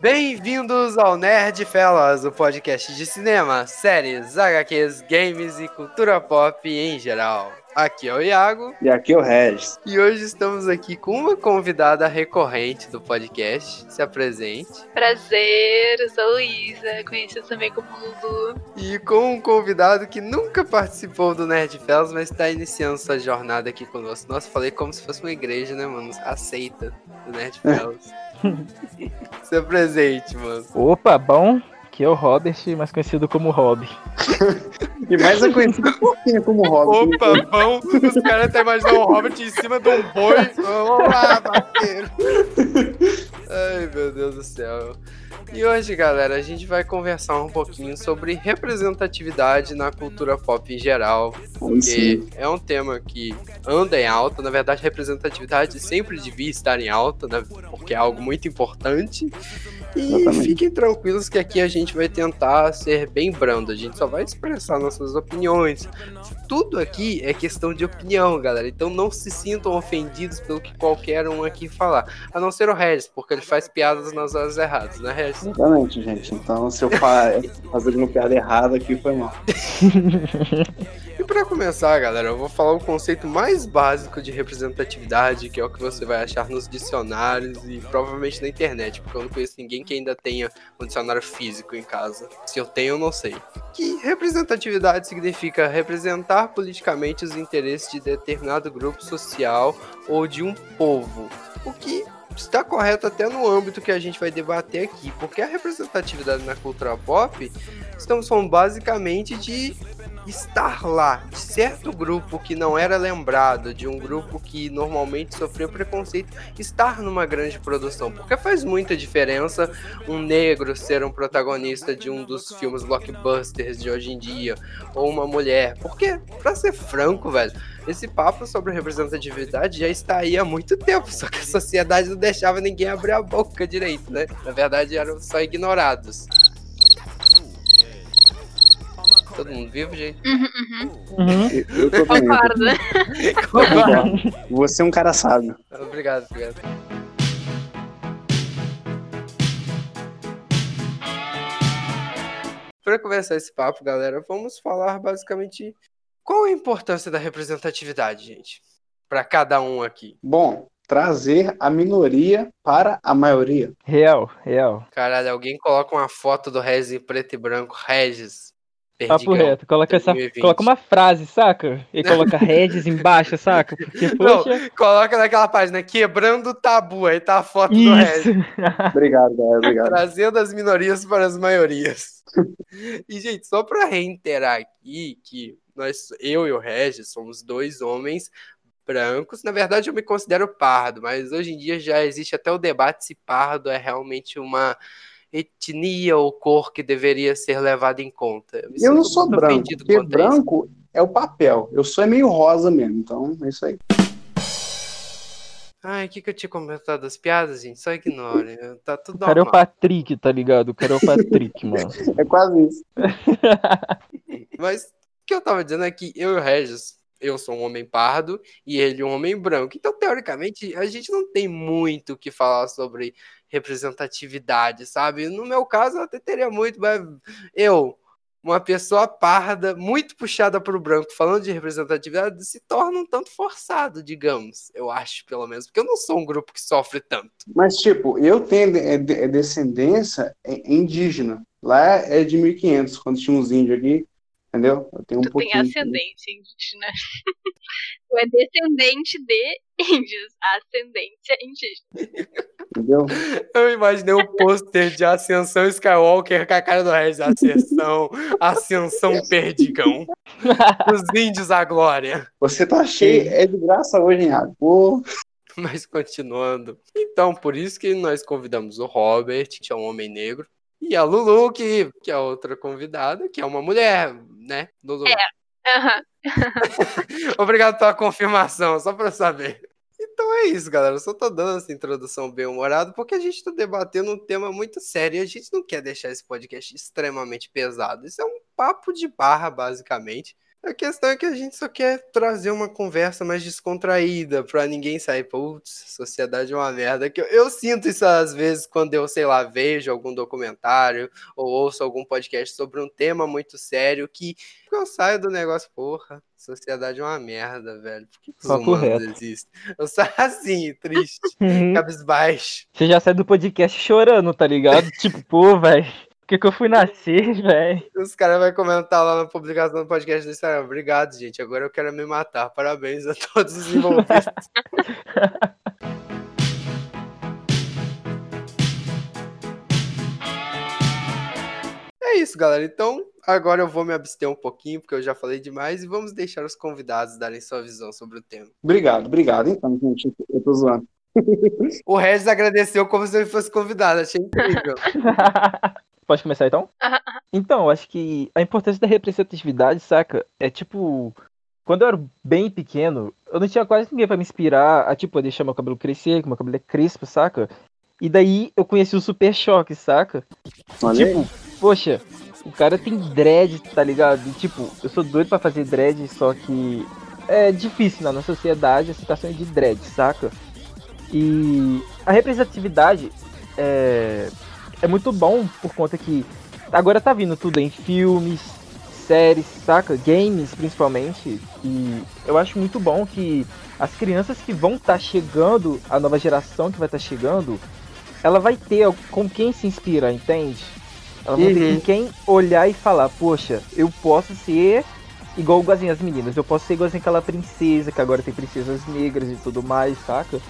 Bem-vindos ao Nerd Fellas, o podcast de cinema, séries, HQs, games e cultura pop em geral. Aqui é o Iago. E aqui é o Regis. E hoje estamos aqui com uma convidada recorrente do podcast. Se apresente. Prazer, eu sou Luísa, conhecida também como Lulu. E com um convidado que nunca participou do Nerd Fellas, mas está iniciando sua jornada aqui conosco. Nossa, falei como se fosse uma igreja, né, mano? Aceita do Nerd Fellas. Se apresente, mano. Opa, bom. Aqui é o Robert, mais conhecido como Rob. e mais é conhecido por quem como Rob. Opa, bom. Os caras até imaginam o Robert em cima de um boi. Vamos lá, parceiro. Ai, meu Deus do céu. E hoje, galera, a gente vai conversar um pouquinho sobre representatividade na cultura pop em geral, porque é um tema que anda em alta. Na verdade, representatividade sempre devia estar em alta, né? porque é algo muito importante. E Exatamente. fiquem tranquilos que aqui a gente vai tentar ser bem brando, a gente só vai expressar nossas opiniões. Tudo aqui é questão de opinião, galera. Então não se sintam ofendidos pelo que qualquer um aqui falar. A não ser o Regis, porque ele faz piadas nas horas erradas, né, Regis? Exatamente, gente. Então se eu fazer uma piada errada aqui foi mal. E para começar, galera, eu vou falar o conceito mais básico de representatividade, que é o que você vai achar nos dicionários e provavelmente na internet, porque eu não conheço ninguém que ainda tenha um dicionário físico em casa. Se eu tenho, eu não sei. Que representatividade significa representar politicamente os interesses de determinado grupo social ou de um povo. O que está correto até no âmbito que a gente vai debater aqui, porque a representatividade na cultura pop estamos falando basicamente de estar lá, de certo grupo que não era lembrado, de um grupo que normalmente sofreu preconceito, estar numa grande produção. Porque faz muita diferença um negro ser um protagonista de um dos filmes blockbusters de hoje em dia, ou uma mulher. Porque, pra ser franco, velho, esse papo sobre representatividade já está aí há muito tempo, só que a sociedade não deixava ninguém abrir a boca direito, né? Na verdade, eram só ignorados. Todo mundo vivo, gente? Uhum, uhum. uhum. Eu, tô Concordo. Concordo. Você é um cara sábio. Obrigado, obrigado. Para começar esse papo, galera, vamos falar basicamente qual a importância da representatividade, gente, para cada um aqui. Bom, trazer a minoria para a maioria. Real, real. Caralho, alguém coloca uma foto do Regis em preto e branco. Regis, Papo reto, coloca, essa, coloca uma frase, saca? E coloca Regis embaixo, saca? Porque, poxa... Não, coloca naquela página, quebrando o tabu, aí tá a foto Isso. do Regis. obrigado, galera, obrigado. Trazendo as minorias para as maiorias. e, gente, só para reiterar aqui que nós, eu e o Regis somos dois homens brancos. Na verdade, eu me considero pardo, mas hoje em dia já existe até o debate se pardo é realmente uma etnia ou cor que deveria ser levada em conta. Eu, eu não sou branco, porque branco é o papel. Eu sou meio rosa mesmo, então é isso aí. Ai, o que, que eu tinha comentado das piadas, gente? Só ignore. Tá tudo normal. O cara é o Patrick, tá ligado? O cara é o Patrick, mano. É quase isso. Mas o que eu tava dizendo é que eu e o Regis, eu sou um homem pardo e ele um homem branco. Então, teoricamente, a gente não tem muito o que falar sobre representatividade, sabe? No meu caso, eu até teria muito, mas eu, uma pessoa parda, muito puxada para o branco, falando de representatividade, se torna um tanto forçado, digamos. Eu acho, pelo menos, porque eu não sou um grupo que sofre tanto. Mas, tipo, eu tenho é, é descendência indígena. Lá é de 1500, quando tinha uns índios aqui. Entendeu? Eu tenho um tu pouquinho. tem ascendência indígena. tu é descendente de índios. Ascendência indígena. Entendeu? Eu imaginei o um pôster de Ascensão Skywalker com a cara do Regis. Ascensão, Ascensão Perdigão. Os índios à glória. Você tá cheio, é de graça hoje, hein, Pô. Mas continuando. Então, por isso que nós convidamos o Robert, que é um homem negro, e a Lulu, que, que é outra convidada, que é uma mulher, né, Lulu? É. Uhum. Obrigado pela confirmação, só para saber. Então é isso, galera. Eu só tô dando essa introdução bem humorada porque a gente tá debatendo um tema muito sério e a gente não quer deixar esse podcast extremamente pesado. Isso é um papo de barra, basicamente. A questão é que a gente só quer trazer uma conversa mais descontraída, pra ninguém sair, putz, sociedade é uma merda. Que eu, eu, sinto isso às vezes quando eu, sei lá, vejo algum documentário ou ouço algum podcast sobre um tema muito sério que eu saio do negócio, porra, sociedade é uma merda, velho. Por que, que os humanos existem? Eu saio assim, triste, uhum. cabisbaixo. Você já sai do podcast chorando, tá ligado? tipo, pô, velho que, que eu fui nascer, velho? Os caras vão comentar lá na publicação do podcast do Instagram. Obrigado, gente. Agora eu quero me matar. Parabéns a todos os envolvidos. é isso, galera. Então, agora eu vou me abster um pouquinho, porque eu já falei demais, e vamos deixar os convidados darem sua visão sobre o tema. Obrigado, obrigado. Então, gente, eu tô zoando. O Regis agradeceu como se ele fosse convidado, achei incrível. Pode começar então? Então, eu acho que a importância da representatividade, saca? É tipo. Quando eu era bem pequeno, eu não tinha quase ninguém para me inspirar a, tipo, deixar meu cabelo crescer, que meu cabelo é crespo, saca? E daí eu conheci o Super Choque, saca? Olha tipo, poxa, o cara tem dread, tá ligado? E, tipo, eu sou doido para fazer dread, só que é difícil na nossa sociedade a situação de dread, saca? E a representatividade é é muito bom por conta que agora tá vindo tudo em filmes, séries, saca? Games principalmente. E eu acho muito bom que as crianças que vão estar tá chegando, a nova geração que vai estar tá chegando, ela vai ter com quem se inspirar, entende? Ela vai uhum. ter com quem olhar e falar, poxa, eu posso ser igual igualzinho as meninas, eu posso ser igualzinho aquela princesa, que agora tem princesas negras e tudo mais, saca?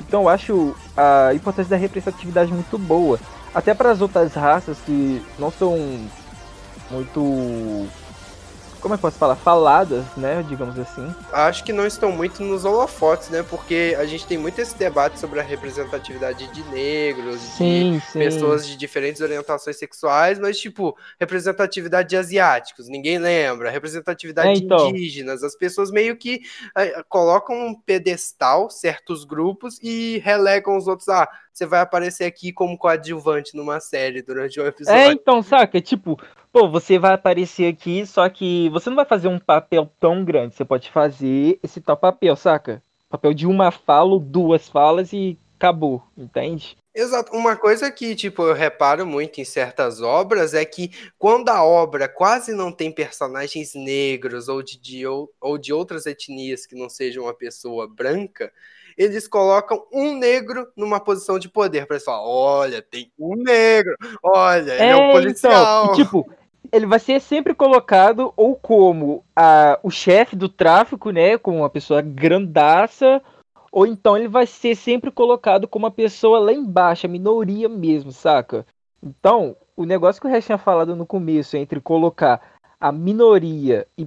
Então eu acho a importância da representatividade muito boa. Até para as outras raças que não são muito como é que posso falar, faladas, né, digamos assim. Acho que não estão muito nos holofotes, né, porque a gente tem muito esse debate sobre a representatividade de negros, sim, de sim. pessoas de diferentes orientações sexuais, mas, tipo, representatividade de asiáticos, ninguém lembra, representatividade é, então. de indígenas, as pessoas meio que uh, colocam um pedestal certos grupos e relegam os outros, ah, você vai aparecer aqui como coadjuvante numa série durante um episódio. É, então, saca, tipo, pô, você vai aparecer aqui, só que você não vai fazer um papel tão grande. Você pode fazer esse tal papel, saca? Papel de uma fala ou duas falas e acabou, entende? Exato. Uma coisa que, tipo, eu reparo muito em certas obras é que quando a obra quase não tem personagens negros ou de, de, ou de outras etnias que não sejam uma pessoa branca, eles colocam um negro numa posição de poder. Pra falar, olha, tem um negro, olha, ele é, é um policial. Então, tipo, ele vai ser sempre colocado ou como a, o chefe do tráfico, né, como uma pessoa grandaça, ou então ele vai ser sempre colocado como uma pessoa lá embaixo, a minoria mesmo, saca? Então, o negócio que o Rex tinha falado no começo, entre colocar a minoria e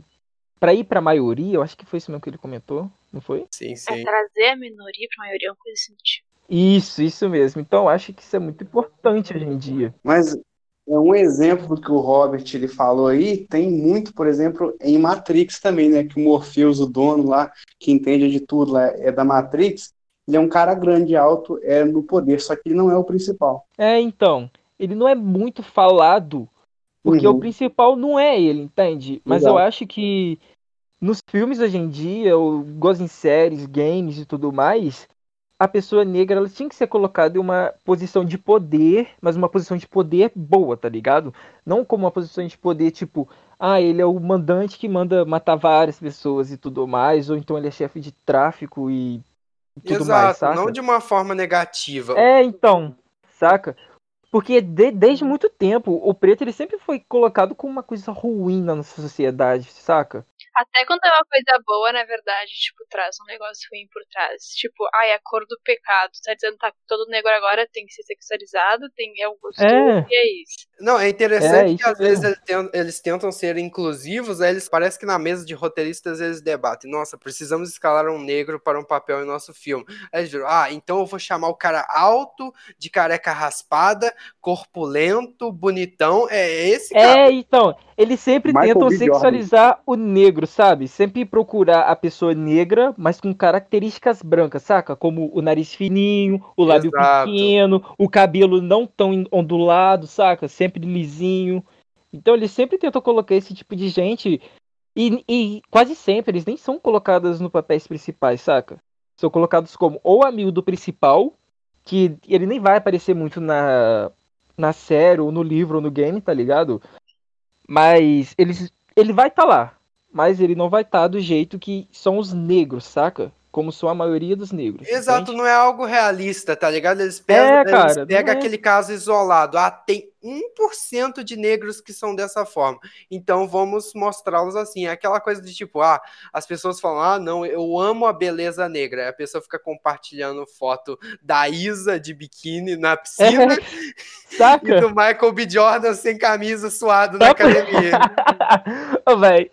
para ir para a maioria, eu acho que foi isso mesmo que ele comentou, não foi? Sim, sim. É trazer a minoria para a maioria é uma coisa assim, tipo. Isso, isso mesmo. Então, eu acho que isso é muito importante hoje em dia. Mas é um exemplo do que o Robert ele falou aí, tem muito, por exemplo, em Matrix também, né? Que o Morpheus, o dono lá, que entende de tudo lá, é da Matrix, ele é um cara grande, alto, é no poder, só que ele não é o principal. É, então, ele não é muito falado, porque uhum. o principal não é ele, entende? Mas Exato. eu acho que nos filmes hoje em dia, eu gosto em séries, games e tudo mais, a pessoa negra ela tinha que ser colocada em uma posição de poder, mas uma posição de poder boa, tá ligado? Não como uma posição de poder tipo, ah, ele é o mandante que manda matar várias pessoas e tudo mais, ou então ele é chefe de tráfico e tudo Exato, mais, saca? não de uma forma negativa. É, então, saca? Porque de, desde muito tempo, o preto ele sempre foi colocado como uma coisa ruim na nossa sociedade, saca? Até quando é uma coisa boa, na verdade, tipo, traz um negócio ruim por trás. Tipo, ai, a cor do pecado. Tá dizendo tá todo negro agora tem que ser sexualizado, tem é o gosto é. e é isso. Não, é interessante é, que às vezes eles tentam, eles tentam, ser inclusivos, aí eles parece que na mesa de roteiristas eles debatem, nossa, precisamos escalar um negro para um papel em nosso filme. Aí eles viram, ah, então eu vou chamar o cara alto, de careca raspada, corpulento, bonitão, é esse cara. É, então, eles sempre Michael tentam sexualizar o negro, sabe? Sempre procurar a pessoa negra, mas com características brancas, saca? Como o nariz fininho, o lábio Exato. pequeno, o cabelo não tão ondulado, saca? Sempre lisinho. Então eles sempre tentam colocar esse tipo de gente E, e quase sempre eles nem são colocados no papéis principais, saca? São colocados como ou amigo do principal, que ele nem vai aparecer muito na, na série, ou no livro, ou no game, tá ligado? Mas eles, ele vai estar tá lá. Mas ele não vai estar tá do jeito que são os negros, saca? como são a maioria dos negros. Exato, entende? não é algo realista, tá ligado? Eles pegam, é, cara, eles pegam é. aquele caso isolado. Ah, tem 1% de negros que são dessa forma. Então vamos mostrá-los assim. É aquela coisa de tipo, ah, as pessoas falam, ah, não, eu amo a beleza negra. Aí a pessoa fica compartilhando foto da Isa de biquíni na piscina. É. Saca? E do Michael B. Jordan sem camisa suado na academia. Ô, velho.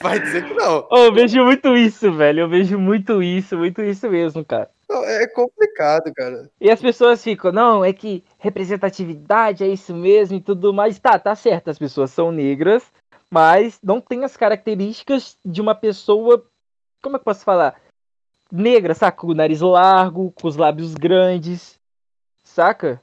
Vai dizer que não. Oh, eu vejo muito isso, velho. Eu vejo muito isso, muito isso mesmo, cara. É complicado, cara. E as pessoas ficam, não, é que representatividade é isso mesmo e tudo mais. Tá, tá certo, as pessoas são negras, mas não tem as características de uma pessoa. Como é que eu posso falar? Negra, saca? Com o nariz largo, com os lábios grandes, saca?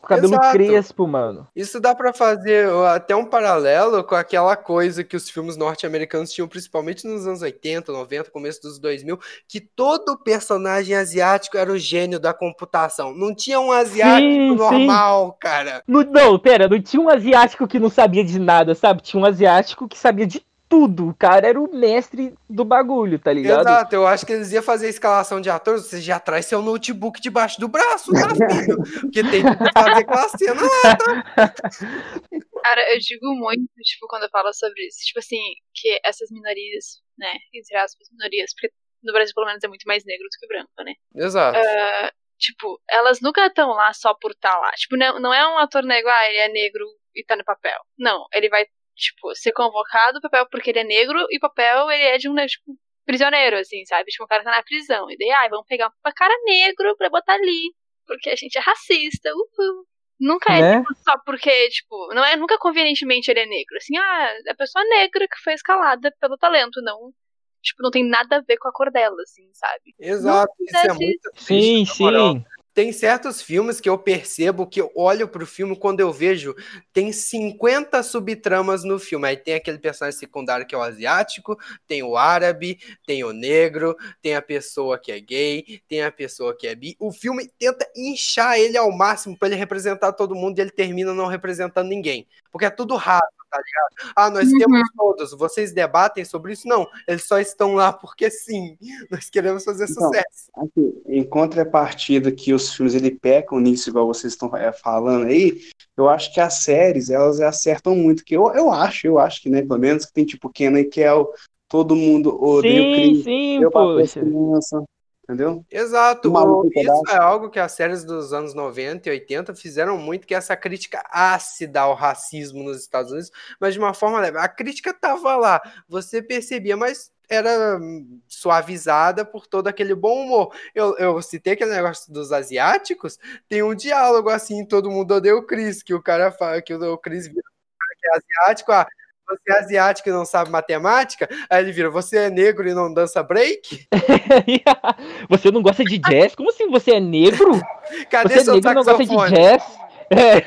Com cabelo Exato. crespo, mano. Isso dá para fazer até um paralelo com aquela coisa que os filmes norte-americanos tinham, principalmente nos anos 80, 90, começo dos 2000, que todo personagem asiático era o gênio da computação. Não tinha um asiático sim, normal, sim. cara. Não, não, pera, não tinha um asiático que não sabia de nada, sabe? Tinha um asiático que sabia de tudo. O cara era o mestre do bagulho, tá ligado? Exato, eu acho que eles iam fazer a escalação de atores, você já traz seu notebook debaixo do braço, tá, filho? Porque tem que fazer aquela cena lá, tá? Cara, eu digo muito, tipo, quando eu falo sobre isso, tipo assim, que essas minorias, né, entre aspas, minorias, porque no Brasil pelo menos é muito mais negro do que branco, né? Exato. Uh, tipo, elas nunca estão lá só por estar tá lá. Tipo, não, não é um ator negro, ah, ele é negro e tá no papel. Não, ele vai tipo, ser convocado o papel porque ele é negro e o papel ele é de um, né, tipo, prisioneiro, assim, sabe? Tipo, o cara tá na prisão. E daí, ai, vamos pegar um cara negro pra botar ali. Porque a gente é racista. Uhul. Nunca é né? tipo, só porque, tipo, não é nunca convenientemente ele é negro. Assim, ah, é a pessoa negra que foi escalada pelo talento, não. Tipo, não tem nada a ver com a cor dela, assim, sabe? Exato, isso é muito triste, Sim, sim. Tem certos filmes que eu percebo que eu olho pro filme quando eu vejo, tem 50 subtramas no filme. Aí tem aquele personagem secundário que é o asiático, tem o árabe, tem o negro, tem a pessoa que é gay, tem a pessoa que é bi. O filme tenta inchar ele ao máximo para ele representar todo mundo e ele termina não representando ninguém. Porque é tudo raso tá ligado? Ah, nós uhum. temos todos, vocês debatem sobre isso? Não, eles só estão lá porque sim, nós queremos fazer então, sucesso. Aqui, em contrapartida que os filmes ele pecam nisso, igual vocês estão é, falando aí, eu acho que as séries, elas acertam muito, que eu, eu acho, eu acho que, né, pelo menos que tem tipo Kenan e Kel, todo mundo odeia sim, o crime, sim, eu poxa. Criança, entendeu? Exato. O, isso é algo que as séries dos anos 90 e 80 fizeram muito, que é essa crítica ácida ao racismo nos Estados Unidos, mas de uma forma leve. A crítica tava lá, você percebia, mas era suavizada por todo aquele bom humor. Eu, eu citei aquele negócio dos asiáticos, tem um diálogo assim, todo mundo odeia o Chris, que o cara fala, que o Chris vira que é asiático, ah, você é asiático e não sabe matemática, aí ele vira, você é negro e não dança break? você não gosta de jazz? Como assim você é negro? Cadê você seu é negro e não gosta de jazz? É.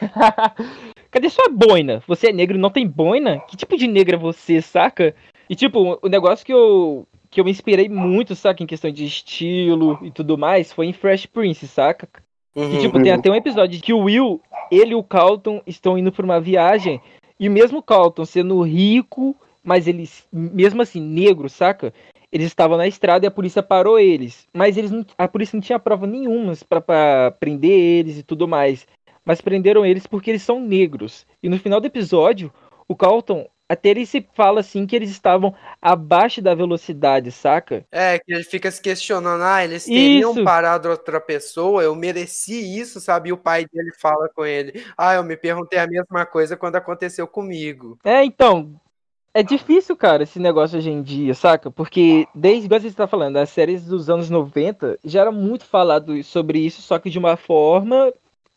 Cadê sua boina? Você é negro e não tem boina? Que tipo de negra é você, saca? E tipo, o negócio que eu que eu me inspirei muito, saca, em questão de estilo e tudo mais, foi em Fresh Prince, saca? Uhum, e, tipo, tem até um episódio que o Will, ele e o Carlton estão indo pra uma viagem e mesmo Carlton sendo rico, mas eles, mesmo assim, negro, saca? Eles estavam na estrada e a polícia parou eles. Mas eles não, a polícia não tinha prova nenhuma para prender eles e tudo mais. Mas prenderam eles porque eles são negros. E no final do episódio, o Carlton até ele se fala assim que eles estavam abaixo da velocidade, saca? É, que ele fica se questionando, ah, eles teriam isso. parado outra pessoa, eu mereci isso, sabe? E o pai dele fala com ele, ah, eu me perguntei a mesma coisa quando aconteceu comigo. É, então, é difícil, cara, esse negócio hoje em dia, saca? Porque desde, igual você está falando, as séries dos anos 90 já era muito falado sobre isso, só que de uma forma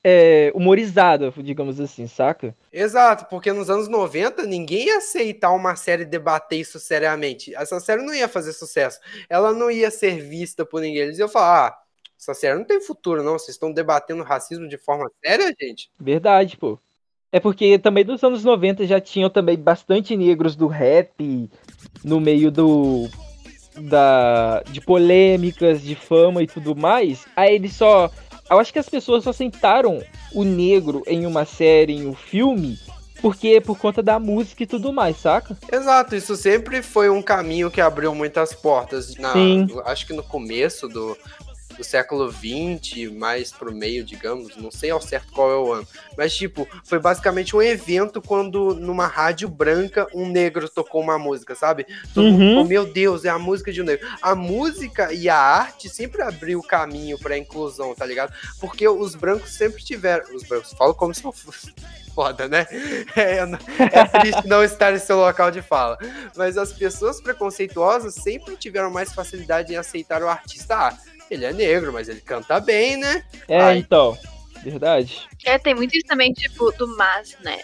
é, humorizada, digamos assim, saca? Exato, porque nos anos 90 ninguém ia aceitar uma série debater isso seriamente. Essa série não ia fazer sucesso. Ela não ia ser vista por ninguém. Eles iam falar, ah, essa série não tem futuro, não. Vocês estão debatendo racismo de forma séria, gente? Verdade, pô. É porque também nos anos 90 já tinham também bastante negros do rap no meio do da de polêmicas, de fama e tudo mais. Aí eles só eu acho que as pessoas só sentaram o negro em uma série, em um filme, porque é por conta da música e tudo mais, saca? Exato, isso sempre foi um caminho que abriu muitas portas. Na, Sim. Acho que no começo do, do século XX, mais pro meio, digamos, não sei ao certo qual é o ano. Mas, tipo, foi basicamente um evento quando numa rádio branca um negro tocou uma música, sabe? Todo mundo Uhum. falou, meu Deus, é a música de um negro. A música e a arte sempre abriu o caminho pra inclusão, tá ligado? Porque os brancos sempre tiveram. Os brancos, falo como se eu fosse. Foda, né? É, é triste não estar em seu local de fala. Mas as pessoas preconceituosas sempre tiveram mais facilidade em aceitar o artista. Ah, ele é negro, mas ele canta bem, né? É, Ai. então. Verdade. É, tem muito isso também, tipo, do mas, né?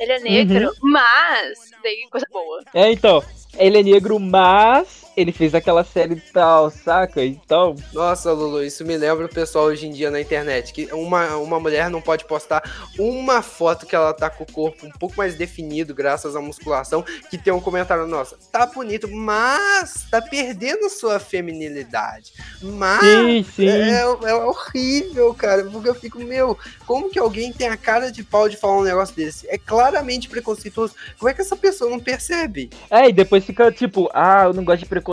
Ele é negro, mas daí coisa boa. É, então. Ele é negro, mas ele fez aquela série tal, saca? Então. Nossa, Lulu, isso me lembra o pessoal hoje em dia na internet, que uma, uma mulher não pode postar uma foto que ela tá com o corpo um pouco mais definido, graças à musculação, que tem um comentário, nossa, tá bonito, mas tá perdendo sua feminilidade. Mas Sim, sim. é, é horrível, cara, porque eu fico, meu, como que alguém tem a cara de pau de falar um negócio desse? É claramente preconceituoso. Como é que essa pessoa não percebe? É, e depois fica tipo, ah, eu não gosto de preconceito.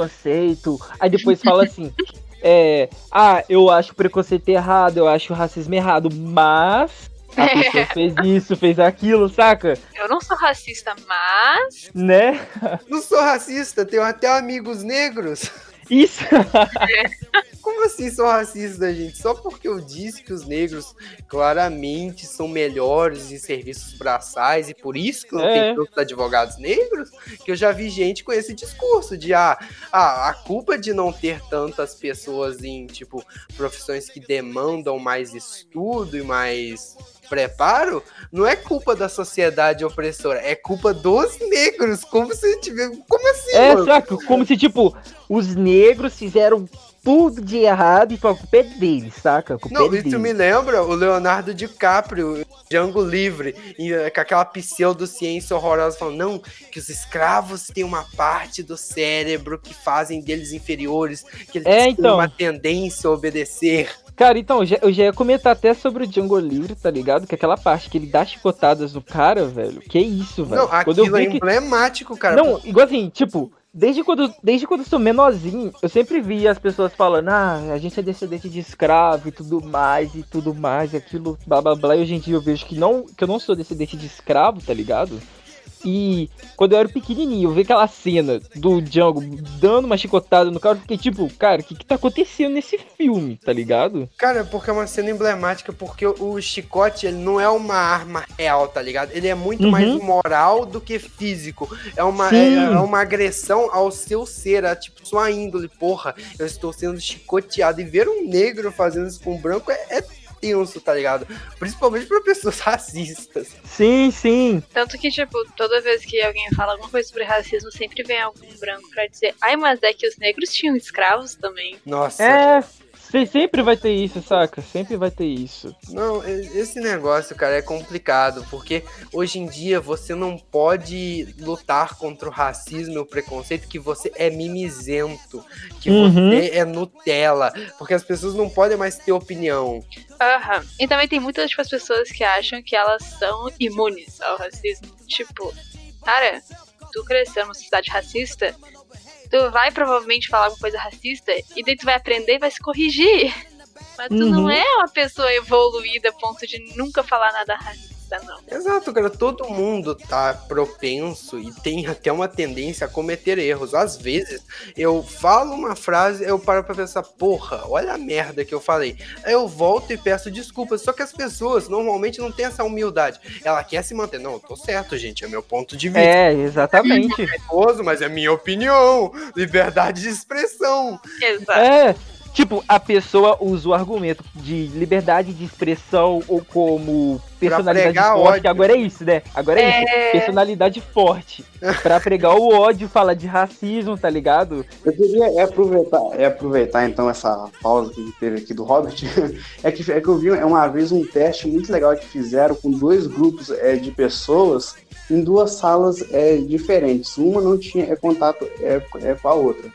Aí depois fala assim, é, ah, eu acho preconceito errado, eu acho racismo errado, mas a pessoa fez isso, fez aquilo, saca? Eu não sou racista, mas. Né? Não sou racista, tenho até amigos negros. Isso. Como assim sou racista, gente? Só porque eu disse que os negros claramente são melhores em serviços braçais e por isso que não É. tem tantos advogados negros, que eu já vi gente com esse discurso de ah, ah, a culpa de não ter tantas pessoas em, tipo, profissões que demandam mais estudo e mais preparo, não é culpa da sociedade opressora, é culpa dos negros. Como se tiver. Como assim, É, mano? saca? Como se, tipo, os negros fizeram tudo de errado e a culpa é deles, saca? Culpa Não, é isso deles. me lembra o Leonardo DiCaprio, Django Livre, e, eh, com aquela pseudociência horrorosa, falando, não, que os escravos têm uma parte do cérebro que fazem deles inferiores, que eles É, têm então. uma tendência a obedecer. Cara, então, já- eu já ia comentar até sobre o Django Livre, tá ligado? Que aquela parte que ele dá chicotadas no cara, velho. Que isso, velho. Não, Quando aquilo é que... emblemático, cara. Não, igual assim, tipo, desde quando, desde quando eu sou menorzinho, eu sempre vi as pessoas falando, ah, a gente é descendente de escravo e tudo mais, e tudo mais, e aquilo, blá blá blá, e hoje em dia eu vejo que, não, que eu não sou descendente de escravo, tá ligado? E quando eu era pequenininho, eu vi aquela cena do Django dando uma chicotada no cara, eu fiquei tipo, cara, o que que tá acontecendo nesse filme, tá ligado? Cara, porque é uma cena emblemática, porque o chicote, ele não é uma arma real, tá ligado? Ele é muito Uhum. mais moral do que físico. É uma, é, é uma agressão ao seu ser, a tipo, sua índole. Porra, eu estou sendo chicoteado. E ver um negro fazendo isso com um branco é, é tenso, tá ligado? Principalmente pra pessoas racistas. Sim, sim. Tanto que, tipo, toda vez que alguém fala alguma coisa sobre racismo, sempre vem algum branco pra dizer, ai, mas é que os negros tinham escravos também. Nossa. É, se- sempre vai ter isso, saca? Sempre vai ter isso. Não, esse negócio, cara, é complicado, porque hoje em dia você não pode lutar contra o racismo e o preconceito que você é mimizento, que Uhum. você é Nutella, porque as pessoas não podem mais ter opinião. Aham. E também tem muitas tipo, as pessoas que acham que elas são imunes ao racismo. Tipo, cara, tu cresceu numa sociedade racista, tu vai provavelmente falar alguma coisa racista e daí tu vai aprender e vai se corrigir. Mas tu não Uhum. é uma pessoa evoluída a ponto de nunca falar nada racista, não. Exato, cara, todo mundo tá propenso e tem até uma tendência a cometer erros. Às vezes, eu falo uma frase, eu paro pra pensar, porra, olha a merda que eu falei. Aí eu volto e peço desculpas. Só que as pessoas normalmente não têm essa humildade. Ela quer se manter. Não, eu tô certo, gente, é meu ponto de vista. É, exatamente. respeitoso, mas é minha opinião. Liberdade de expressão. Exato. É, Tipo, a pessoa usa o argumento de liberdade de expressão ou como personalidade forte, ódio. agora é isso, né? Agora é, É. isso. Personalidade forte. Pra pregar o ódio, falar de racismo, tá ligado? Eu queria é aproveitar, é aproveitar então essa pausa que teve aqui do Robert. É que, é que eu vi é uma vez um teste muito legal que fizeram com dois grupos é, de pessoas em duas salas é, diferentes. Uma não tinha é, contato é, é, com a outra.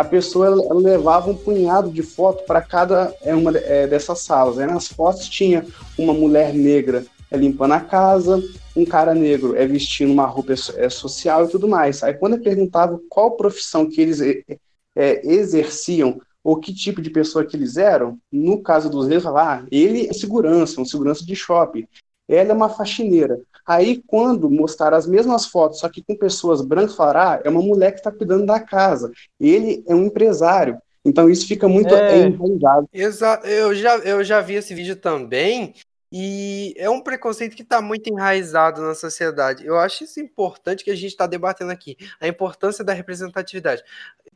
A pessoa ela, levava um punhado de foto para cada é, uma é, dessas salas. Aí nas fotos tinha uma mulher negra é, limpando a casa, um cara negro é vestindo uma roupa social e tudo mais. Aí quando eu perguntava qual profissão que eles é, exerciam ou que tipo de pessoa que eles eram, no caso dos negros, falava, ah, ele é segurança, um segurança de shopping. Ela é uma faxineira. Aí, quando mostraram as mesmas fotos, só que com pessoas brancas, falaram, ah, é uma mulher que está cuidando da casa. Ele é um empresário. Então, isso fica muito É. Exato, eu já, eu já vi esse vídeo também, e é um preconceito que está muito enraizado na sociedade. Eu acho isso importante que a gente está debatendo aqui, a importância da representatividade.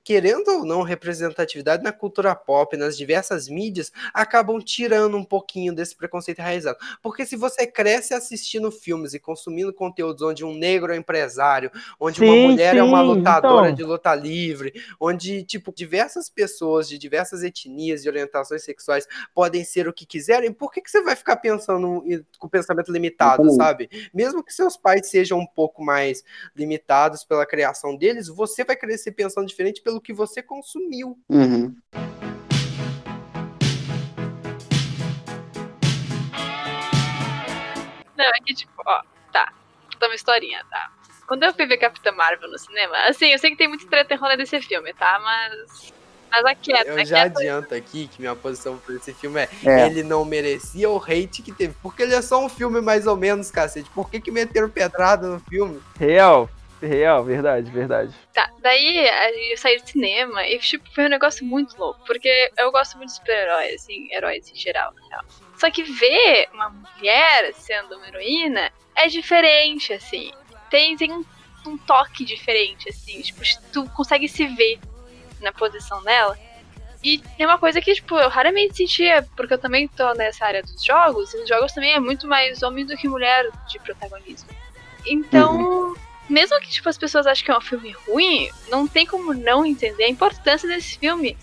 Querendo ou não, representatividade na cultura pop, nas diversas mídias, acabam tirando um pouquinho desse preconceito enraizado. Porque se você cresce assistindo filmes e consumindo conteúdos onde um negro é empresário, onde uma Sim, mulher é uma sim, lutadora então. de luta livre, onde, tipo, diversas pessoas de diversas etnias e orientações sexuais podem ser o que quiserem, por que, que você vai ficar pensando em- com o pensamento limitado, Exatamente. sabe? Mesmo que seus pais sejam um pouco mais limitados pela criação deles, você vai crescer pensando diferente pelo que você consumiu. Uhum. Não, é que tipo, ó, tá. Vou contar uma historinha, tá? Quando eu fui ver Capitã Marvel no cinema, assim, eu sei que tem muito treta enrolando desse filme, tá? Mas. Mas aquieta, Eu já aquieta. adianto aqui que minha posição por esse filme é, É. ele não merecia o hate que teve, porque ele é só um filme mais ou menos, cacete. Por que que meteram pedrada no filme? Real. Real, verdade, verdade. Tá, daí aí eu saí do cinema e, tipo, foi um negócio muito louco. Porque eu gosto muito de super-heróis, assim, heróis em geral, na real. Só que ver uma mulher sendo uma heroína é diferente, assim. Tem, tem um, um toque diferente, assim. Tipo, tu consegue se ver na posição dela. E tem uma coisa que, tipo, eu raramente sentia, porque eu também tô nessa área dos jogos, e nos jogos também é muito mais homem do que mulher de protagonismo. Então, mesmo que tipo, as pessoas achem que é um filme ruim, não tem como não entender a importância desse filme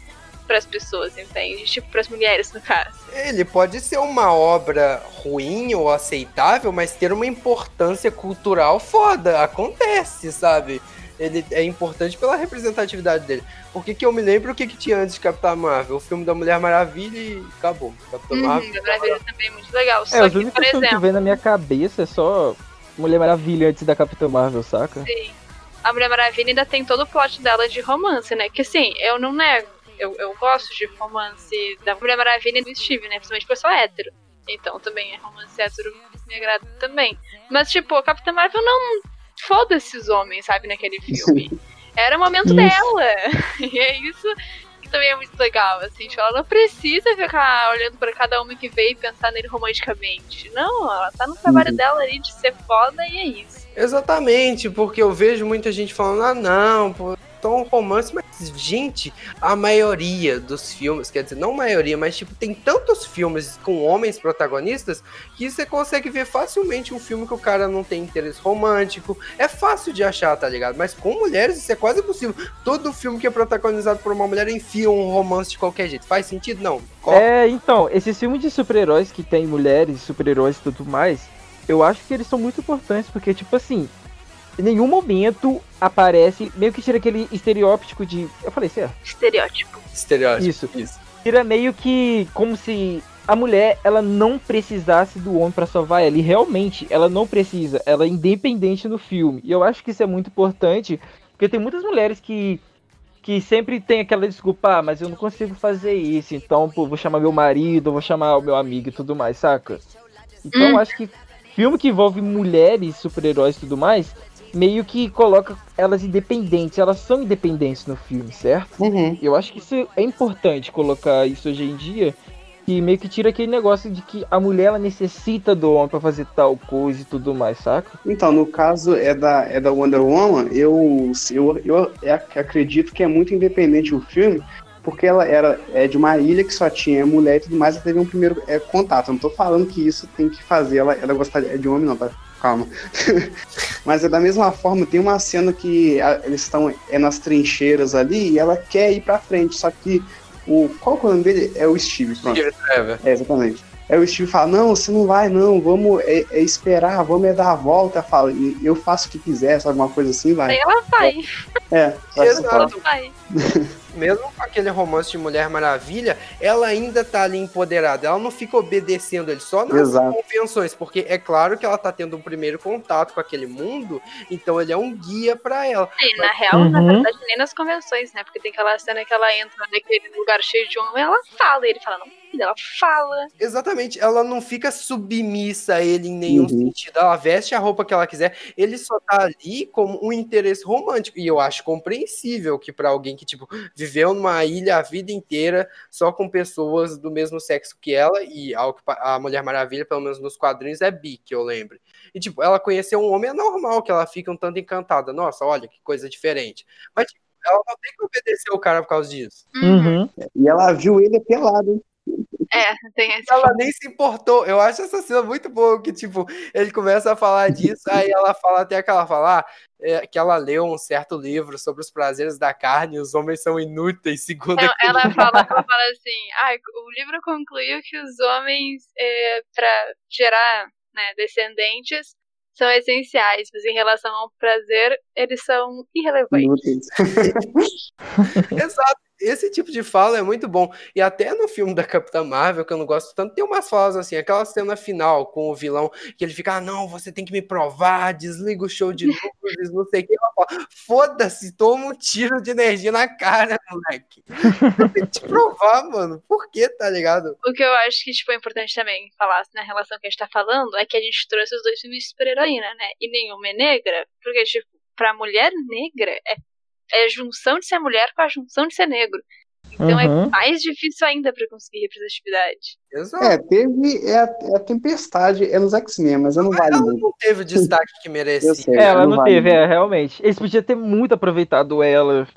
pras pessoas, entende? Tipo, pras mulheres, no caso. Ele pode ser uma obra ruim ou aceitável, mas ter uma importância cultural foda. Acontece, sabe? Ele é importante pela representatividade dele. Por que, que eu me lembro o que, que tinha antes de Capitã Marvel? O filme da Mulher Maravilha e acabou. Capitã Marvel. Uhum, a Maravilha também é muito legal. É, Só que, por filmes que exemplo, vem na minha cabeça é só Mulher Maravilha antes da Capitã Marvel, saca? a Mulher Maravilha ainda tem todo o plot dela de romance, né? Que assim, eu não nego. Eu, eu gosto de romance da Mulher Maravilha e do Steve, né? Principalmente porque eu sou hétero. Então também é romance hétero me agrada também. Mas, tipo, a Capitã Marvel não foda-se os homens, sabe, naquele filme. Era o momento Isso. dela. E é isso que também é muito legal, assim. Tipo, ela não precisa ficar olhando pra cada homem que veio e pensar nele romanticamente. Não, ela tá no trabalho Uhum. dela ali de ser foda e é isso. Exatamente, porque eu vejo muita gente falando, ah não, pô, tão romance, mas gente, a maioria dos filmes, quer dizer, não maioria, mas tipo, tem tantos filmes com homens protagonistas que você consegue ver facilmente um filme que o cara não tem interesse romântico. É fácil de achar, tá ligado? Mas com mulheres isso é quase impossível. Todo filme que é protagonizado por uma mulher enfia um romance de qualquer jeito. Faz sentido? Não. É, então, esses filmes de super-heróis que tem mulheres, super-heróis e tudo mais, eu acho que eles são muito importantes, porque, tipo assim, em nenhum momento aparece, meio que tira aquele estereótipo de. Eu falei certo? Estereótipo. Estereótipo. Isso. Isso. Tira meio que como se a mulher ela não precisasse do homem pra salvar ela. E realmente ela não precisa. Ela é independente no filme. E eu acho que isso é muito importante, porque tem muitas mulheres que que sempre tem aquela desculpa, ah, mas eu não consigo fazer isso, então, pô, vou chamar meu marido, vou chamar o meu amigo e tudo mais, saca? Então eu Hum. acho que filme que envolve mulheres, super-heróis e tudo mais, meio que coloca elas independentes, elas são independentes no filme, certo? Uhum. Eu acho que isso é importante colocar isso hoje em dia, que meio que tira aquele negócio de que a mulher ela necessita do homem pra fazer tal coisa e tudo mais, saca? Então, no caso é da, é da Wonder Woman, eu, eu, eu ac- acredito que é muito independente o filme, porque ela era é de uma ilha que só tinha mulher e tudo mais, ela teve um primeiro é, contato. Eu não tô falando que isso tem que fazer ela, ela gostar de homem, não, tá? Calma. Mas é da mesma forma, tem uma cena que a, eles estão é nas trincheiras ali e ela quer ir pra frente, só que o. Qual é o nome dele? É o Steve, pronto. Steve Trevor. É, exatamente. Aí o Steve fala, não, você não vai, não, vamos é, é esperar, vamos é dar a volta. Fala, eu faço o que quiser, sabe, alguma coisa assim, vai. Aí ela vai. É, ela vai. mesmo com aquele romance de Mulher Maravilha, ela ainda tá ali empoderada. Ela não fica obedecendo ele só nas Exato. convenções, porque é claro que ela tá tendo um primeiro contato com aquele mundo, então ele é um guia para ela. Sim, na real, uhum. na verdade, nem nas convenções, né? Porque tem aquela cena que ela entra naquele lugar cheio de homem, ela fala, e ele fala, não, ela fala. Exatamente, ela não fica submissa a ele em nenhum uhum. sentido. Ela veste a roupa que ela quiser. Ele só tá ali como um interesse romântico. E eu acho compreensível que para alguém que, tipo, viveu numa ilha a vida inteira só com pessoas do mesmo sexo que ela, e a Mulher Maravilha, pelo menos nos quadrinhos, é bi, que eu lembro. E, tipo, ela conheceu um homem é normal que ela fica um tanto encantada. Nossa, olha que coisa diferente. Mas, tipo, ela não tem que obedecer o cara por causa disso. Uhum. E ela viu ele pelado, hein? É, tem esse. Ela nem se importou. Eu acho essa cena muito boa, que, tipo, ele começa a falar disso, aí ela fala até que ela fala é, que ela leu um certo livro sobre os prazeres da carne e os homens são inúteis, segundo Não, ela fala, ela fala assim, ah, o livro concluiu que os homens, é, para gerar né, descendentes, são essenciais, mas em relação ao prazer, eles são irrelevantes. Exato esse tipo de fala é muito bom. E até no filme da Capitã Marvel, que eu não gosto tanto, tem umas falas assim, aquela cena final com o vilão, que ele fica, ah, não, você tem que me provar, desliga o show de luzes, não sei o que. Foda-se, toma um tiro de energia na cara, moleque. Tenho que te provar, mano. Por que, tá ligado? O que eu acho que tipo, é importante também falar na relação que a gente tá falando é que a gente trouxe os dois filmes super-heroína, né? E nenhuma é negra, porque, tipo, pra mulher negra é é a junção de ser mulher com a junção de ser negro. Então é uhum. é mais difícil ainda para conseguir representatividade. Exato. É, teve é a, é a Tempestade, é nos X-Men, mas eu não vale Ela não teve o destaque que merecia. Sei, é, ela não, não teve, é, realmente. Eles podiam ter muito aproveitado ela.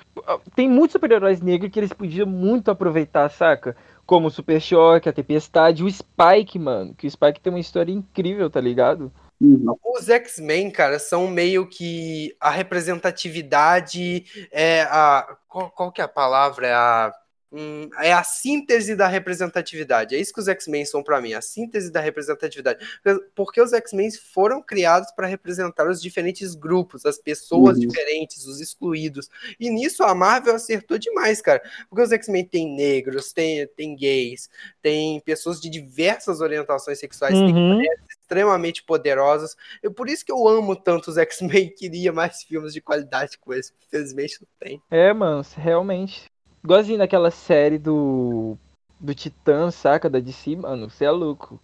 Tem muitos super-heróis negros que eles podiam muito aproveitar, saca? Como o Super Choque, a Tempestade, o Spike, mano. Que o Spike tem uma história incrível, tá ligado? Uhum. Os X-Men, cara, são meio que a representatividade, é a. Qual, qual que é a palavra? É a Hum, é a síntese da representatividade. É isso que os X-Men são para mim, a síntese da representatividade. Porque os X-Men foram criados para representar os diferentes grupos, as pessoas uhum. diferentes, os excluídos. E nisso a Marvel acertou demais, cara. Porque os X-Men têm negros, tem, tem gays, tem pessoas de diversas orientações sexuais, uhum. tem mulheres extremamente poderosas. É por isso que eu amo tanto os X-Men queria mais filmes de qualidade com eles. Infelizmente não tem. É, mano, realmente. Igualzinho naquela série do. Do Titã, saca? Da DC, mano, você é louco.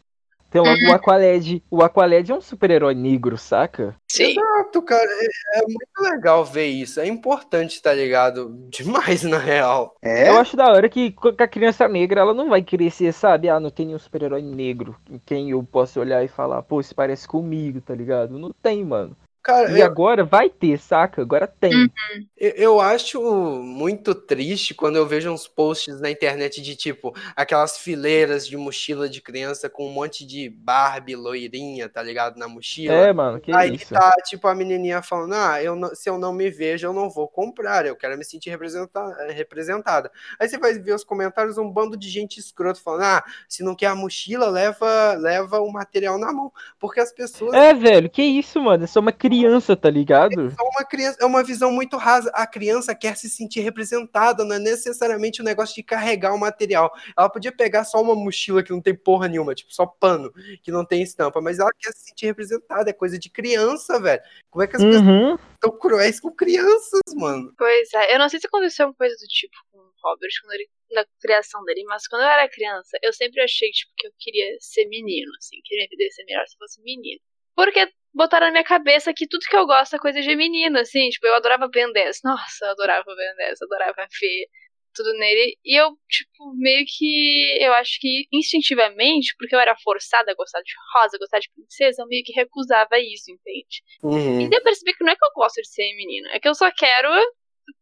Tem logo o Aqualed. O Aqualed é um super-herói negro, saca? Sim. Exato, cara. É, é, muito legal ver isso. É importante, tá ligado? Demais, na real. É? Eu acho da hora que com a criança negra, ela não vai crescer, sabe? Ah, não tem nenhum super-herói negro em quem eu posso olhar e falar, pô, se parece comigo, tá ligado? Não tem, mano. Cara, e eu... agora vai ter, saca? Agora tem. Uhum. Eu acho muito triste quando eu vejo uns posts na internet de tipo aquelas fileiras de mochila de criança com um monte de Barbie loirinha, tá ligado? Na mochila. É, mano, que Aí isso? tá tipo a menininha falando: Ah, eu não, se eu não me vejo, eu não vou comprar, eu quero me sentir representada. representada. Aí você vai ver os comentários, um bando de gente escroto falando: Ah, se não quer a mochila, leva, leva o material na mão. Porque as pessoas. É, velho, que isso, mano? É só uma criança criança, tá ligado? É uma criança, é uma visão muito rasa. A criança quer se sentir representada, não é necessariamente o um negócio de carregar o material. Ela podia pegar só uma mochila que não tem porra nenhuma, tipo, só pano, que não tem estampa, mas ela quer se sentir representada, é coisa de criança, velho. Como é que as uhum. pessoas estão cruéis com crianças, mano? Pois é, eu não sei se aconteceu uma coisa do tipo com o Robert quando ele na criação dele, mas quando eu era criança, eu sempre achei tipo, que eu queria ser menino, assim, queria ser melhor se fosse menino. Porque botaram na minha cabeça que tudo que eu gosto é coisa de menino, assim. Tipo, eu adorava Ben 10. Nossa, eu adorava Ben 10, adorava ver tudo nele. E eu, tipo, meio que. Eu acho que instintivamente, porque eu era forçada a gostar de rosa, a gostar de princesa, eu meio que recusava isso, entende? Uhum. E daí eu percebi que não é que eu gosto de ser menino, é que eu só quero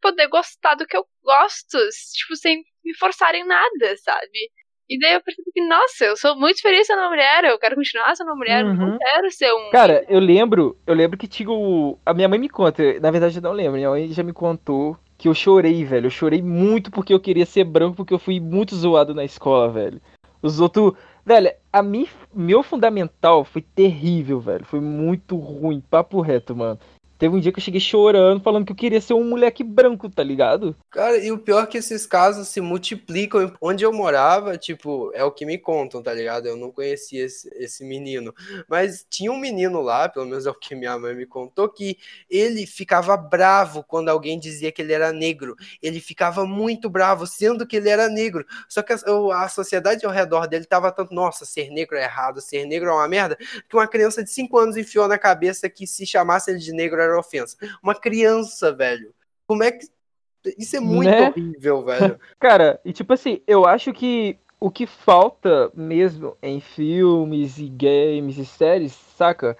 poder gostar do que eu gosto, tipo, sem me forçarem nada, sabe? E daí eu percebi que, nossa, eu sou muito feliz sendo uma mulher, eu quero continuar sendo uma mulher, eu não Uhum. quero ser um. Cara, eu lembro, eu lembro que tinha o. A minha mãe me conta, na verdade eu não lembro, minha mãe já me contou que eu chorei, velho. Eu chorei muito porque eu queria ser branco, porque eu fui muito zoado na escola, velho. Os outros. Velho, a mim, meu fundamental foi terrível, velho. Foi muito ruim, papo reto, mano. Teve um dia que eu cheguei chorando, falando que eu queria ser um moleque branco, tá ligado? Cara, e o pior é que esses casos se multiplicam. Onde eu morava, tipo, é o que me contam, tá ligado? Eu não conhecia esse, esse menino. Mas tinha um menino lá, pelo menos é o que minha mãe me contou, que ele ficava bravo quando alguém dizia que ele era negro. Ele ficava muito bravo, sendo que ele era negro. Só que a, a sociedade ao redor dele tava tanto, nossa, ser negro é errado, ser negro é uma merda, que uma criança de 5 anos enfiou na cabeça que se chamasse ele de negro era ofensa. Uma criança, velho. Como é que. Isso é muito Né? horrível, velho. Cara, e tipo assim, eu acho que o que falta mesmo em filmes e games e séries, saca?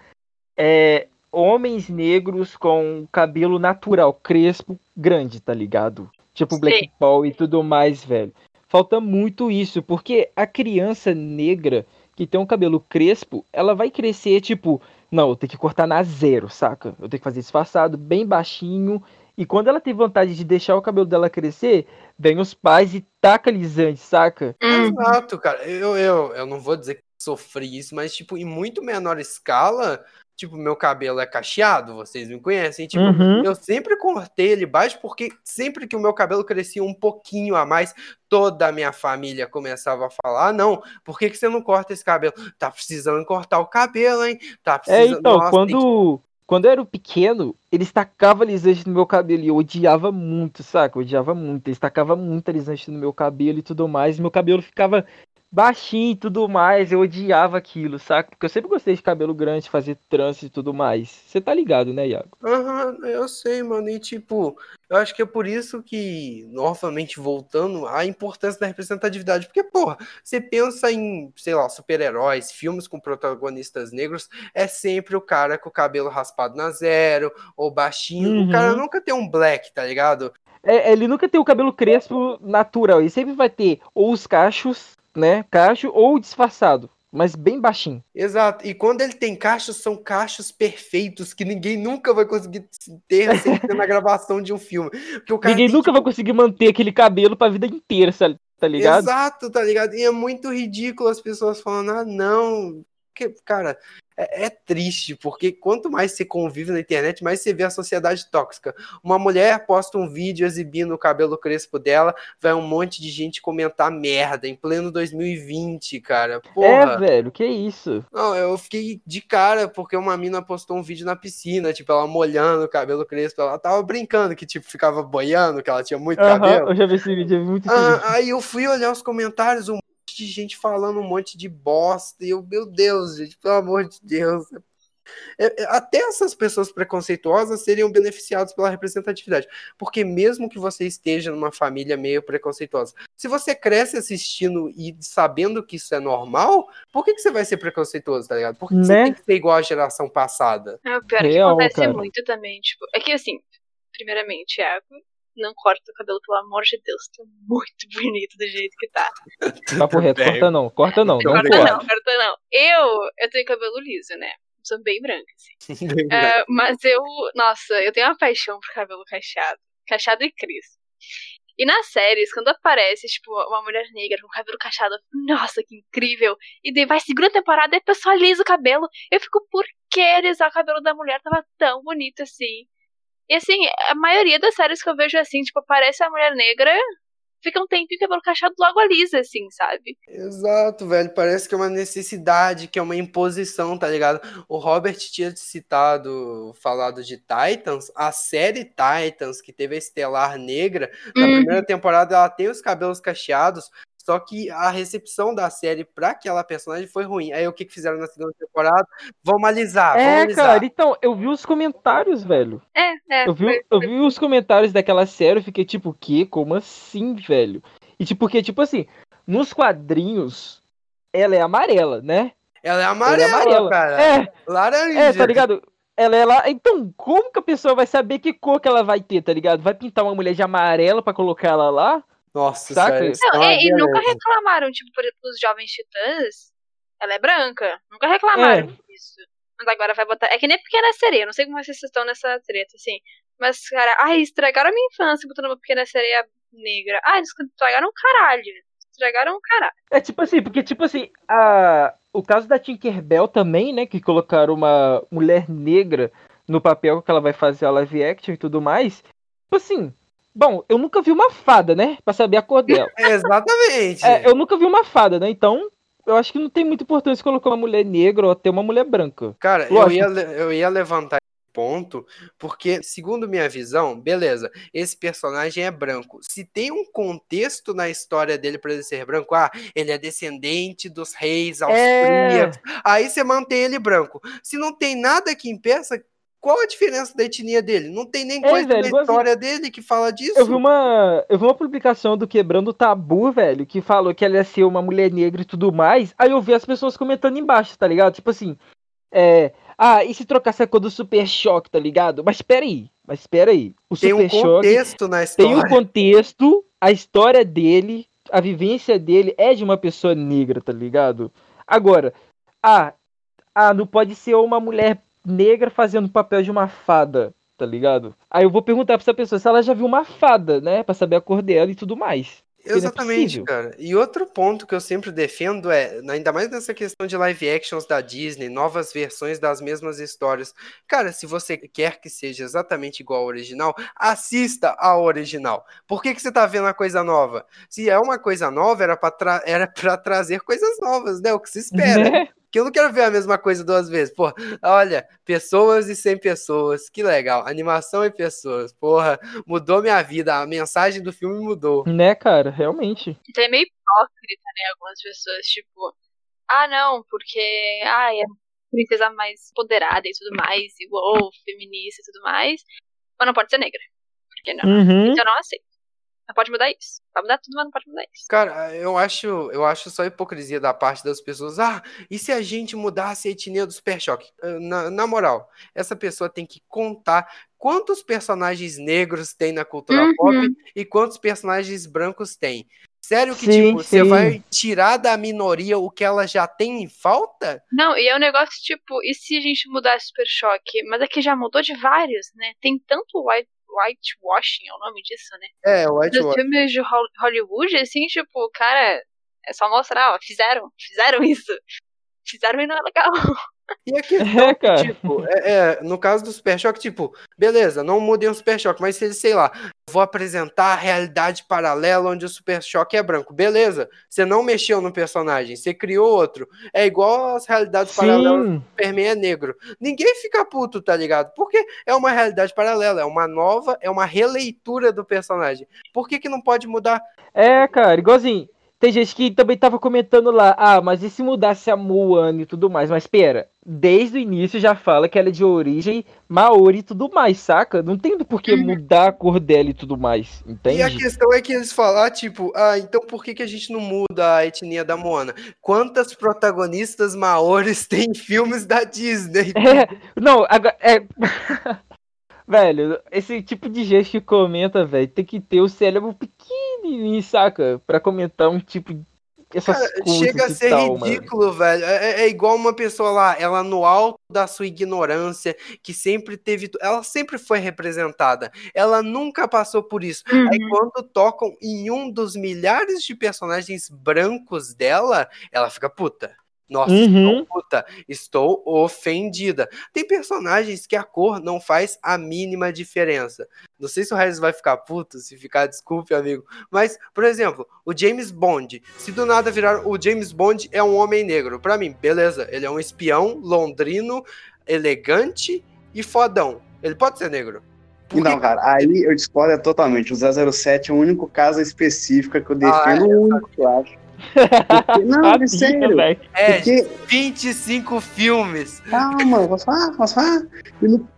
É homens negros com cabelo natural, crespo, grande, tá ligado? Tipo Black Sim. Paul e tudo mais, velho. Falta muito isso, porque a criança negra que tem um cabelo crespo, ela vai crescer tipo, não, eu tenho que cortar na zero, saca? Eu tenho que fazer disfarçado, bem baixinho. E quando ela tem vontade de deixar o cabelo dela crescer, vem os pais e taca alisante, saca? Hum, Exato, cara. Eu, eu, eu não vou dizer que sofri isso, mas, tipo, em muito menor escala, tipo, meu cabelo é cacheado, vocês me conhecem. Tipo, Uhum. eu sempre cortei ele baixo, porque sempre que o meu cabelo crescia um pouquinho a mais, toda a minha família começava a falar: ah, não, por que, que você não corta esse cabelo? Tá precisando cortar o cabelo, hein? Tá É, precisando. então, Nossa, tem que- quando, quando eu era pequeno, eles tacavam alisante no meu cabelo e eu odiava muito, saca? Eu odiava muito. Eles tacavam muito alisante no meu cabelo e tudo mais. E meu cabelo ficava baixinho e tudo mais. Eu odiava aquilo, saca? Porque eu sempre gostei de cabelo grande, fazer trança e tudo mais. Você tá ligado, né, Iago? Aham, eu sei, mano. E tipo, eu acho que é por isso que, novamente voltando, a importância da representatividade. Porque, porra, você pensa em, sei lá, super-heróis, filmes com protagonistas negros, é sempre o cara com o cabelo raspado na zero, ou baixinho. O cara Uhum. nunca tem um black, tá ligado? É, ele nunca tem o cabelo crespo natural. Ele sempre vai ter ou os cachos, né? Cacho ou disfarçado. Mas bem baixinho. Exato. E quando ele tem cachos, são cachos perfeitos que ninguém nunca vai conseguir ter sem ter na gravação de um filme. Ninguém tem, nunca tipo, vai conseguir manter aquele cabelo pra vida inteira, sa- tá ligado? Exato, tá ligado? E é muito ridículo as pessoas falando, ah, não. Porque, cara, é, é triste, porque quanto mais você convive na internet, mais você vê a sociedade tóxica. Uma mulher posta um vídeo exibindo o cabelo crespo dela, vai um monte de gente comentar merda em pleno 2020, cara. É, Porra. velho, que isso? Não, eu fiquei de cara porque uma mina postou um vídeo na piscina, tipo, ela molhando o cabelo crespo, ela tava brincando que, tipo, ficava boiando, que ela tinha muito Aham, cabelo. eu já vi esse vídeo, vi muito. Ah, aí eu fui olhar os comentários, um de gente falando um monte de bosta, e eu, meu Deus, gente, pelo amor de Deus. É, é, até essas pessoas preconceituosas seriam beneficiadas pela representatividade, porque mesmo que você esteja numa família meio preconceituosa, se você cresce assistindo e sabendo que isso é normal, por que, que você vai ser preconceituoso, tá ligado? Por que, que você Né? tem que ser igual à geração passada? É o pior que Real, acontece cara. muito também, tipo, é que assim, primeiramente, Iago, não corta o cabelo, pelo amor de Deus, tá muito bonito do jeito que tá. Papo reto, bem. corta não, corta não, Não corta não, corta não. Eu, eu tenho cabelo liso, né? Sou bem branca, assim. É, mas eu, nossa, eu tenho uma paixão por cabelo cacheado. Cacheado e crespo. E nas séries, quando aparece, tipo, uma mulher negra com cabelo cacheado, nossa, que incrível. E daí vai segunda temporada e a pessoa alisa o cabelo. Eu fico, por que alisar o cabelo da mulher tava tão bonito assim? E assim, a maioria das séries que eu vejo assim, tipo, aparece a mulher negra, fica um tempinho cabelo cacheado logo alisa, assim, sabe? Exato, velho. Parece que é uma necessidade, que é uma imposição, tá ligado? O Robert tinha citado, falado de Titans, a série Titans, que teve a Estelar Negra, na Uhum. primeira temporada ela tem os cabelos cacheados, só que a recepção da série pra aquela personagem foi ruim. Aí o que, que fizeram na segunda temporada? Vamos alisar, vamos É, alisar. cara, então, eu vi os comentários, velho. É, é. Eu vi, foi- eu vi os comentários daquela série, eu fiquei tipo, que? Como assim, velho? E tipo, porque, tipo assim, nos quadrinhos, ela é amarela, né? Ela é Ela é amarela, amarela. cara. É, Laranja. é, tá ligado? ela é lá. Então, como que a pessoa vai saber que cor que ela vai ter, tá ligado? Vai pintar uma mulher de amarelo pra colocar ela lá? Nossa, Saca? sério. isso Não, é é, e nunca reclamaram, tipo, por exemplo, os jovens titãs, ela é branca. Nunca reclamaram disso. Mas agora vai botar. É que nem pequena sereia, não sei como vocês estão nessa treta, assim. Mas, cara, ai, estragaram a minha infância botando uma pequena sereia negra. Ai, eles estragaram um caralho. Estragaram um caralho. É tipo assim, porque tipo assim, a... o caso da Tinkerbell também, né, que colocaram uma mulher negra no papel que ela vai fazer a live action e tudo mais. Tipo assim, bom, eu nunca vi uma fada, né, Pra saber a cor dela. Exatamente. É, eu nunca vi uma fada, né, então eu acho que não tem muita importância colocar uma mulher negra ou até uma mulher branca. Cara, eu ia, eu ia levantar esse ponto, porque, segundo minha visão, beleza, esse personagem é branco. Se tem um contexto na história dele pra ele ser branco, ah, ele é descendente dos reis É, austríacos, aí você mantém ele branco. Se não tem nada que impeça, qual a diferença da etnia dele? Não tem nem É, coisa velho, na igualzinho- história dele que fala disso. eu vi uma, eu vi uma publicação do Quebrando o Tabu, velho, que falou que ela ia ser uma mulher negra e tudo mais. Aí eu vi as pessoas comentando embaixo, tá ligado? Tipo assim, é, ah, e se trocasse a cor do Super Choque, tá ligado? Mas espera aí, mas espera aí. O Tem um Super Choque contexto na tem um história. contexto, a história dele, a vivência dele é de uma pessoa negra, tá ligado? Agora, ah, ah, não pode ser uma mulher negra fazendo o papel de uma fada, tá ligado? Aí eu vou perguntar pra essa pessoa se ela já viu uma fada, né, Pra saber a cor dela e tudo mais. é Exatamente, possível. cara. E outro ponto que eu sempre defendo é, ainda mais nessa questão de live actions da Disney, novas versões das mesmas histórias. Cara, se você quer que seja exatamente igual ao original, assista ao original. Por que, que você tá vendo a coisa nova? Se é uma coisa nova, era pra, tra- era pra trazer coisas novas, né? O que se espera. Né? Que eu não quero ver a mesma coisa duas vezes. Pô, olha, pessoas e sem pessoas, que legal. Animação e pessoas, porra, mudou minha vida. A mensagem do filme mudou. Né, cara, realmente. Então é meio hipócrita, né? Algumas pessoas, tipo, ah, não, porque, ai, é princesa mais empoderada e tudo mais, e uou, feminista e tudo mais, mas não pode ser negra. Por que não? Uhum. Então eu não aceito. Não pode mudar isso. Pode mudar tudo, mas não pode mudar isso. Cara, eu acho, eu acho só hipocrisia da parte das pessoas. Ah, e se a gente mudasse a etnia do Super Choque? Ah, Na, na moral, essa pessoa tem que contar quantos personagens negros tem na cultura Uhum. pop e quantos personagens brancos tem. Sério que, Sim, tipo, você sim. vai tirar da minoria o que ela já tem em falta? Não, e é um negócio tipo, e se a gente mudasse Super Choque? Mas aqui já mudou de vários, né? Tem tanto white, whitewashing, é o nome disso, né? É, o White Dos filmes de Hol- Hollywood, assim, tipo, cara, é só mostrar, ó, fizeram, fizeram isso. Fizeram e não é legal. E a questão É, cara. tipo, é, é, no caso do Super Choque, tipo, beleza, não mudem o Super Choque, mas se ele, sei lá, vou apresentar a realidade paralela onde o Super Choque é branco, beleza, você não mexeu no personagem, você criou outro. É igual as realidades paralelas do Sim. Superman é negro. Ninguém fica puto, tá ligado? Porque é uma realidade paralela, é uma nova, é uma releitura do personagem. Por que que não pode mudar? É, cara, igualzinho. Tem gente que também tava comentando lá, ah, mas e se mudasse a Moana e tudo mais? Mas pera, desde o início já fala que ela é de origem maori e tudo mais, saca? Não tem por que mudar a cor dela e tudo mais, E a entende? questão é que eles falar, tipo, ah, então por que, que a gente não muda a etnia da Moana? Quantas protagonistas maores tem em filmes da Disney? É, não, agora, é... velho, esse tipo de gente que comenta, velho, tem que ter o cérebro pequenininho, saca? Pra comentar um tipo de... Essas Cara, coisas chega a ser tal, mano. ridículo, velho. É, é- é igual uma pessoa lá, ela no alto da sua ignorância, que sempre teve. Ela sempre foi representada. Ela nunca passou por isso. Aí quando tocam em um dos milhares de personagens brancos dela, ela fica puta. Nossa, Uhum. estou puta, estou ofendida. Tem personagens que a cor não faz a mínima diferença. Não sei se o Regis vai ficar puto, se ficar, desculpe, amigo. Mas, por exemplo, o James Bond. Se do nada virar o James Bond é um homem negro. Pra mim, beleza. Ele é um espião londrino, elegante e fodão. Ele pode ser negro. Por que- Não, cara, aí eu discordo totalmente. O 007 é o único caso específico que eu defendo, Ah, é, o único que eu acho. Porque- não, Sabia, é sério. velho. É, Porque, 25 filmes. calma, posso falar? Posso falar? E no,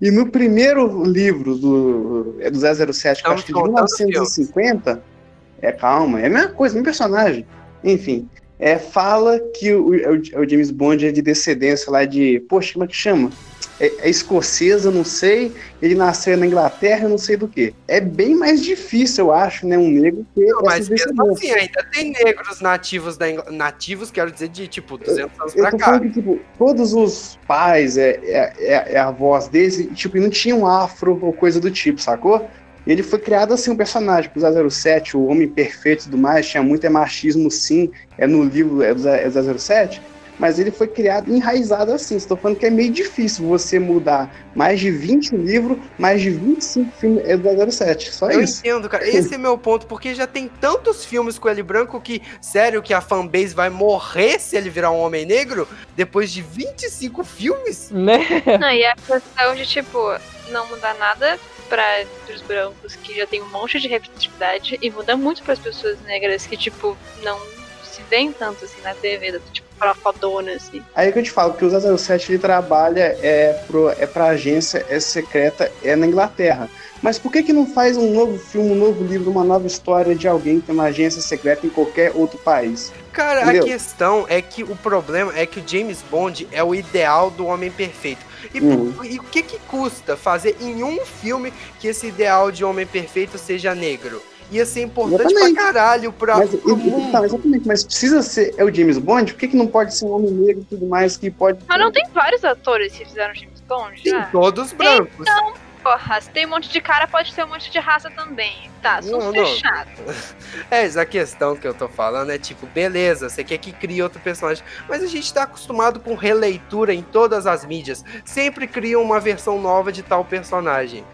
e no primeiro livro do, é do 007, que acho que de contando 1950, é calma, é a mesma coisa, mesmo personagem. Enfim, é, fala que o, o, o James Bond é de descendência lá de. Poxa, como é que chama? É, é escocesa, não sei, ele nasceu na Inglaterra, não sei do que. É bem mais difícil, eu acho, né, um negro ter não, mas mesmo assim, ainda tem negros nativos da Ingl... nativos, quero dizer, de tipo 200 anos pra cá. Que, tipo, todos os pais, é, é, é, é a voz deles, tipo, não tinham afro ou coisa do tipo, sacou? Ele foi criado assim, um personagem, o 007, o homem perfeito e tudo mais, tinha muito é machismo sim, é no livro é do 007, mas ele foi criado enraizado assim. Estou falando que é meio difícil você mudar mais de 20 livros, mais de 25 filmes do 007. Só Eu isso. Eu entendo, cara. Esse é meu ponto, porque já tem tantos filmes com ele branco que, sério, que a fanbase vai morrer se ele virar um homem negro depois de 25 filmes? Né? Não, e a questão de, tipo, não mudar nada para os brancos que já tem um monte de representatividade e muda muito para as pessoas negras que, tipo, não se veem tanto assim na TV, tipo, pra fodona, assim. Aí que eu te falo, que o 007 ele trabalha é, pro, é pra agência é secreta, é na Inglaterra. Mas por que que não faz um novo filme, um novo livro, uma nova história de alguém que tem uma agência secreta em qualquer outro país? Cara, Entendeu? a questão é que o problema é que o James Bond é o ideal do homem perfeito. E, uhum. e o que que custa fazer em um filme que esse ideal de homem perfeito seja negro? Ia ser importante exatamente. pra caralho pra, mas, pro mundo. Tá, exatamente, mas precisa ser é o James Bond? Por que, que não pode ser um homem negro e tudo mais que pode. Mas não tem vários atores que fizeram James Bond? Tem já? todos brancos. Então, porra, se tem um monte de cara, pode ter um monte de raça também. Tá, sou fechado. É, essa questão que eu tô falando é tipo, beleza, você quer que crie outro personagem, mas a gente tá acostumado com releitura em todas as mídias. Sempre cria uma versão nova de tal personagem.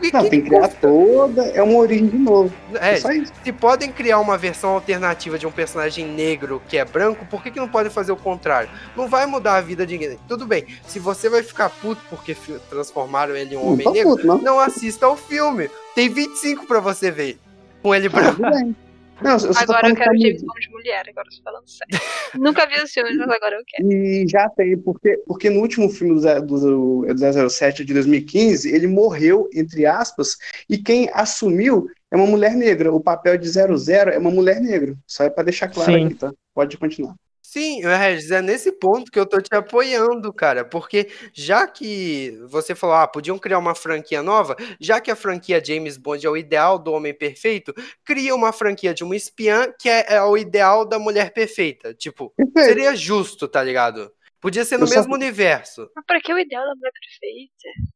Que, não, que tem que criar toda, é uma origem de novo. É, é se podem criar uma versão alternativa de um personagem negro que é branco, por que, que não podem fazer o contrário? Não vai mudar a vida de ninguém. Tudo bem, se você vai ficar puto porque transformaram ele em um homem negro, puto, não. não assista ao filme. Tem 25 para você ver com ele branco. Não, eu agora eu quero James Bond mulher, agora eu tô falando sério. Nunca vi os filmes, mas agora eu quero. E já tem, porque, porque no último filme do, do, do 007 de 2015, ele morreu, entre aspas, e quem assumiu é uma mulher negra. O papel de 00 é uma mulher negra. Só é pra deixar claro Sim. aqui, tá? Pode continuar. Sim, Regis, é nesse ponto que eu tô te apoiando, cara, porque já que você falou, ah, podiam criar uma franquia nova, já que a franquia James Bond é o ideal do homem perfeito, cria uma franquia de uma espiã que é, é o ideal da mulher perfeita. Tipo, seria justo, tá ligado? Podia ser no eu mesmo só... universo. Mas pra que o ideal da mulher perfeita?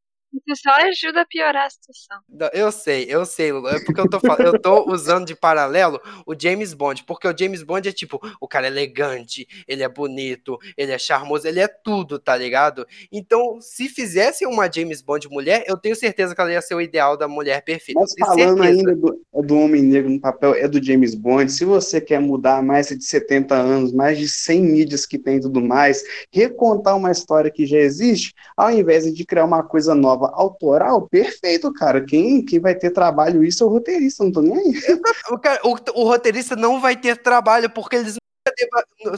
Isso só ajuda a piorar a situação. Eu sei, eu sei, Lula. É porque eu tô, eu tô usando de paralelo o James Bond, porque o James Bond é tipo, o cara é elegante, ele é bonito, ele é charmoso, ele é tudo, tá ligado? Então, se fizesse uma James Bond mulher, eu tenho certeza que ela ia ser o ideal da mulher perfeita. Mas falando certeza. ainda do, do Homem Negro no papel, é do James Bond. Se você quer mudar mais de 70 anos, mais de 100 mídias que tem e tudo mais, recontar uma história que já existe, ao invés de criar uma coisa nova autoral, perfeito, cara. Quem, quem vai ter trabalho isso é o roteirista, não tô nem aí. O, cara, o, o roteirista não vai ter trabalho porque eles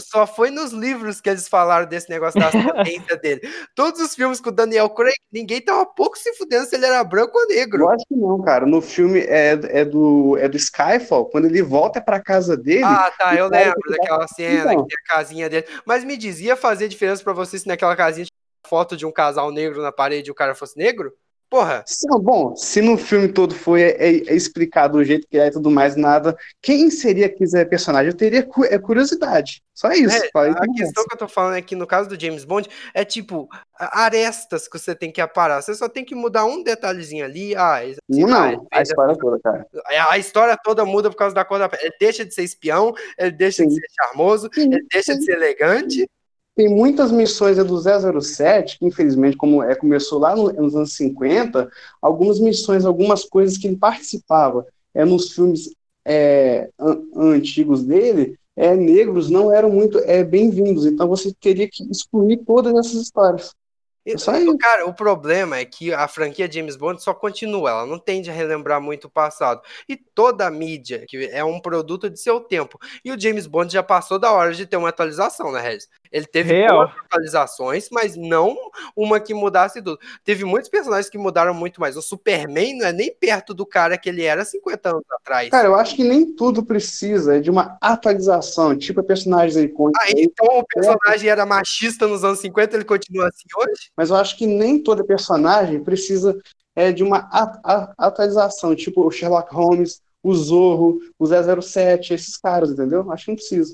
só foi nos livros que eles falaram desse negócio da ascendência dele. Todos os filmes com o Daniel Craig, ninguém tava pouco se fudendo se ele era branco ou negro. Eu acho que não, cara. No filme é, é, do, é do Skyfall, quando ele volta pra casa dele. Ah, tá, eu lembro daquela cena, que tem a casinha dele. Mas me dizia fazer diferença para você se naquela casinha foto de um casal negro na parede e o cara fosse negro? Porra. Bom, se no filme todo foi é, é, é explicado o jeito que é e tudo mais, nada, quem seria quiser personagem? Eu teria cu é curiosidade. Só isso. É, a questão que eu tô falando é que no caso do James Bond é tipo arestas que você tem que aparar. Você só tem que mudar um detalhezinho ali. Ah, assim, não, a história toda, cara. A história toda muda por causa da cor da pele. Ele deixa de ser espião, ele deixa Sim. de ser charmoso, Sim. ele deixa Sim. de ser elegante tem muitas missões é do 007, que infelizmente, como é, começou lá nos anos 50, algumas missões, algumas coisas que ele participava é, nos filmes é, an antigos dele, é, negros não eram muito é, bem-vindos. Então você teria que excluir todas essas histórias. É cara, o problema é que a franquia James Bond só continua, ela não tende a relembrar muito o passado. E toda a mídia, que é um produto de seu tempo. E o James Bond já passou da hora de ter uma atualização, né, Regis? Ele teve Real. boas atualizações, mas não uma que mudasse tudo. Teve muitos personagens que mudaram muito mais. O Superman não é nem perto do cara que ele era 50 anos atrás. Cara, eu acho que nem tudo precisa de uma atualização, tipo personagens com. Ah, então o personagem era machista nos anos 50, ele continua assim hoje? Mas eu acho que nem todo personagem precisa é, de uma atualização, tipo o Sherlock Holmes, o Zorro, o 007, esses caras, entendeu? Acho que não precisa.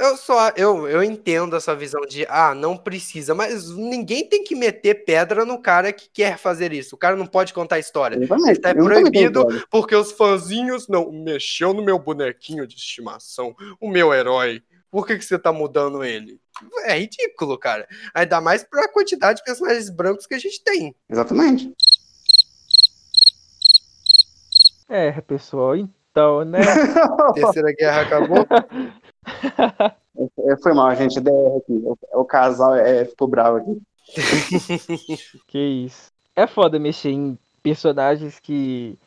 Eu, só eu, eu entendo essa visão de ah, não precisa, mas ninguém tem que meter pedra no cara que quer fazer isso. O cara não pode contar história. Exatamente. Tá também proibido porque os fãzinhos não mexeu no meu bonequinho de estimação, o meu herói. Por que, que você tá mudando ele? É ridículo, cara. Ainda mais pra quantidade de personagens brancos que a gente tem. Exatamente. É, pessoal, então, né? Terceira guerra acabou. É, foi mal, gente. É DR aqui. O, o casal é, ficou bravo aqui. Que isso. É foda mexer em personagens que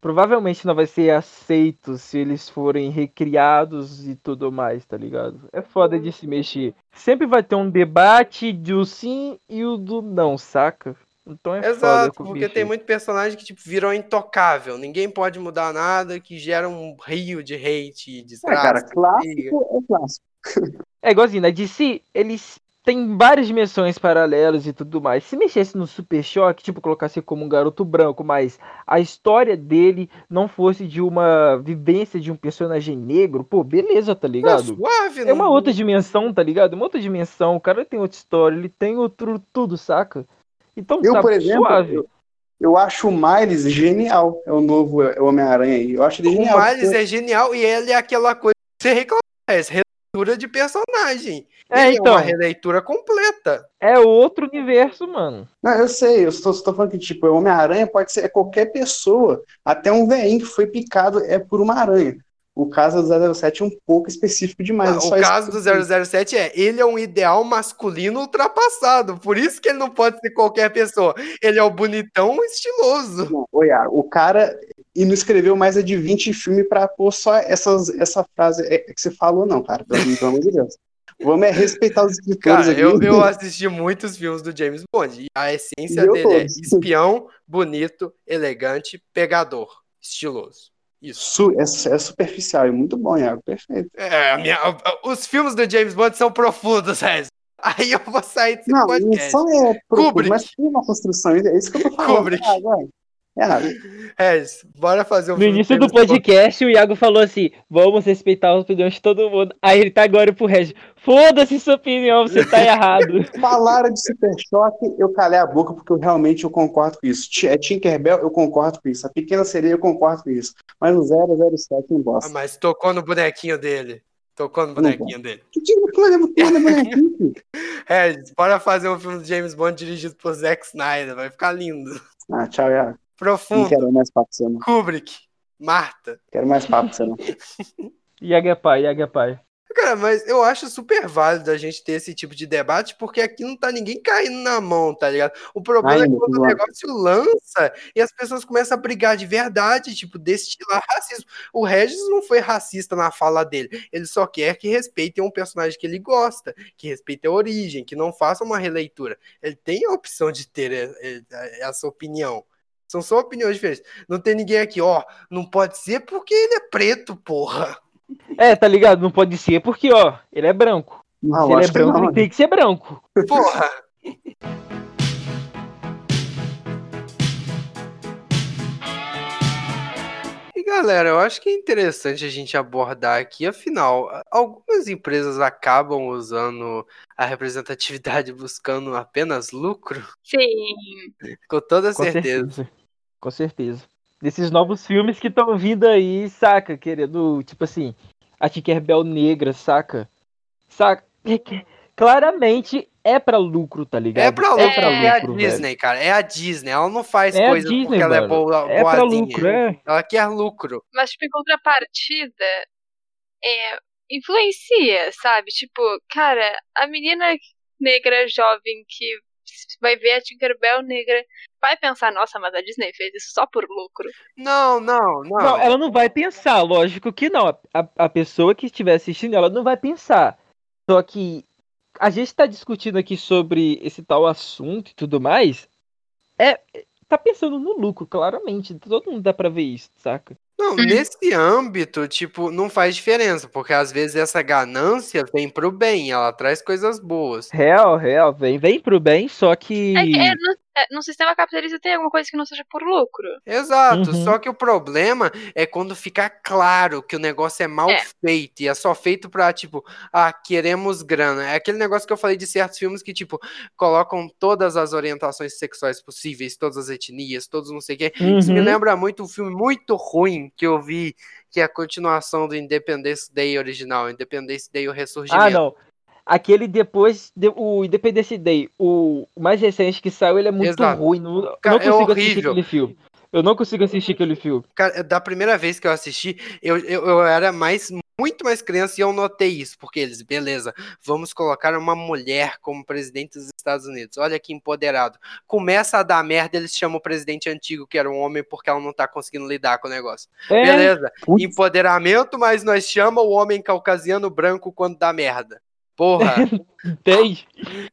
provavelmente não vai ser aceito se eles forem recriados e tudo mais, tá ligado? É foda de se mexer. Sempre vai ter um debate do sim e o do não, saca? Então é foda Exato, com porque tem muito personagem que tipo, virou intocável. Ninguém pode mudar nada, que gera um rio de hate e É, desgraça. cara, briga. clássico é clássico. É igualzinho, na DC, eles têm várias dimensões paralelas e tudo mais. Se mexesse no Super Choque, tipo, colocasse como um garoto branco, mas a história dele não fosse de uma vivência de um personagem negro, pô, beleza, tá ligado? suave, É uma não- outra dimensão, tá ligado? Uma outra dimensão. O cara tem outra história, ele tem outro tudo, saca? Então, Eu, tá por exemplo, suave. eu, eu acho o Miles genial. É o novo é o Homem-Aranha aí. Eu acho ele O genial. Miles porque- é genial e ele é aquela coisa que você reclama. É releitura de personagem. É, ele é então, uma releitura completa. é outro universo, mano. Não, eu sei, eu estou, estou falando que, tipo, o Homem-Aranha pode ser qualquer pessoa. Até um velhinho que foi picado é por uma aranha. O caso do 007 é um pouco específico demais. é o caso do eu sei. 007 é, ele é um ideal masculino ultrapassado. Por isso que ele não pode ser qualquer pessoa. Ele é o bonitão estiloso. Não, o cara e não escreveu mais é de 20 filmes pra pôr só essas, essa frase é, que você falou, não, cara. Pelo, amor de Deus. Vamos é respeitar os escritores Cara, aqui. eu, eu assisti muitos filmes do James Bond. E a essência dele é todos. espião, bonito, elegante, pegador, estiloso. Isso. É, é superficial, é muito bom, Iago. Perfeito. É, minha- os filmes do James Bond são profundos, Rez. Aí eu vou sair desse Não, não podcast. só é profundo, Kubrick. mas tem uma construção. É isso que eu tô falando. Kubrick. Ah. É, Rez, bora fazer um No início do podcast, o Iago falou assim: vamos respeitar as opiniões de todo mundo. Aí ele tá agora pro Regis. Foda-se sua opinião, você tá errado. Falaram de Super Choque, eu calei a boca porque eu realmente eu concordo com isso. É Tinkerbell, eu concordo com isso. A Pequena Sereia, eu concordo com isso. Mas o 007 não Ah, gosta. mas tocou no bonequinho dele. Tocou no bonequinho dele. Que tipo de bonequinho, filho? Rez, bora fazer um filme do James Bond dirigido por Zack Snyder. Vai ficar lindo. Ah, tchau, Iago. Não Profundo. quero mais papo você, não. Kubrick. Marta. Quero mais papo você, não. Iago é pai, Iago é pai. Cara, mas eu acho super válido a gente ter esse tipo de debate, porque aqui não tá ninguém caindo na mão, tá ligado? O problema é Ainda, quando o negócio lança e as pessoas começam a brigar de verdade, tipo, destilar racismo. O Regis não foi racista na fala dele. Ele só quer que respeitem um personagem que ele gosta, que respeitem a origem, que não façam uma releitura. Ele tem a opção de ter eh, essa opinião. São só opiniões diferentes. Não tem ninguém aqui, ó, não pode ser porque ele é preto, porra. É, tá ligado? Não pode ser porque, ó, ele é branco. Não, Se ele é branco, não, ele tem que ser branco. Porra. E galera, eu acho que é interessante a gente abordar aqui, afinal, algumas empresas acabam usando a representatividade buscando apenas lucro, Sim. com toda Com certeza. Com certeza. Desses novos filmes que estão vindo aí, saca? Querendo, tipo assim, a Tinkerbell negra, saca? Saca? É Claramente é pra lucro, tá ligado? É pra lucro, É pra é, a lucro, velho. Disney, cara. É a Disney. Ela não faz É a coisas Disney, porque ela é mano. boa, É pra lucro, é. Ela quer lucro. Mas, tipo, em contrapartida, é, influencia, sabe? Tipo, cara, a menina negra jovem que vai ver a Tinkerbell negra vai pensar, nossa, mas a Disney fez isso só por lucro. Não, não, não. Não, ela não vai pensar, lógico que não. A, a pessoa que estiver assistindo, ela não vai pensar. Só que a gente tá discutindo aqui sobre esse tal assunto e tudo mais. É. Tá pensando no lucro, claramente. Todo mundo dá pra ver isso, saca? Não, nesse âmbito, tipo, não faz diferença, porque às vezes essa ganância vem pro bem, ela traz coisas boas. Real, real, vem, vem pro bem, só que. É é, no, é, no sistema capitalista tem alguma coisa que não seja por lucro. Exato, Uhum. só que o problema é quando fica claro que o negócio é mal É. feito e é só feito pra, tipo, ah, queremos grana. É aquele negócio que eu falei de certos filmes que, tipo, colocam todas as orientações sexuais possíveis, todas as etnias, todos não sei o quê. Isso me Uhum. lembra muito um filme muito ruim que eu vi, que é a continuação do Independence Day original, Independence Day o Ressurgimento. Ah, não. Aquele depois, de- o Independence Day, o mais recente que saiu, ele é muito Exato. ruim. Não, eu Cara, não é consigo assistir horrível. aquele filme. Eu não consigo assistir aquele filme. Cara, da primeira vez que eu assisti, eu, eu, eu era mais muito mais criança e eu notei isso, porque eles, beleza, vamos colocar uma mulher como presidente dos Estados Unidos. Olha que empoderado. Começa a dar merda, eles chamam o presidente antigo, que era um homem, porque ela não tá conseguindo lidar com o negócio. É, Beleza, putz. empoderamento, mas nós chama o homem caucasiano branco quando dá merda. Porra, entende?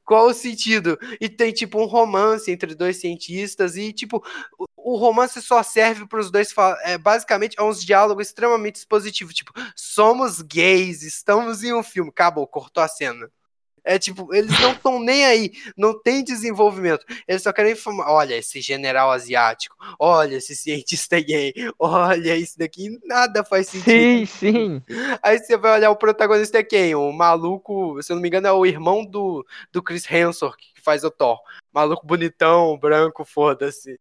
qual o sentido? E tem tipo um romance entre dois cientistas e tipo o, o romance só serve para os dois é, basicamente é uns diálogos extremamente expositivos, tipo, somos gays, estamos em um filme, acabou, cortou a cena. É tipo, eles não estão nem aí, não tem desenvolvimento. Eles só querem informar, olha esse general asiático, olha esse cientista gay, olha isso daqui, nada faz sentido. Sim, sim. Aí você vai olhar o protagonista é quem? O maluco, se eu não me engano, é o irmão do, do Chris Hemsworth, que faz o Thor. Maluco bonitão, branco, foda-se.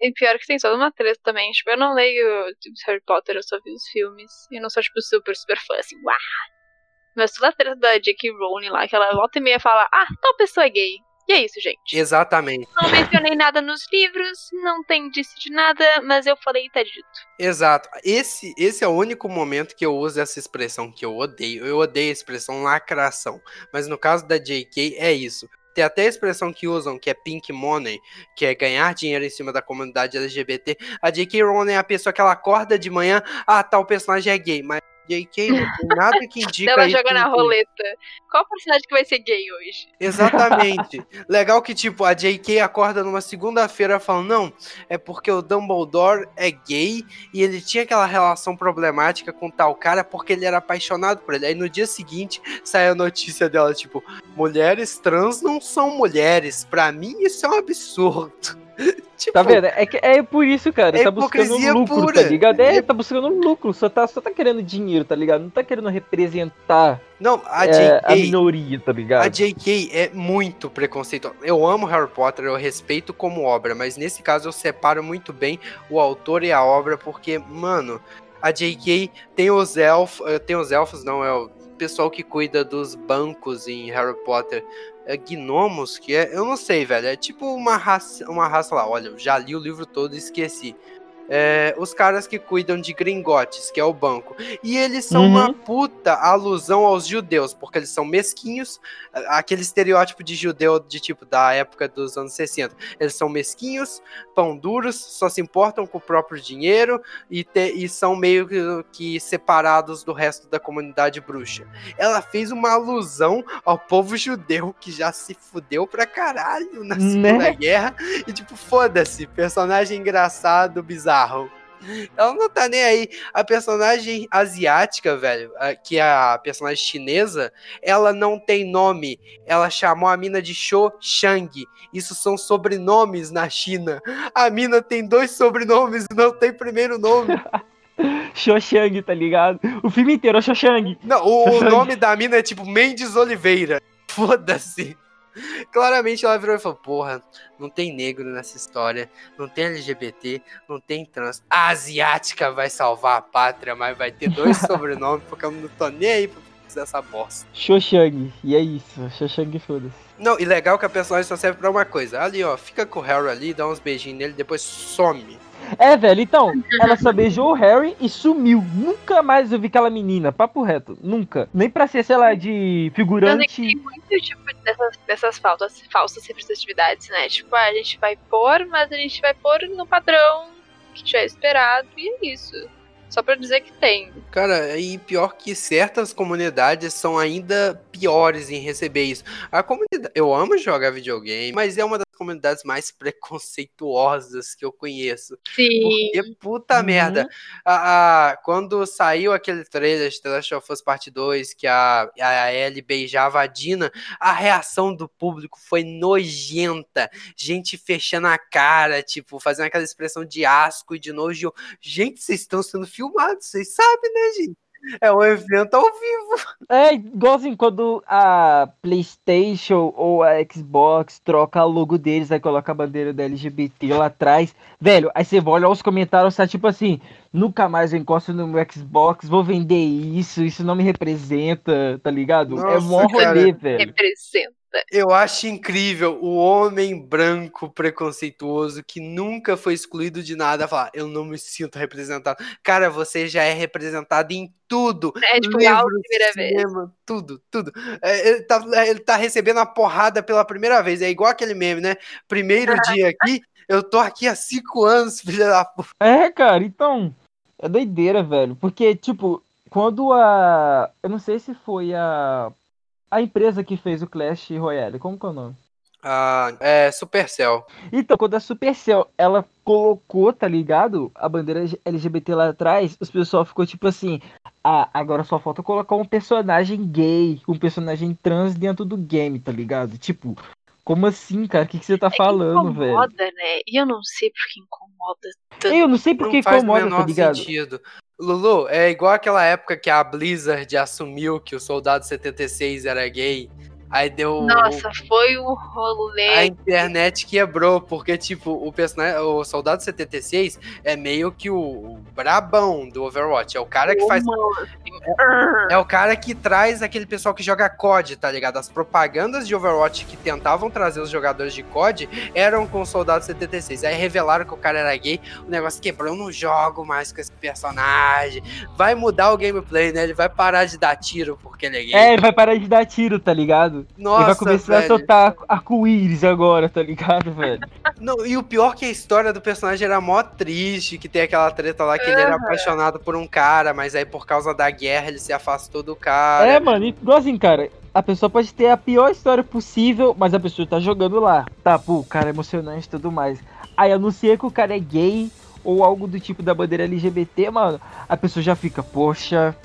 E pior que tem toda uma treta também. Tipo, eu não leio tipo, Harry Potter, eu só vi os filmes. E eu não sou, tipo, super, super fã, assim, uau. Mas toda a treta da J.K. Rowling lá, que ela volta e meia fala, ah, tal pessoa é gay. E é isso, gente. Exatamente, Não mencionei nada nos livros, não tem disso de nada, mas eu falei e tá dito. exato. Esse, esse é o único momento que eu uso essa expressão que eu odeio. Eu odeio a expressão lacração. Mas no caso da J.K. é isso. Tem até a expressão que usam, que é pink money, que é ganhar dinheiro em cima da comunidade LGBT. A J.K. Rowling é a pessoa que ela acorda de manhã, ah, tal personagem é gay, mas J.K. não tem nada que indica Ela joga na filme. roleta. Qual personagem que vai ser gay hoje? Exatamente. Legal que, tipo, a J.K. acorda numa segunda-feira falando, não, é porque o Dumbledore é gay e ele tinha aquela relação problemática com tal cara porque ele era apaixonado por ele. Aí no dia seguinte sai a notícia dela, tipo, mulheres trans não são mulheres. Pra mim isso é um absurdo. tipo, Tá vendo? É, que, é por isso, cara. É tá buscando lucro, pura. tá ligado? É, É- tá buscando lucro. Só tá, só tá querendo dinheiro, tá ligado? Não tá querendo representar Não, a é, J.K. a minoria, tá A ligado? J.K. é muito preconceituosa. Eu amo Harry Potter, eu respeito como obra, mas nesse caso eu separo muito bem o autor e a obra, porque, mano, a J.K. tem os elfos. Tem os elfos, não, é o pessoal que cuida dos bancos em Harry Potter. É gnomos, que é. Eu não sei, velho. É tipo uma raça, uma raça lá. Olha, eu já li o livro todo e esqueci. É, os caras que cuidam de Gringotes, que é o banco. E eles são Uhum. uma puta alusão aos judeus, porque eles são mesquinhos, aquele estereótipo de judeu de tipo da época dos anos 60. Eles são mesquinhos, pão duros, só se importam com o próprio dinheiro e, te- e são meio que, separados do resto da comunidade bruxa. Ela fez uma alusão ao povo judeu que já se fudeu pra caralho na Né? Segunda Guerra e tipo, foda-se, personagem engraçado, bizarro. Ela não tá nem aí. A personagem asiática, velho, que é a personagem chinesa, ela não tem nome. Ela chamou a mina de Sho Shang. Isso são sobrenomes na China. A mina tem dois sobrenomes e não tem primeiro nome. Xoxang, tá ligado? O filme inteiro é Xoxang. Não, o, o nome da mina é tipo Mendes Oliveira. Foda-se. Claramente ela virou e falou: Porra, não tem negro nessa história, não tem LGBT, não tem trans. A asiática vai salvar a pátria, mas vai ter dois sobrenomes, porque eu não tô nem aí pra fazer essa bosta. Xoxang. E é isso. Xoxang, foda-se. Não, e legal que a personagem só serve pra uma coisa. Ali, ó, fica com o Harry ali, dá uns beijinhos nele, depois some. É, velho, então, ela só beijou o Harry e sumiu. Nunca mais eu vi aquela menina, papo reto. Nunca. Nem pra ser, sei lá, de Mas é que figurante. tem muito, tipo, dessas, dessas faltas, falsas representatividades, né? Tipo, ah, a gente vai pôr, mas a gente vai pôr no padrão que já é esperado, e é isso. Só pra dizer que tem. Cara, e pior que certas comunidades são ainda piores em receber isso. A comunidade. Eu amo jogar videogame, mas é uma das comunidades mais preconceituosas que eu conheço. Sim. Porque, puta Uhum. merda. A, a- quando saiu aquele trailer de The Last of Us Part 2, que a, a Ellie beijava a Dina, a reação do público foi nojenta. Gente fechando a cara, tipo, fazendo aquela expressão de asco e de nojo. Gente, vocês estão sendo filmados, vocês sabem, né, gente? É um evento ao vivo. É igualzinho quando a PlayStation ou a Xbox troca o logo deles, aí coloca a bandeira da LGBT lá atrás. Velho, aí você vai olhar os comentários, tá tipo assim: nunca mais eu encosto no meu Xbox, vou vender isso, isso não me representa, tá ligado? é Nossa, mó cara. rolê, velho. Representa. Eu acho incrível o homem branco preconceituoso que nunca foi excluído de nada falar, eu não me sinto representado. Cara, você já é representado em tudo. É tipo Livro, primeira vez. cinema, tudo, tudo. É, ele, tá, ele tá recebendo a porrada pela primeira vez. É igual aquele meme, né? Primeiro dia aqui, eu tô aqui há cinco anos, filha da puta. É, cara, então. É doideira, velho. Porque, tipo, quando a. Eu não sei se foi a. A empresa que fez o Clash Royale, como que é o nome? Ah, é Supercell. Então, quando a Supercell, ela colocou, tá ligado? A bandeira LGBT lá atrás, os pessoal ficou tipo assim, ah, agora só falta colocar um personagem gay, um personagem trans dentro do game, tá ligado? Tipo, como assim, cara? O que, que você tá É que falando, velho? incomoda, né? E eu não sei por que incomoda tanto. Eu não sei por que não faz o incomoda, menor tá ligado? sentido. Lulu, é igual aquela época que a Blizzard assumiu que o Soldado 76 era gay. Aí deu. Nossa, foi um A rolê. internet quebrou, porque, tipo, o personagem. O Soldado 76 é meio que o, o brabão do Overwatch. É o cara que faz. É o cara que traz aquele pessoal que joga COD, tá ligado? As propagandas de Overwatch que tentavam trazer os jogadores de COD eram com o Soldado 76. Aí revelaram que o cara era gay, o negócio quebrou. Eu não jogo mais com esse personagem. Vai mudar o gameplay, né? Ele vai parar de dar tiro porque ele é gay. É, ele vai parar de dar tiro, tá ligado? Nossa, ele vai começar velho. a soltar arco-íris agora, tá ligado, velho? Não, e o pior é que a história do personagem era mó triste, que tem aquela treta lá que ele era apaixonado por um cara, mas aí por causa da guerra ele se afastou do cara. É, mano, igualzinho, cara. A pessoa pode ter a pior história possível, mas a pessoa tá jogando lá. Tá, pô, o cara é emocionante e tudo mais. Aí anuncia que o cara é gay ou algo do tipo da bandeira LGBT, mano. A pessoa já fica, poxa,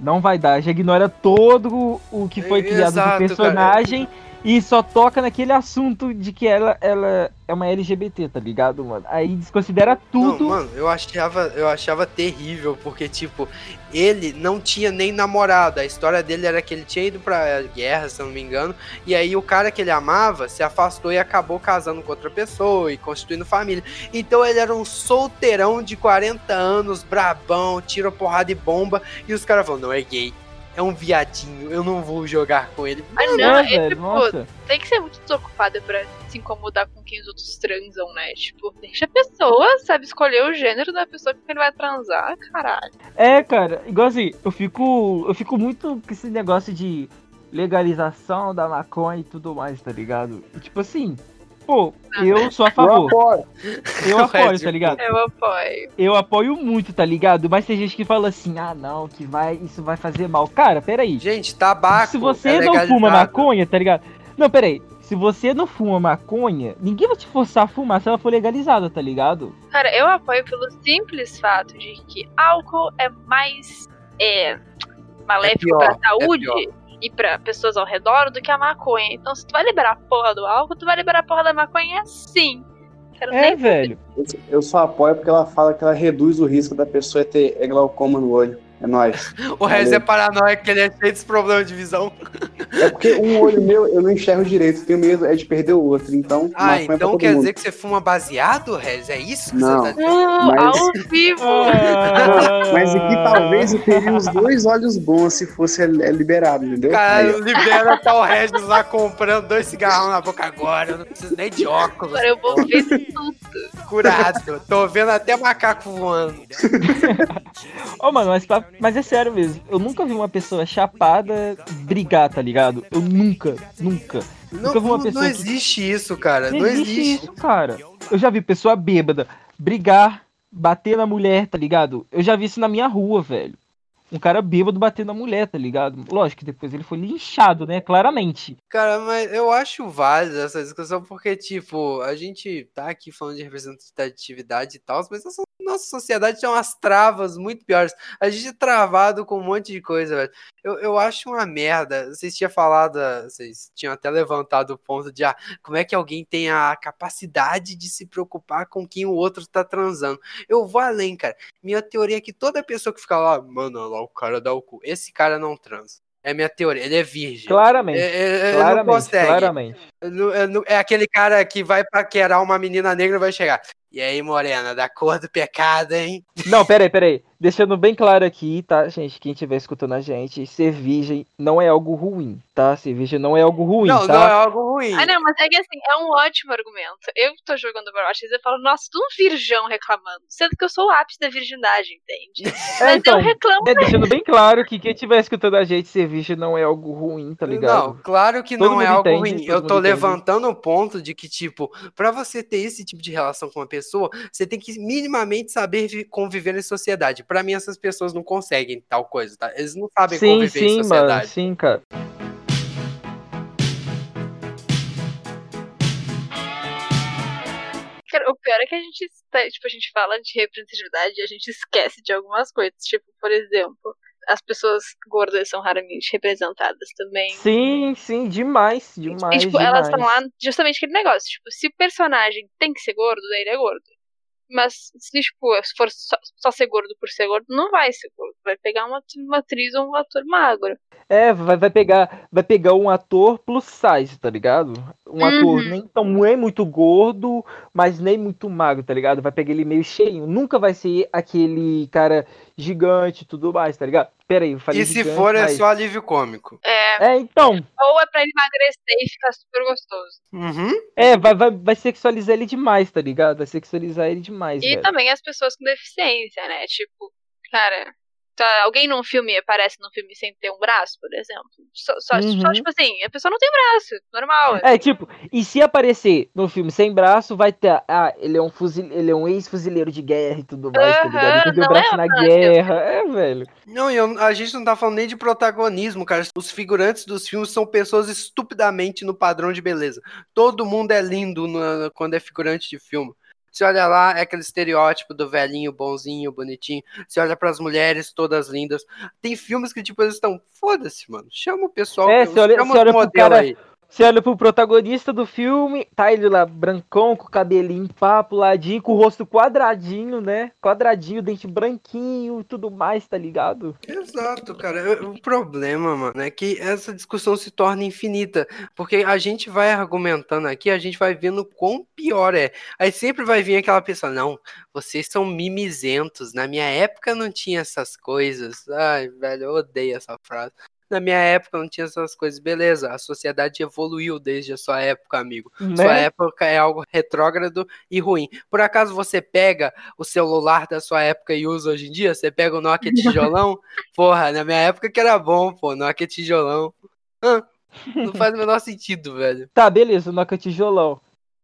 não vai dar. Já ignora todo o que foi criado exato, do personagem e só toca naquele assunto de que ela, ela é uma LGBT, tá ligado, mano? Aí desconsidera tudo. Não, mano, eu achava, eu achava terrível, porque, tipo, ele não tinha nem namorado. A história dele era que ele tinha ido pra guerra, se eu não me engano, e aí o cara que ele amava se afastou e acabou casando com outra pessoa e constituindo família. Então ele era um solteirão de 40 anos, brabão, tira porrada e bomba, e os caras falam, não, é gay. É um viadinho, eu não vou jogar com ele. Ah, É, não, é velho, tipo, nossa. tem que ser muito desocupado pra se incomodar com quem os outros transam, né? Tipo, deixa a pessoa, sabe, escolher o gênero da pessoa com quem ele vai transar, caralho. É, cara, igual assim, eu fico. Eu fico muito com esse negócio de legalização da maconha e tudo mais, tá ligado? E, tipo assim, pô, eu sou a Eu favor. apoio. Eu apoio, tipo, tá ligado? Eu apoio. Eu apoio muito, tá ligado? Mas tem gente que fala assim, ah não, que vai, isso vai fazer mal. Cara, peraí. Gente, tabaco. Se você é não fuma maconha, tá ligado? Não, peraí. Se você não fuma maconha, ninguém vai te forçar a fumar se ela for legalizada, tá ligado? Cara, eu apoio pelo simples fato de que álcool é mais é, maléfico pior, pra é saúde e pra pessoas ao redor do que a maconha. Então, se tu vai liberar a porra do álcool, tu vai liberar a porra da maconha sim. Quero É, nem velho. Eu- Eu só apoio porque ela fala que ela reduz o risco da pessoa ter glaucoma no olho. É nóis. O Rez é paranoico, ele é cheio desse problema de visão. É porque um olho meu eu não enxergo direito, tenho medo é de perder o outro. Então, Ah, pra então quer mundo. dizer que você fuma baseado, Rez? É isso que Não. você tá dizendo? Uh, Mas- ao vivo! Ah. Mas aqui talvez eu teria os dois olhos bons se fosse é, liberado, entendeu? Cara, Aí, libera tá o Regis lá comprando dois cigarrão na boca agora. Eu não preciso nem de óculos. Agora eu vou ver tudo. Curado. Tô vendo até macaco voando. Ô, mano, mas, pa- mas é sério mesmo. Eu nunca vi uma pessoa chapada brigar, tá ligado? Eu nunca, nunca. Não, Nunca vi uma pessoa não que- existe isso, cara. Não, Não existe, existe. isso, cara. Eu já vi pessoa bêbada brigar bater na mulher, tá ligado? Eu já vi isso na minha rua, velho. Um cara bêbado batendo na mulher, tá ligado? Lógico que depois ele foi linchado, né? Claramente. Cara, mas eu acho válida essa discussão porque, tipo, a gente tá aqui falando de representatividade e tal, mas essa nossa sociedade tem umas travas muito piores. A gente é travado com um monte de coisa, velho. Eu, eu acho uma merda. Vocês tinham falado, vocês tinham até levantado o ponto de ah, como é que alguém tem a capacidade de se preocupar com quem o outro tá transando. Eu vou além, cara. Minha teoria é que toda pessoa que fica lá, mano, lá o cara dá o cu. Esse cara não transa. É minha teoria, ele é virgem. Claramente. É, é, claramente, não consegue. claramente. É, é aquele cara que vai paquerar uma menina negra e vai chegar. E aí, Morena, da cor do pecado, hein? Não, peraí, peraí. Deixando bem claro aqui, tá, gente? Quem estiver escutando a gente, ser virgem não é algo ruim, tá? Ser virgem não é algo ruim, não, tá? Não, é algo ruim. Ah, não, mas é que assim, é um ótimo argumento. Eu tô jogando Overwatch e eu falo, nossa, tu um virgão reclamando. Sendo que eu sou o ápice da virgindade, entende? É, mas então, eu reclamo. É, deixando bem claro que quem estiver escutando a gente, ser virgem não é algo ruim, tá ligado? Não, claro que Todo não é mundo algo entende, ruim. Eu tô entende. levantando o ponto de que, tipo, pra você ter esse tipo de relação com uma pessoa, você tem que minimamente saber vi- conviver em sociedade. Pra mim, essas pessoas não conseguem tal coisa, tá? Eles não sabem Sim, conviver em sim, mano, sociedade. sim, cara. O pior é que a gente, tipo, a gente fala de representatividade e a gente esquece de algumas coisas. Tipo, por exemplo, as pessoas gordas são raramente representadas também. Sim, sim, demais, demais, e, tipo, elas estão demais. lá justamente aquele negócio. Tipo, se o personagem tem que ser gordo, daí ele é gordo. Mas se, tipo, se for só, só ser gordo por ser gordo, não vai ser gordo. Vai pegar uma, uma atriz ou um ator magro. É, vai, vai pegar, vai pegar um ator plus size, tá ligado? Um ator Uhum. nem tão nem muito gordo, mas nem muito magro, tá ligado? Vai pegar ele meio cheinho. Nunca vai ser aquele cara gigante e tudo mais, tá ligado? Pera aí, eu falei E se gigante, for, é mas- só alívio cômico. É, É, então, ou é pra ele emagrecer e ficar super gostoso. Uhum. é, vai, vai, vai sexualizar ele demais, tá ligado? Vai sexualizar ele demais, E velho. também as pessoas com deficiência, né? Tipo, cara, tá, alguém num filme aparece num filme sem ter um braço, por exemplo. Só, só, Uhum. só, tipo assim, a pessoa não tem braço, normal. É, tipo, e se aparecer no filme sem braço, vai ter. Ah, ele é um fuzil, ele é um ex-fuzileiro de guerra e tudo mais, tá ligado? Ele perdeu o braço é na guerra. É, velho. Não, e eu- a gente não tá falando nem de protagonismo, cara. Os figurantes dos filmes são pessoas estupidamente no padrão de beleza. Todo mundo é lindo na- quando é figurante de filme. Você olha lá, é aquele estereótipo do velhinho, bonzinho, bonitinho. Você olha pras mulheres, todas lindas. Tem filmes que, tipo, eles estão. Foda-se, mano. Chama o pessoal. É, que- você olha- chama os olha pro modelo cara- aí. Você olha pro protagonista do filme, tá ele lá, brancão, com o cabelinho papo, ladinho, com o rosto quadradinho, né? Quadradinho, dente branquinho e tudo mais, tá ligado? Exato, cara. O problema, mano, é que essa discussão se torna infinita. Porque a gente vai argumentando aqui, a gente vai vendo quão pior é. Aí sempre vai vir aquela pessoa, não, vocês são mimizentos. Na minha época não tinha essas coisas. Ai, velho, eu odeio essa frase. Na minha época não tinha essas coisas. Beleza, a sociedade evoluiu desde a sua época, amigo. Sua Né? época é algo retrógrado e ruim. Por acaso você pega o celular da sua época e usa hoje em dia? Você pega o Nokia tijolão? Porra, na minha época que era bom, pô, Nokia tijolão. Hã? não faz o menor sentido, velho. Tá, beleza, o Nokia tijolão.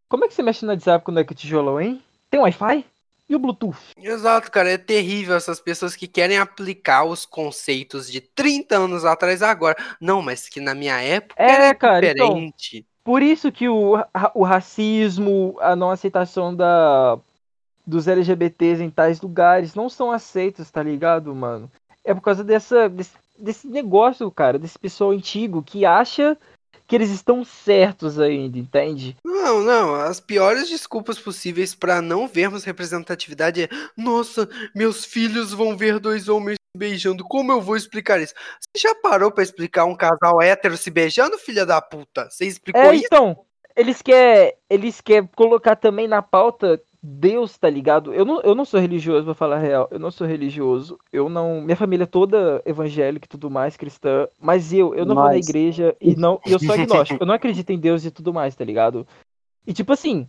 Como é que você mexe no WhatsApp com o Nokia tijolão, hein? Tem Wi-Fi? E o Bluetooth? Exato, cara, é terrível essas pessoas que querem aplicar os conceitos de 30 anos atrás agora. Não, mas que na minha época É, era cara, então. diferente. Por isso que o, o racismo, a não aceitação da, dos LGBTs em tais lugares não são aceitos, tá ligado, mano? É por causa dessa, desse, desse negócio, cara, desse pessoal antigo que acha que eles estão certos ainda, entende? Não, não, as piores desculpas possíveis pra não vermos representatividade é: nossa, meus filhos vão ver dois homens se beijando, como eu vou explicar isso? Você já parou pra explicar um casal hétero se beijando, filha da puta? Você explicou É, isso? então, eles querem eles quer colocar também na pauta Deus, tá ligado? Eu não, eu não sou religioso, vou falar a real. Eu não sou religioso. Eu não. Minha família é toda evangélica e tudo mais, cristã. Mas eu, eu não vou na igreja e não. e eu sou agnóstico. Eu não acredito em Deus e tudo mais, tá ligado? E tipo assim,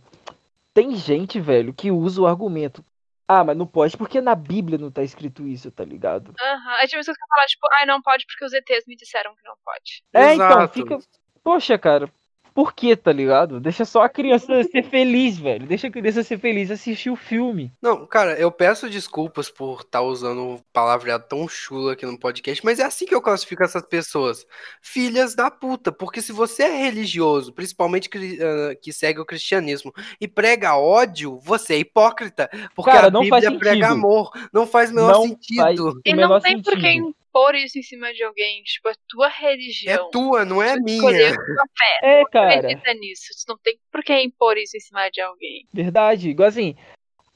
tem gente, velho, que usa o argumento. Ah, mas não pode porque na Bíblia não tá escrito isso, tá ligado? Aham. É tipo isso que eu falar, tipo, ai, não pode porque os ETs me disseram que não pode. É, então, Exato. fica. Poxa, cara. Por quê, tá ligado? Deixa só a criança ser feliz, velho. Deixa a criança ser feliz assistir o filme. Não, cara, eu peço desculpas por estar usando palavreado tão chulo aqui no podcast, mas é assim que eu classifico essas pessoas. Filhas da puta. Porque se você é religioso, principalmente que, uh, que segue o cristianismo, e prega ódio, você é hipócrita. Porque Cara, a não faz Bíblia prega sentido. amor. Não faz o menor Não sentido. faz o E menor não tem por que sentido. Impor isso em cima de alguém. Tipo, é tua religião. É tua, não é Tu minha. fé. É, cara. acredita nisso. Tu não tem por que impor isso em cima de alguém. Verdade. Igual assim,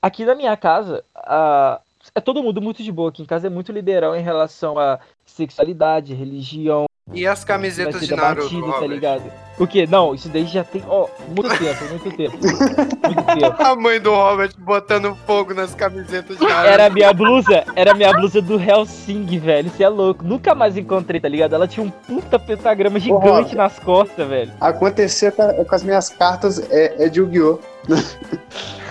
aqui na minha casa, a... é todo mundo muito de boa. Aqui em casa é muito liberal em relação a sexualidade, religião. E as camisetas de Naruto, debatido, tá ligado? O quê? Não, isso daí já tem, ó, muito tempo, muito tempo. Muito tempo. A mãe do Robert botando fogo nas camisetas de Naruto. Era a minha blusa, era a minha blusa do Helsing, velho. Você é louco. Nunca mais encontrei, tá ligado? Ela tinha um puta pentagrama gigante Robert. nas costas, velho. Aconteceu com, a- com as minhas cartas é, é de Yu-Gi-Oh!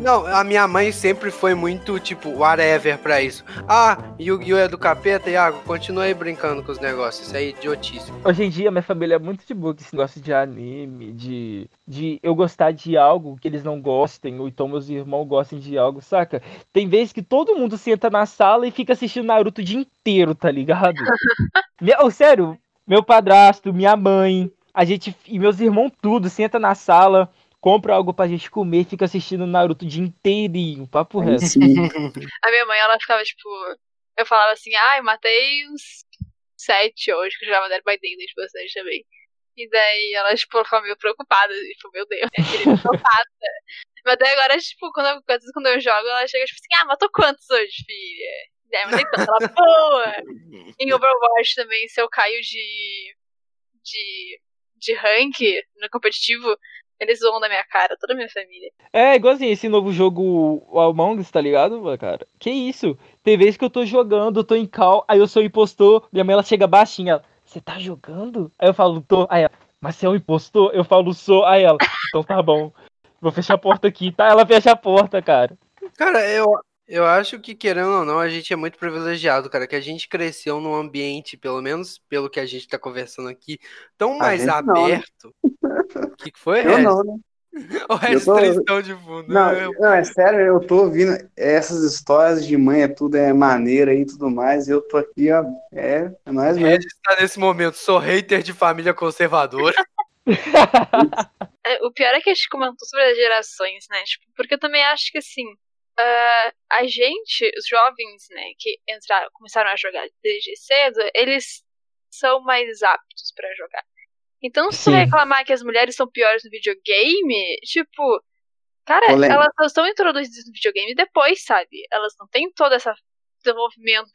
Não, a minha mãe sempre foi muito, tipo, whatever pra isso. Ah, Yu-Gi-Oh! é do capeta, Iago, continua aí brincando com os negócios. Isso aí é idiotice. Hoje em dia, minha família é muito de boa com esse negócio de anime, de, de eu gostar de algo que eles não gostem, ou então meus irmãos gostem de algo, saca? Tem vezes que todo mundo senta na sala e fica assistindo Naruto o dia inteiro, tá ligado? meu, sério, meu padrasto, minha mãe, a gente e meus irmãos tudo, senta na sala, compra algo pra gente comer e fica assistindo Naruto o dia inteirinho, papo reto. A minha mãe, ela ficava, tipo. Eu falava assim, ai, matei uns sete hoje, que eu jogava Dead by Daylight bastante também. E daí ela, tipo, ficava meio preocupada, tipo, meu Deus, é psicopata. Mas daí agora, tipo, quando eu, às vezes quando eu jogo, ela chega, tipo assim, ah, matou quantos hoje, filha? E daí, matei tanto, ela, boa! Em Overwatch também, se eu caio de. de. de rank no competitivo, eles zoam da minha cara, toda a minha família. É, igual assim, esse novo jogo, o Among Us, tá ligado, cara? Que isso? Tem vezes que eu tô jogando, eu tô em cal, aí eu sou impostor, minha mãe ela chega baixinha, ela, você tá jogando? Aí eu falo, tô, aí ela, mas você é um impostor? Eu falo, sou, aí ela, então tá bom, vou fechar a porta aqui, tá? Ela fecha a porta, cara. Cara, eu, eu acho que, querendo ou não, a gente é muito privilegiado, cara, que a gente cresceu num ambiente, pelo menos pelo que a gente tá conversando aqui, tão mais gente né? aberto. O que, que foi, Eu não, né? O Regis tô- tristão de fundo. Não, Eu- não, é sério, eu tô ouvindo essas histórias de mãe, é tudo é maneira e tudo mais, e eu tô aqui, ó, é, é O mesmo. Regis tá nesse momento, sou hater de família conservadora. É, o pior é que a gente comentou sobre as gerações, né? Tipo, porque eu também acho que assim. Ah, a gente, os jovens, né, que entraram, começaram a jogar desde cedo, eles são mais aptos pra jogar. Então, se Sim. reclamar que as mulheres são piores no videogame, tipo, cara, Polêmica. elas só estão introduzidas no videogame depois, sabe? Elas não têm todo esse desenvolvimento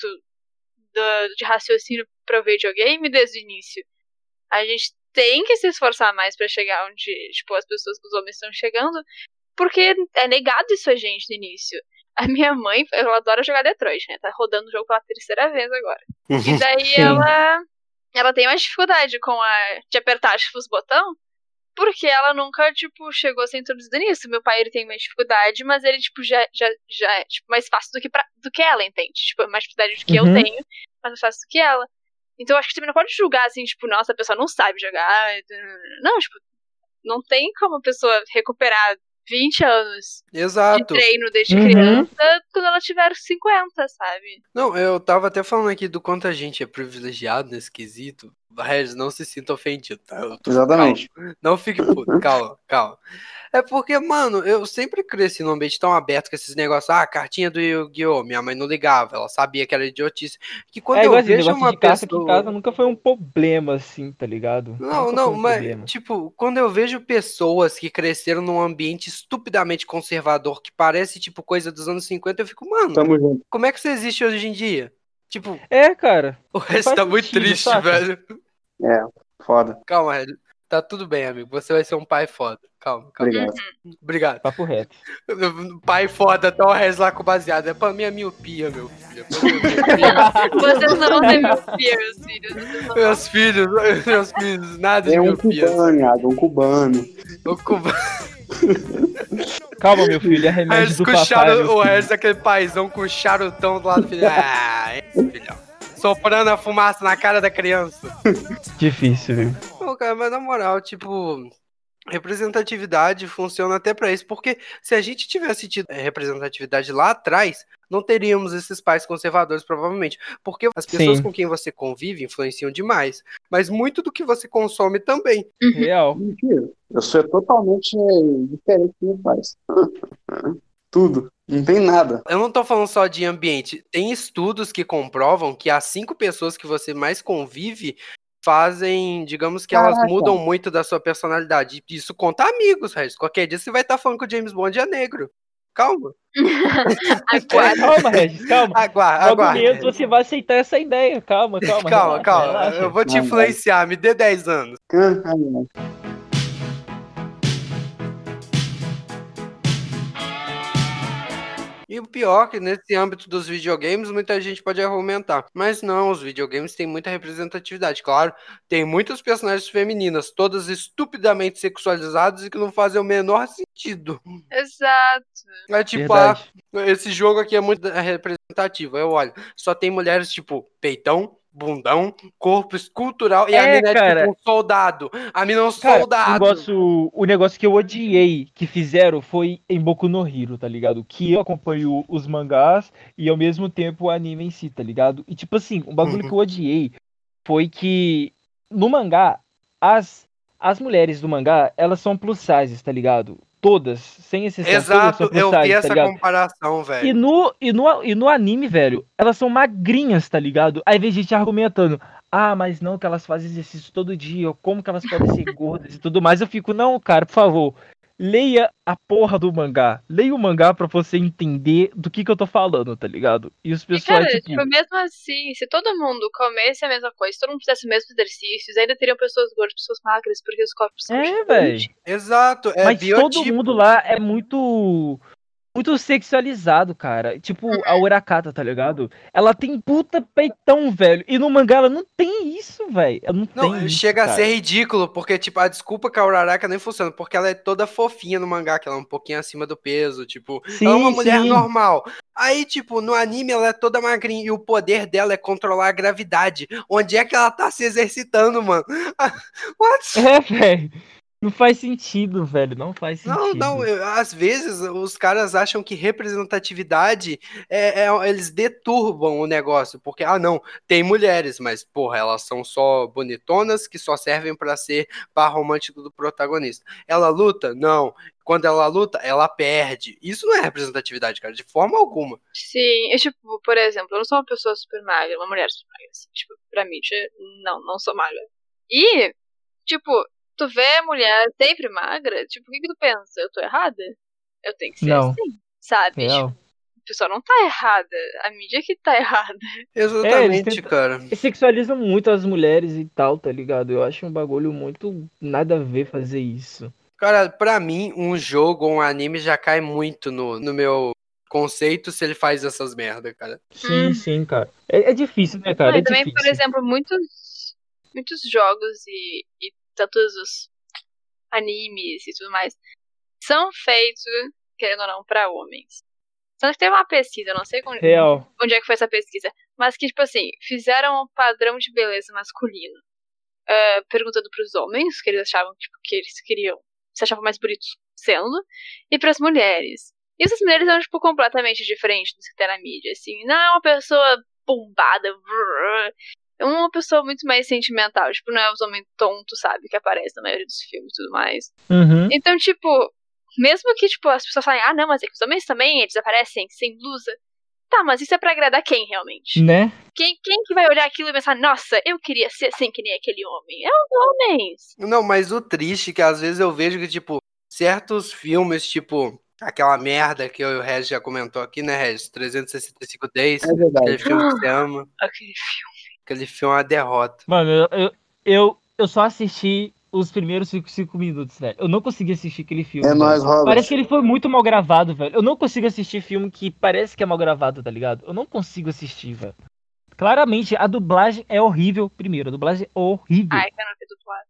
do- de raciocínio pro videogame desde o início. A gente tem que se esforçar mais pra chegar onde, tipo, as pessoas, os homens estão chegando, porque é negado isso a gente no início. A minha mãe, ela adora jogar Detroit, né? Tá rodando o jogo pela terceira vez agora. E daí Sim. ela ela tem mais dificuldade com a de apertar que os botão, porque ela nunca, tipo, chegou a ser introduzida nisso. Meu pai, ele tem mais dificuldade, mas ele, tipo, já, já, já é tipo, mais fácil do que, pra, do que ela, entende? Tipo, mais dificuldade do que eu Uhum. tenho, mas mais fácil do que ela. Então eu acho que você também não pode julgar, assim, tipo, nossa, a pessoa não sabe jogar. Não, tipo, não tem como a pessoa recuperar 20 anos de Exato. treino desde Uhum. criança quando ela tiver 50, sabe? Não, eu tava até falando aqui do quanto a gente é privilegiado nesse quesito. Regis, não se sinta ofendido, tá? Eu tô- Exatamente. calma. Não fique puto, calma, calma. É porque, mano, eu sempre cresci num ambiente tão aberto com esses negócios. Ah, cartinha do Yu-Gi-Oh! Minha mãe não ligava, ela sabia que era idiotice. Que quando é eu assim, vejo uma de casa aqui pessoa. em casa nunca foi um problema, assim, tá ligado? Não, Nunca não, um mas, problema. tipo, quando eu vejo pessoas que cresceram num ambiente estupidamente conservador, que parece, tipo, coisa dos anos 50, eu fico, mano, Tamo junto. como é que você existe hoje em dia? Tipo, É, cara. o resto tá muito sentido, triste, saca? velho. É, foda. Calma, Red. Tá tudo bem, amigo. Você vai ser um pai foda. Calma, calma. Obrigado. Obrigado. Papo reto. Pai foda, tá o Rez lá com baseado. É pra minha miopia, meu filho. É pra minha miopia. Vocês não vão ter miopia, meus filhos. Meus filhos, meus filhos, nada de É um miopia. cubano, Iago, um cubano. O cubano. Calma, meu filho, é remédio Rez do com papai. charu... meu O filho. Rez, aquele paizão com charutão do lado do filho. Ah, esse filhão. Soprando a fumaça na cara da criança. Difícil, viu? Pô, cara, mas na moral, tipo, representatividade funciona até pra isso, porque se a gente tivesse tido eh, representatividade lá atrás, não teríamos esses pais conservadores, provavelmente. Porque as pessoas Sim. com quem você convive influenciam demais. Mas muito do que você consome também. Real. Mentira. Eu sou totalmente diferente do meu pai. Tudo. Não tem nada. Eu não tô falando só de ambiente. Tem estudos que comprovam que as cinco pessoas que você mais convive fazem, digamos que elas Caraca. mudam muito da sua personalidade. Isso conta amigos, Regis. Qualquer dia você vai estar falando que o James Bond é negro. Calma. Calma, Regis, calma. Aguarda, Logo aguarda. menos você vai aceitar essa ideia. Calma, calma. Calma, relaxa, calma. relaxa. Eu vou te influenciar. Me dê 10 anos. E o pior é que nesse âmbito dos videogames, muita gente pode argumentar. Mas não, os videogames têm muita representatividade. Claro, tem muitas personagens femininas, todas estupidamente sexualizadas e que não fazem o menor sentido. exato. É tipo, ah, esse jogo aqui é muito representativo. Eu olho, só tem mulheres tipo peitão, bundão, corpo escultural e a É, mina é cara. tipo um soldado. A mina é um Cara, o soldado. negócio, o negócio que eu odiei que fizeram foi em Boku no Hero, tá ligado? Que eu acompanho os mangás e ao mesmo tempo o anime em si, tá ligado? E tipo assim, um bagulho Uhum. que eu odiei foi que no mangá, as, as mulheres do mangá, elas são plus sizes, tá ligado? Todas, sem exceção, Exato, eu vi sizes, essa tá comparação, E velho. no, e, no, e no anime, velho, elas são magrinhas, tá ligado? Aí vem gente argumentando, ah, mas não, que elas fazem exercício todo dia, como que elas podem ser gordas e tudo mais. Eu fico, não, cara, por favor, leia a porra do mangá. Leia o mangá pra você entender do que que eu tô falando, tá ligado? E os E, pessoal, cara, tipo, tipo, mesmo assim, se todo mundo comesse a mesma coisa, se todo mundo fizesse os mesmos exercícios, ainda teriam pessoas gordas, pessoas magras, porque os corpos são É, diferentes. velho. Exato, é mas biotipo. todo mundo lá é muito. Muito sexualizado, cara. Tipo, a Urakata, tá ligado? Ela tem puta peitão, velho. E no mangá ela não tem isso, velho. Não, Não, tem isso, chega a cara. ser ridículo, porque, tipo, a desculpa com a Uraraka nem funciona, porque ela é toda fofinha no mangá, que ela é um pouquinho acima do peso, tipo, ela é uma Sim, mulher sim. normal. Aí, tipo, no anime ela é toda magrinha e o poder dela é controlar a gravidade. Onde é que ela tá se exercitando, mano? What? É, velho. Não faz sentido, velho. Não faz sentido. Não, não, eu- às vezes os caras acham que representatividade é, é- eles deturbam o negócio, porque ah não, tem mulheres, mas porra, elas são só bonitonas que só servem pra ser par romântico do protagonista. Ela luta? Não. Quando ela luta, ela perde. Isso não é representatividade, cara, de forma alguma. Sim, eu, tipo, por exemplo, eu não sou uma pessoa super magra, uma mulher super magra, assim, tipo, pra mim, tipo, não, não sou magra. E, tipo, tu vê mulher sempre magra, tipo, o que que tu pensa? Eu tô errada? Eu tenho que ser Não. assim, sabe? Real. Tipo, a pessoa não tá errada, a mídia que tá errada. Exatamente, tentam- cara. Eles sexualizam muito as mulheres e tal, tá ligado? Eu acho um bagulho muito nada a ver fazer isso. Cara, pra mim, um jogo ou um anime já cai muito no, no meu conceito se ele faz essas merda, cara. Sim, Hum. sim, cara. É, é difícil, né, cara? Mas É também, difícil. por exemplo, muitos, muitos jogos e, e tantos os animes e tudo mais são feitos, querendo ou não, pra homens. Tanto que teve uma pesquisa, não sei onde, onde é que foi essa pesquisa, mas que, tipo assim, fizeram um padrão de beleza masculino, ah, perguntando pros homens, que eles achavam tipo, que eles queriam, se achavam mais bonitos sendo, e pras mulheres. E essas mulheres eram, tipo, completamente diferentes do que tem na mídia, assim. Não é uma pessoa bombada, brrr, uma pessoa muito mais sentimental, tipo, não é os homens tontos, sabe, que aparecem na maioria dos filmes e tudo mais. Uhum. Então, tipo, mesmo que, tipo, as pessoas falem, ah, não, mas é que os homens também, eles aparecem sem blusa. Tá, mas isso é pra agradar quem, realmente? Né? Quem, quem que vai olhar aquilo e pensar, nossa, eu queria ser assim que nem aquele homem? É os homens. Não, mas o triste é que às vezes eu vejo que, tipo, certos filmes, tipo, aquela merda que eu e o Regis já comentou aqui, né, Regis? 365 Days, É verdade. aquele filme que você ama, Aquele filme. Aquele filme é uma derrota. Mano, eu, eu, eu, eu só assisti os primeiros 5 minutos, velho. Eu não consegui assistir aquele filme. É nóis, Robert. Parece que ele foi muito mal gravado, velho. Eu não consigo assistir filme que parece que é mal gravado, tá ligado? Eu não consigo assistir, velho. Claramente, a dublagem é horrível, primeiro. A dublagem é horrível. Ai, eu não dublado.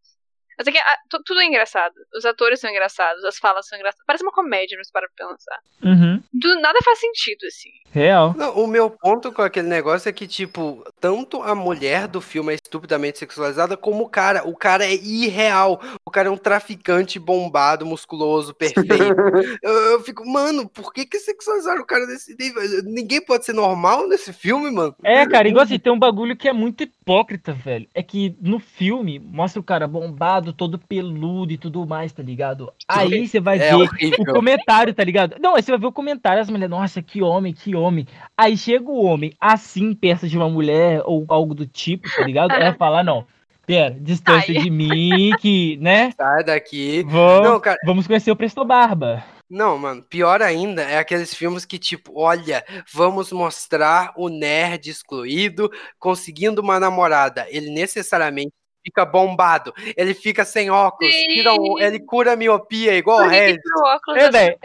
Mas é que ah, tu- tudo é engraçado. Os atores são engraçados, as falas são engraçadas. Parece uma comédia, mas para pra pensar. Uhum. do nada faz sentido, assim. Real. Não, o meu ponto com aquele negócio é que, tipo, tanto a mulher do filme é estupidamente sexualizada, como o cara. O cara é irreal. O cara é um traficante bombado, musculoso, perfeito. eu, eu fico, mano, por que que sexualizaram o cara desse nível? Ninguém pode ser normal nesse filme, mano. É, cara, igual assim, tem um bagulho que é muito hipócrita, velho. É que no filme mostra o cara bombado, todo peludo e tudo mais, tá ligado? Aí você vai É ver horrível. o comentário, tá ligado? Não, aí você vai ver o comentário, as mulheres, nossa, que homem, que homem. Aí chega o homem assim, perto de uma mulher ou algo do tipo, tá ligado? Ela fala, não, pera, distância Ai. de mim, que, né? Sai daqui. Vamos, Não, cara, vamos conhecer o Presto Barba. Não, mano, pior ainda é aqueles filmes que, tipo, olha, vamos mostrar o nerd excluído conseguindo uma namorada. Ele necessariamente fica bombado, ele fica sem óculos, um- ele cura a miopia, igual o Regis. tira o óculos É, velho.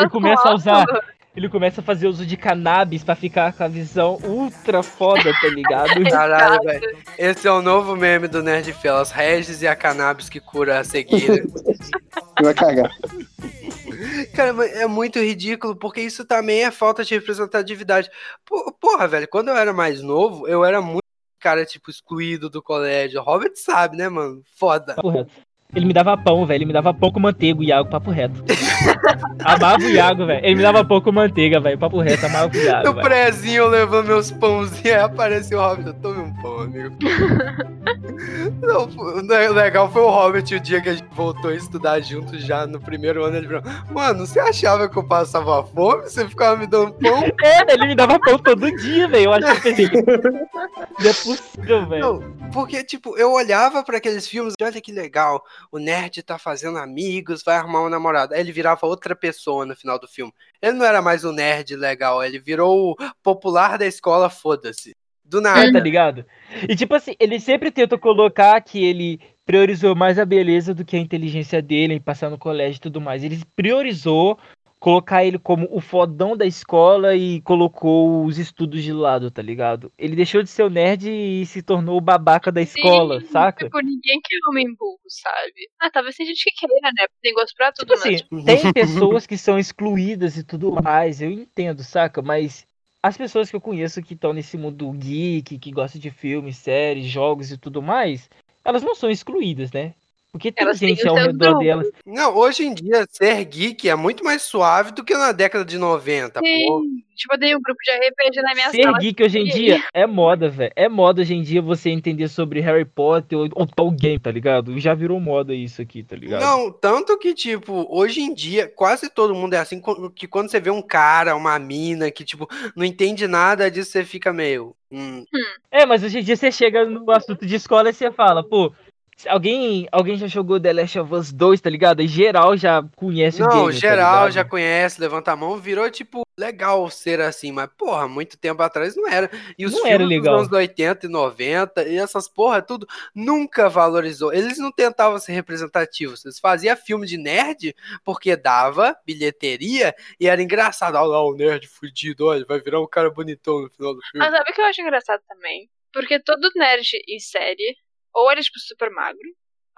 Ele começa com a usar-. Ele começa a fazer uso de cannabis pra ficar com a visão ultra foda, tá ligado? Caralho, velho. Esse é o novo meme do Nerd Felas, Regis e a cannabis que cura a cegueira. Vai cagar. Cara, é muito ridículo, porque isso também é falta de representatividade. Porra, velho, quando eu era mais novo, eu era muito cara, tipo, excluído do colégio. Robert sabe, né, mano? Foda. Papo reto. Ele me dava pão, velho. Ele me dava pão com manteiga, o Iago, papo reto. amava o Iago, velho. Ele me dava pão com manteiga, velho. Papo reto, amava o Iago. No prézinho, eu levando meus pãozinhos, aí apareceu o Robert. Eu tome um pão, amigo. Não, o le- legal foi o Robert o dia que a gente voltou a estudar junto já no primeiro ano. Ele falou: Mano, você achava que eu passava fome? Você ficava me dando pão? É, ele me dava pão todo dia, velho. Eu acho que pensei, não é possível, velho. Porque, tipo, eu olhava pra aqueles filmes e olha que legal, o nerd tá fazendo amigos, vai arrumar uma namorada. Aí ele virava outra pessoa no final do filme. Ele não era mais o nerd legal, ele virou o popular da escola, foda-se. Do nada. Tá ligado? E tipo assim, ele sempre tenta colocar que ele priorizou mais a beleza do que a inteligência dele em passar no colégio e tudo mais. Ele priorizou colocar ele como o fodão da escola e colocou os estudos de lado, tá ligado? Ele deixou de ser o nerd e se tornou o babaca da escola, Sim, saca? Tipo, ninguém quer homem burro, sabe? Ah, talvez tem gente que queira, né? Tem gosto pra tudo, Tipo assim, né? tem pessoas que são excluídas e tudo mais, eu entendo, saca? Mas as pessoas que eu conheço que estão nesse mundo geek, que gostam de filmes, séries, jogos e tudo mais, elas não são excluídas, né? Porque tem Elas gente ao redor grupos. delas. Não, hoje em dia, ser geek é muito mais suave do que na década de 90. pô. Sim. Tipo, eu tenho um grupo de RPG na minha Ser sala. geek hoje em dia é moda, velho. É moda hoje em dia você entender sobre Harry Potter ou, ou tal game, tá ligado? Já virou moda isso aqui, tá ligado? Não, tanto que, tipo, hoje em dia, quase todo mundo é assim, que quando você vê um cara, uma mina, que, tipo, não entende nada disso, você fica meio. Hum, É, mas hoje em dia você chega no assunto de escola e você fala, pô, alguém, alguém já jogou The Last of Us 2, tá ligado? Em geral já conhece o Não, game, tá geral ligado? já conhece, levanta a mão, virou tipo legal ser assim, mas porra, muito tempo atrás não era. E os Não era filmes legal. dos anos 80 e 90 e essas porra tudo nunca valorizou. Eles não tentavam ser representativos, eles faziam filme de nerd porque dava bilheteria e era engraçado. Olha lá o nerd fudido, olha, vai virar um cara bonitão no final do filme. Mas sabe o que eu acho engraçado também? Porque todo nerd em série, ou ele é tipo super magro,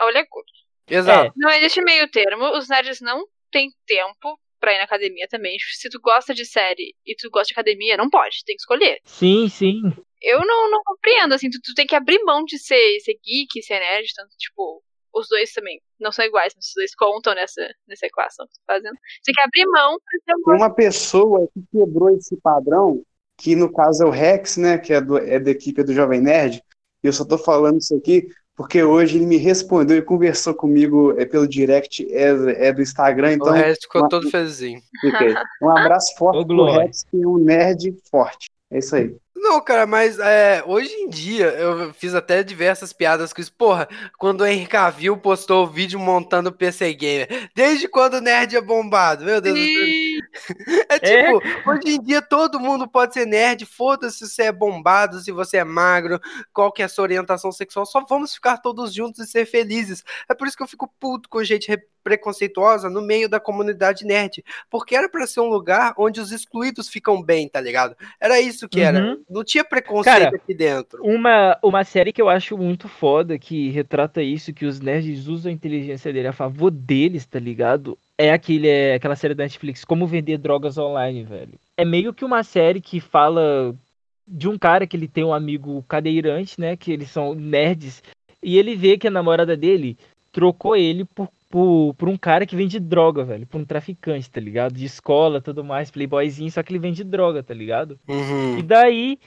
ou ele é gordo. Exato. Não existe meio termo, os nerds não têm tempo pra ir na academia também. Se tu gosta de série e tu gosta de academia, não pode, tem que escolher. Sim, sim. Eu não, não compreendo, assim, tu, tu tem que abrir mão de ser, ser geek, ser nerd, tanto, tipo, os dois também não são iguais, mas os dois contam nessa, nessa equação que tu tá fazendo. Você tem que abrir mão pra ter uma Tem uma pessoa que quebrou esse padrão, que no caso é o Rex, né, que é, do, é da equipe do Jovem Nerd. E eu só tô falando isso aqui porque hoje ele me respondeu e conversou comigo é, pelo direct, é, é do Instagram, o então resto ficou uma- todo felizinho. Um abraço forte Ô, pro Glória. Rex, que é um nerd forte. É isso aí. Não, cara, mas é, hoje em dia eu fiz até diversas piadas com isso. Porra, quando o Henry Cavill postou o vídeo montando o PC Gamer. Desde quando o nerd é bombado? Meu Deus do céu. Ih, É tipo, hoje em dia todo mundo pode ser nerd. Foda-se se você é bombado, se você é magro, qual que é a sua orientação sexual. Só vamos ficar todos juntos e ser felizes. É por isso que eu fico puto com gente re- preconceituosa no meio da comunidade nerd. Porque era pra ser um lugar onde os excluídos ficam bem, tá ligado? Era isso que era. Uhum. Não tinha preconceito Cara, aqui dentro. Uma, uma série que eu acho muito foda, que retrata isso, que os nerds usam a inteligência dele a favor deles, tá ligado? É aquele, é aquela série da Netflix, Como Vender Drogas Online, velho. É meio que uma série que fala de um cara que ele tem um amigo cadeirante, né? Que eles são nerds. E ele vê que a namorada dele trocou ele por, por, por um cara que vende droga, velho. Por um traficante, tá ligado? De escola, tudo mais, playboyzinho, só que ele vende droga, tá ligado? Uhum. E daí.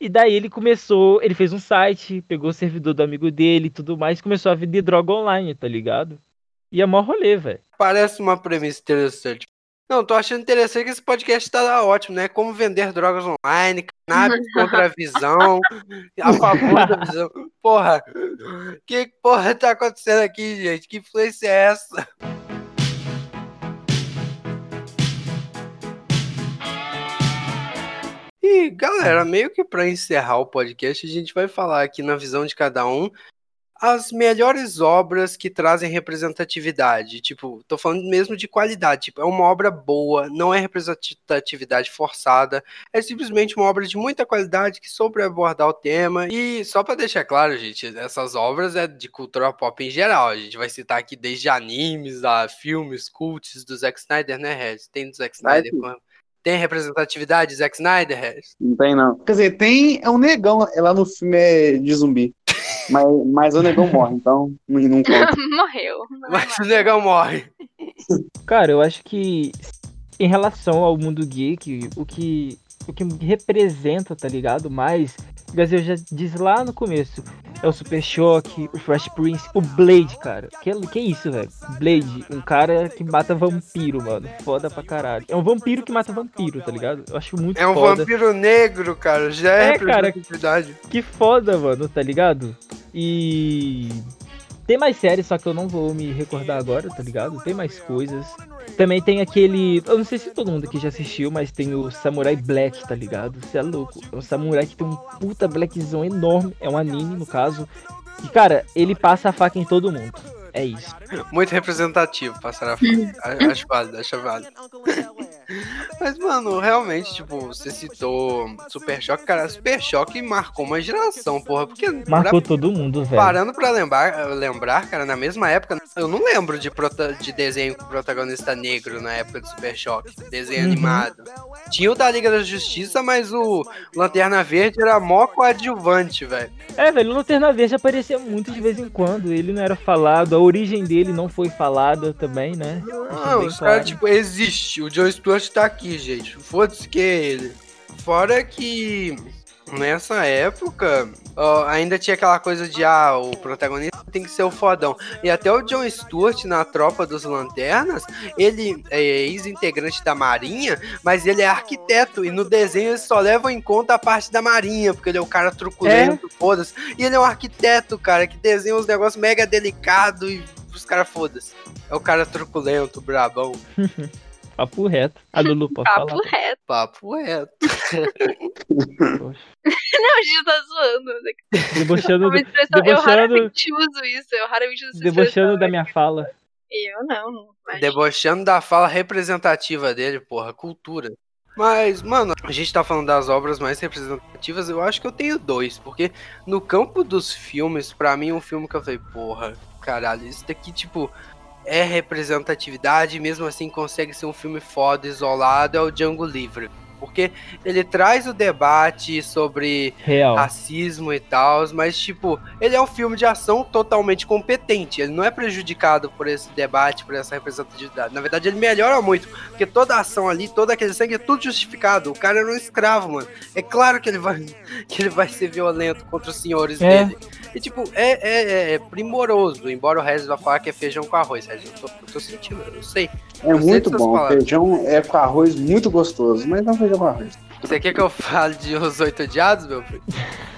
E daí ele começou, ele fez um site, pegou o servidor do amigo dele e tudo mais, começou a vender droga online, tá ligado? E é mó rolê, velho. Parece uma premissa interessante. Não, tô achando interessante que esse podcast tá ótimo, né? Como vender drogas online, cannabis contra a visão, a favor da visão. Porra, que porra tá acontecendo aqui, gente? Que influência é essa? E galera, meio que pra encerrar o podcast, a gente vai falar aqui na visão de cada um as melhores obras que trazem representatividade. Tipo, tô falando mesmo de qualidade. Tipo, é uma obra boa, não é representatividade forçada. É simplesmente uma obra de muita qualidade que soube abordar o tema. E só para deixar claro, gente, essas obras é de cultura pop em geral. A gente vai citar aqui desde animes a filmes, cults do Zack Snyder, né, Regis? Tem do Zack Snyder. Tem representatividade, Zack Snyder, Regis? Não tem, não. Quer dizer, tem. É um negão. É lá no filme é de zumbi. Mas, mas o negão morre, então não, não conta. Morreu. Não é Mas o negão morre. Cara, eu acho que em relação ao mundo geek, o que o que representa, tá ligado? Mais, o Brasil já disse lá no começo, é o Super Choque, o Fresh Prince, o Blade, cara. Que, que isso, velho? Blade, um cara que mata vampiro, mano. Foda pra caralho. É um vampiro que mata vampiro, tá ligado? Eu acho muito É um foda. vampiro negro, cara. Já é, É, cara. Que foda, mano, tá ligado? E. Tem mais séries, só que eu não vou me recordar agora, tá ligado? Tem mais coisas. Também tem aquele. Eu não sei se todo mundo aqui já assistiu, mas tem o Samurai Black, tá ligado? Você é louco. É um samurai que tem um puta blackzão enorme. É um anime, no caso. E, cara, ele passa a faca em todo mundo. É isso. Muito representativo passar a faca. acho válido, acho válido. Mas, mano, realmente, tipo, você citou Super Choque, cara, Super Choque marcou uma geração, porra. Porque Marcou todo mundo, velho. Parando pra lembrar, lembrar, cara, na mesma época, eu não lembro de, prota- de desenho com protagonista negro na época do Super Choque, desenho Uhum. animado. Tinha o da Liga da Justiça, mas o Lanterna Verde era mó coadjuvante, velho. É, velho, o Lanterna Verde aparecia muito de vez em quando. Ele não era falado, a origem dele não foi falada também, né? Não, bem os claro. caras, tipo, existe. O John Stewart tá aqui, gente. Foda-se que é ele. Fora que nessa época ó, ainda tinha aquela coisa de ah, o protagonista tem que ser o fodão. E até o John Stewart na tropa dos lanternas, ele é ex-integrante da Marinha, mas ele é arquiteto. E no desenho eles só levam em conta a parte da Marinha, porque ele é o cara truculento, foda-se. E ele é um arquiteto, cara, que desenha uns negócios mega delicados e os caras foda-se. É o cara truculento, brabão. Papo reto. A Lulu pode Papo falar. reto. Papo reto. Não, a gente tá zoando. Debochando, Uma do- expressão- Eu debochando- raramente uso isso. Eu raramente uso debochando da minha fala. Eu não, não. Mas... Debochando da fala representativa dele, porra, cultura. Mas, mano, a gente tá falando das obras mais representativas, eu acho que eu tenho dois, porque no campo dos filmes, pra mim, um filme que eu falei, porra, caralho, isso daqui, tipo, é representatividade, mesmo assim consegue ser um filme foda, isolado, é o Django Livre. Porque ele traz o debate sobre Real. racismo e tal, mas tipo, ele é um filme de ação totalmente competente. Ele não é prejudicado por esse debate, por essa representatividade. Na verdade, ele melhora muito, porque toda a ação ali, todo aquele sangue é tudo justificado. O cara era um escravo, mano. É claro que ele vai, que ele vai ser violento contra os senhores É. dele. E tipo, é, é- é primoroso, embora o Regis vá falar que é feijão com arroz. Regis, eu tô, eu tô sentindo, eu sei. É muito bom. palavras. Feijão é com arroz muito gostoso, mas não feijão com arroz. Você quer que eu fale de Os Oito Odiados, meu filho?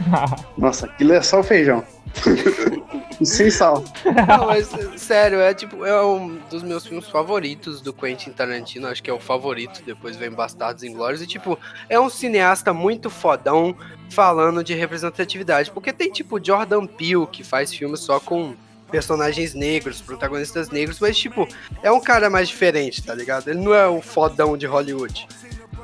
Nossa, aquilo é só feijão. e sem sal. Não, mas sério, é tipo, é um dos meus filmes favoritos do Quentin Tarantino, acho que é o favorito, depois vem Bastardos Inglórios, e tipo, é um cineasta muito fodão falando de representatividade, porque tem tipo Jordan Peele, que faz filmes só com personagens negros, protagonistas negros, mas tipo, é um cara mais diferente, tá ligado? Ele não é o fodão de Hollywood.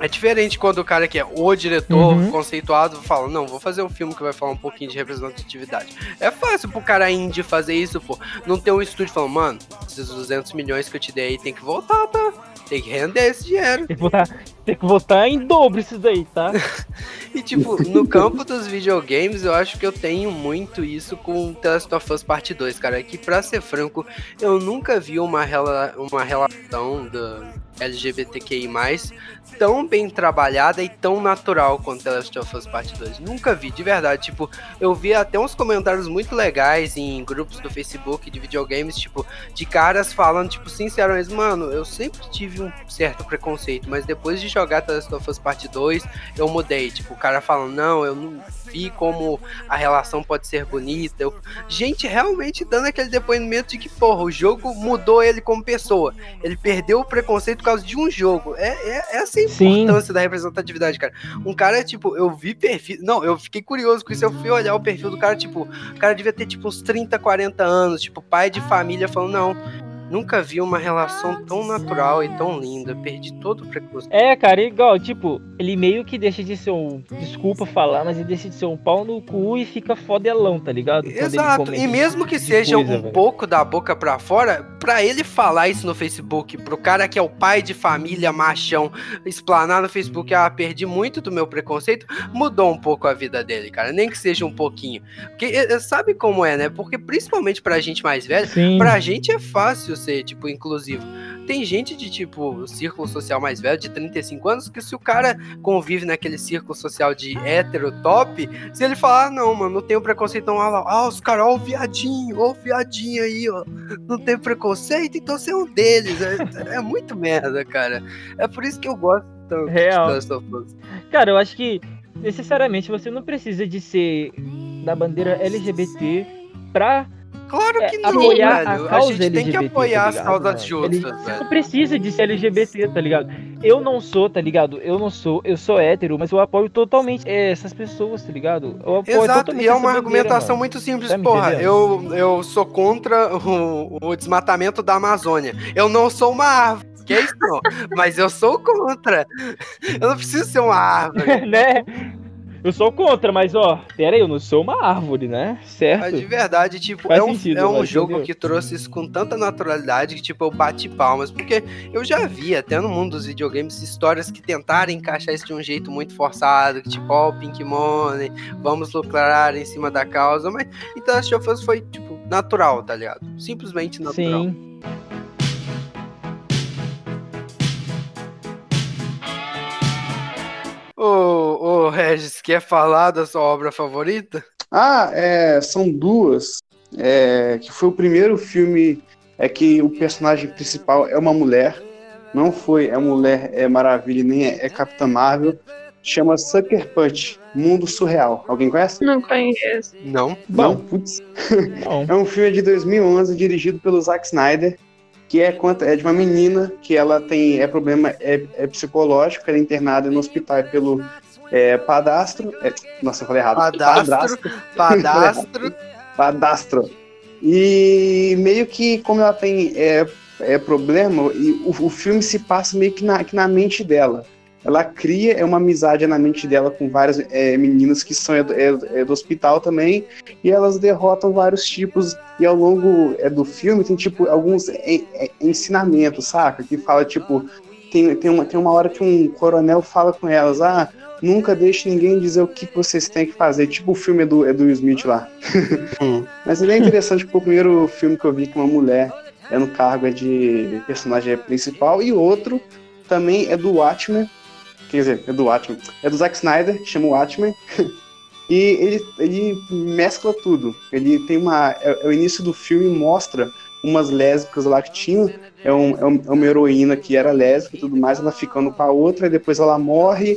É diferente quando o cara que é o diretor Uhum. conceituado fala, não, vou fazer um filme que vai falar um pouquinho de representatividade. É fácil pro cara indie fazer isso, pô. Não ter um estúdio falando, mano, esses 200 milhões que eu te dei aí tem que voltar, tá? Tem que render esse dinheiro. Tem que votar, tem que em dobro isso daí, tá? E, tipo, no campo dos videogames, eu acho que eu tenho muito isso com The Last of Us Part 2, cara. Que, pra ser franco, eu nunca vi uma, rela uma relação da LGBTQI+, tão bem trabalhada e tão natural quanto The Last of Us Part 2. Nunca vi, de verdade. Tipo, eu vi até uns comentários muito legais em grupos do Facebook de videogames, tipo, de caras falando, tipo, sinceramente, mano, eu sempre tive um certo preconceito, mas depois de jogar The Last of Us Part 2, eu mudei. Tipo, o cara falando, não, eu não vi como a relação pode ser bonita. Gente, realmente dando aquele depoimento de que, porra, o jogo mudou ele como pessoa. Ele perdeu o preconceito por causa de um jogo. É, é, essa é a Sim. importância da representatividade, cara. Um cara, tipo, eu vi perfil. Não, eu fiquei curioso com isso. Eu fui olhar o perfil do cara, tipo, o cara devia ter, tipo, uns 30, 40 anos, tipo, pai de família, falando, não. Nunca vi uma relação tão natural e tão linda. Perdi todo o preconceito. É, cara, igual, tipo, ele meio que deixa de ser um. Desculpa falar, mas ele deixa de ser um pau no cu e fica fodelão, tá ligado? Quando Exato, e mesmo que seja coisa, um velho. pouco da boca pra fora, pra ele falar isso no Facebook, pro cara que é o pai de família machão, explanar no Facebook, ah, perdi muito do meu preconceito, mudou um pouco a vida dele, cara, nem que seja um pouquinho. Porque eh, sabe como é, né? Porque principalmente pra gente mais velha, Sim. Pra gente é fácil ser, tipo, inclusivo. Tem gente de, tipo, círculo social mais velho, de 35 anos, que se o cara convive naquele círculo social de hétero top, se ele falar, ah, não, mano, não tenho preconceito, não, ah, ah os caras, ó o viadinho, ó o viadinho aí, ó, não tem preconceito, então você é um deles. É, é muito merda, cara. É por isso que eu gosto tanto Real. de Last of Us. Cara, eu acho que necessariamente você não precisa de ser da bandeira LGBT pra Claro é, que não, apoiar velho. a A, gente tem que LGBT, apoiar tá as causas velho? justas, velho. Não precisa de ser LGBT, tá ligado? Eu não sou, tá ligado? Eu não sou, eu sou hétero, mas eu apoio totalmente é, essas pessoas, tá ligado? Eu apoio Exato, e é uma argumentação mano. muito simples, Tá porra. Eu, eu sou contra o, o desmatamento da Amazônia. Eu não sou uma árvore. Que é isso, não. Mas eu sou contra. Eu não preciso ser uma árvore. né? Eu sou contra, mas ó, pera aí, eu não sou uma árvore, né? Certo? Mas de verdade, tipo, Faz é um, sentido, é um jogo entendeu? que trouxe isso com tanta naturalidade que, tipo, eu bati palmas. Porque eu já vi, até no mundo dos videogames, histórias que tentaram encaixar isso de um jeito muito forçado, que, tipo, ó, o Pink Money, vamos lucrar em cima da causa. Mas então Last of Us foi, tipo, natural, tá ligado? Simplesmente natural. Sim. Ô, ô, Regis, quer falar da sua obra favorita? Ah, é, são duas. É, que foi o primeiro filme é que o personagem principal é uma mulher. Não foi é Mulher é Maravilha, nem é, é Capitã Marvel. Chama Sucker Punch, Mundo Surreal. Alguém conhece? Não conheço. Não. Não? Putz. Não. É um filme de 2011 dirigido pelo Zack Snyder, que é, é de uma menina que ela tem é problema é, é psicológico, ela é internada no hospital pelo é, padastro. é, nossa, eu falei errado. Padastro. Padastro. Padastro. E meio que como ela tem é, é problema, e o, o filme se passa meio que na, que na mente dela. Ela cria é uma amizade na mente dela com várias é, meninas que são é, do- é- do hospital também, e elas derrotam vários tipos. E ao longo é, do filme tem tipo alguns é, é, ensinamentos, saca? Que fala tipo tem, tem, uma, tem uma hora que um coronel fala com elas, ah, nunca deixe ninguém dizer o que que vocês têm que fazer, tipo o filme é do, é do Will Smith lá. Hum. Mas ele é interessante porque o primeiro filme que eu vi que uma mulher é no cargo é de personagem principal e outro também é do Watchmen, quer dizer, é do Watchmen, é do Zack Snyder, chama Watchmen. E ele, ele mescla tudo. Ele tem uma. É, é o início do filme mostra umas lésbicas lá que tinham. É, um, é um- é uma heroína que era lésbica e tudo mais, ela ficando com a outra, e depois ela morre.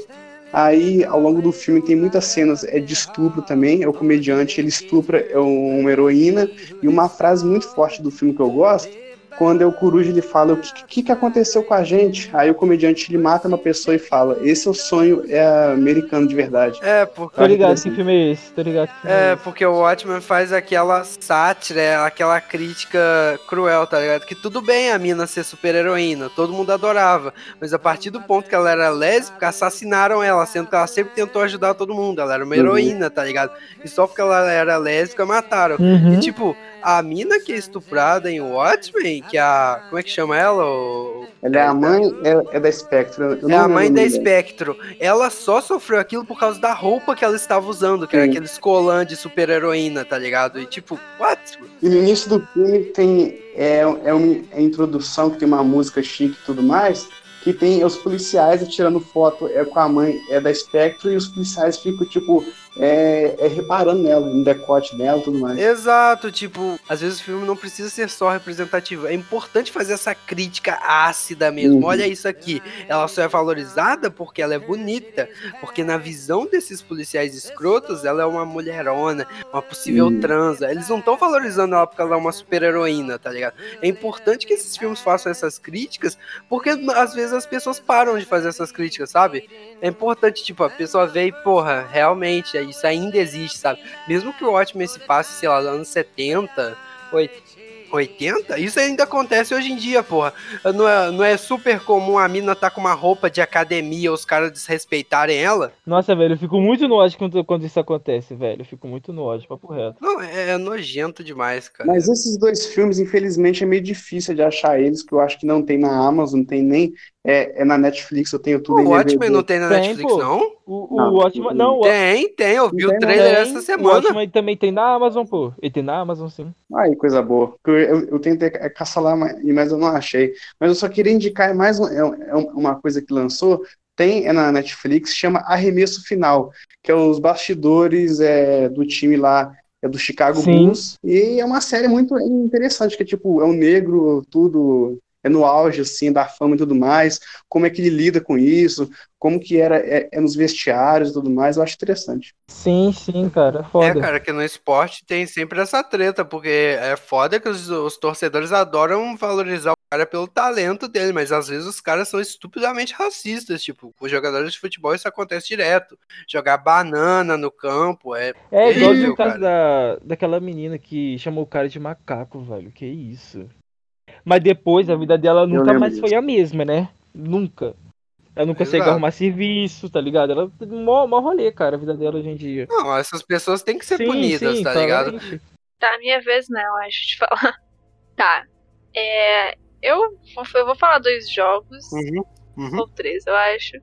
Aí, ao longo do filme, tem muitas cenas é de estupro também. É o comediante, ele estupra é uma heroína. E uma frase muito forte do filme que eu gosto quando é o Coruja ele fala o que, que, que aconteceu com a gente. Aí o comediante ele mata uma pessoa e fala: Esse é o sonho é americano de verdade. É, porque. Tô ligado que filme é esse, tô ligado que filme é, É, esse. porque o Watchmen faz aquela sátira, aquela crítica cruel, tá ligado? Que tudo bem a mina ser super heroína, todo mundo adorava. Mas a partir do ponto que ela era lésbica, assassinaram ela, sendo que ela sempre tentou ajudar todo mundo. Ela era uma Uhum. heroína, tá ligado? E só porque ela era lésbica, mataram. Uhum. E tipo, a mina que é estuprada em Watchmen, que a. Como é que chama ela? O- Ela é a mãe é, é da não é a mãe da. Espectro. Ela só sofreu aquilo por causa da roupa que ela estava usando, que era Sim. aquele colã de super heroína, tá ligado? E tipo, what? E no início do filme tem é, é uma é introdução que tem uma música chique e tudo mais, que tem os policiais tirando foto é com a mãe é da Spectre e os policiais ficam tipo é, é reparando nela, no decote dela e tudo mais. Exato, tipo, às vezes o filme não precisa ser só representativo. É importante fazer essa crítica ácida mesmo. Uhum. Olha isso aqui. Ela só é valorizada porque ela é bonita. Porque na visão desses policiais escrotos, ela é uma mulherona, uma possível Uhum. transa. Eles não estão valorizando ela porque ela é uma super heroína, tá ligado? É importante que esses filmes façam essas críticas, porque às vezes as pessoas param de fazer essas críticas, sabe? É importante, tipo, a pessoa vê e, porra, realmente, isso ainda existe, sabe? Mesmo que o Watchmen se passe, sei lá, nos anos 70, 80, isso ainda acontece hoje em dia, porra. Não é, não é super comum a mina tá com uma roupa de academia, os caras desrespeitarem ela? Nossa, velho, eu fico muito no ódio quando, quando isso acontece, velho. Eu fico muito no ódio, papo reto. Não, é, é nojento demais, cara. Mas esses dois filmes, infelizmente, é meio difícil de achar eles, que eu acho que não tem na Amazon, não tem nem é, é na Netflix, eu tenho tudo o em Watchmen DVD. não tem na Tem, Netflix, pô. não? O, o Não, Watchmen. Não, o Tem, tem, eu vi o tem, não trailer tem, essa O semana. Watchmen também tem na Amazon, pô. Ele tem na Amazon, sim. Ai, coisa boa. Eu, eu, tentei é, caçar lá, mas mas eu não achei. Mas eu só queria indicar mais um- é, é uma coisa que lançou, tem é na Netflix, chama Arremesso Final, que é os bastidores é, do time lá é do Chicago Sim. Bulls. E é uma série muito interessante, que é tipo, é um negro, tudo é no auge assim da fama e tudo mais, como é que ele lida com isso, como que era é, é nos vestiários e tudo mais, eu acho interessante. Sim, sim, cara. É, Foda. cara, que no esporte tem sempre essa treta, porque é foda que os, os torcedores adoram valorizar o cara pelo talento dele, mas às vezes os caras são estupidamente racistas, tipo, com jogadores de futebol isso acontece direto. Jogar banana no campo, é... É igual o caso cara. da, daquela menina que chamou o cara de macaco, velho. Que isso. Mas depois a vida dela nunca mais disso. foi a mesma, né? Nunca. Ela não consegue Exato. arrumar serviço, tá ligado? Ela tem mó, mó rolê, cara, a vida dela hoje em dia. Não, essas pessoas têm que ser Sim, punidas, sim, tá ligado? claramente. Tá, minha vez não, acho de falar. Tá. É. Eu, eu vou falar dois jogos, Uhum, uhum. ou três, eu acho.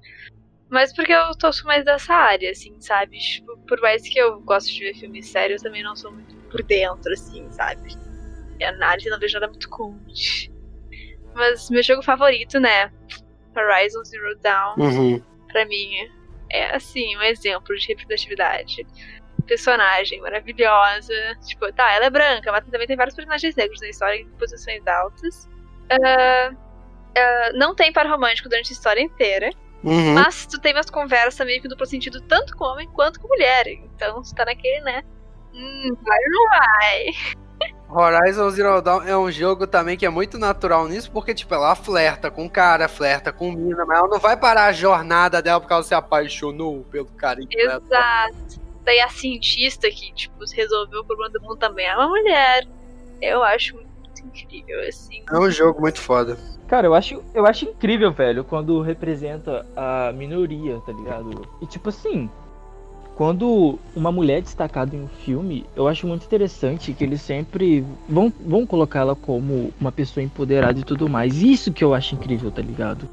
Mas porque eu tô mais dessa área, assim, sabe? Tipo, por mais que eu goste de ver filme sério, eu também não sou muito por dentro, assim, sabe? E a análise não vejo nada muito cult. Mas meu jogo favorito, né? Horizon Zero Dawn, Uhum. pra mim, é assim, um exemplo de representatividade. Personagem maravilhosa. Tipo, tá, ela é branca, mas também tem vários personagens negros na história em posições altas. Ah, ah, não tem par romântico durante a história inteira. Uhum. Mas tu tem umas conversas meio que duplo sentido tanto com homem quanto com mulher. Então tu tá naquele, né? Hum, vai ou não vai? Horizon Zero Dawn é um jogo também que é muito natural nisso, porque, tipo, ela flerta com cara, flerta com mina, mas ela não vai parar a jornada dela porque ela se apaixonou pelo cara. Exato. Daí a cientista que, tipo, resolveu o problema do mundo também é uma mulher. Eu acho muito incrível, assim. É um jogo muito foda. Cara, eu acho, eu acho incrível, velho, quando representa a minoria, tá ligado? E tipo assim, quando uma mulher é destacada em um filme, eu acho muito interessante que eles sempre vão, vão colocar ela como uma pessoa empoderada e tudo mais. Isso que eu acho incrível, tá ligado?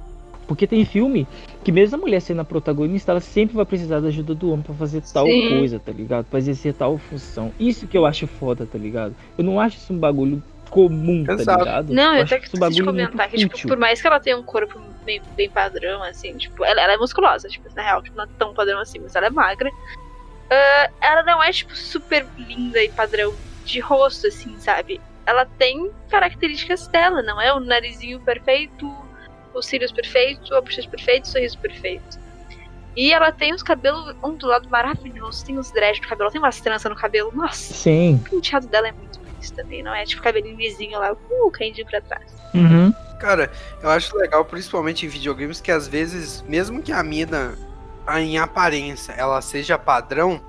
Porque tem filme que mesmo a mulher sendo a protagonista, ela sempre vai precisar da ajuda do homem pra fazer tal Sim. coisa, tá ligado? Pra exercer tal função. Isso que eu acho foda, tá ligado? Eu não acho isso um bagulho comum, tá Exato. ligado? Não, eu acho até que um preciso de bagulho comentar que, tipo, útil. por mais que ela tenha um corpo meio bem padrão, assim, tipo, ela, ela é musculosa, tipo, na real, tipo, não é tão padrão assim, mas ela é magra. Ah, ela não é, tipo, super linda e padrão de rosto, assim, sabe? Ela tem características dela, não é o narizinho perfeito, os cílios perfeitos, a bochecha perfeita, o sorriso perfeito. E ela tem os cabelos ondulados maravilhosos, tem os dreads no cabelo, ela tem umas tranças no cabelo, nossa, Sim. o penteado dela é muito. Isso também não é tipo cabelinho lisinho lá, uh, caindo pra trás. Uhum. Cara, eu acho legal, principalmente em videogames, que às vezes, mesmo que a mina, em aparência, ela seja padrão,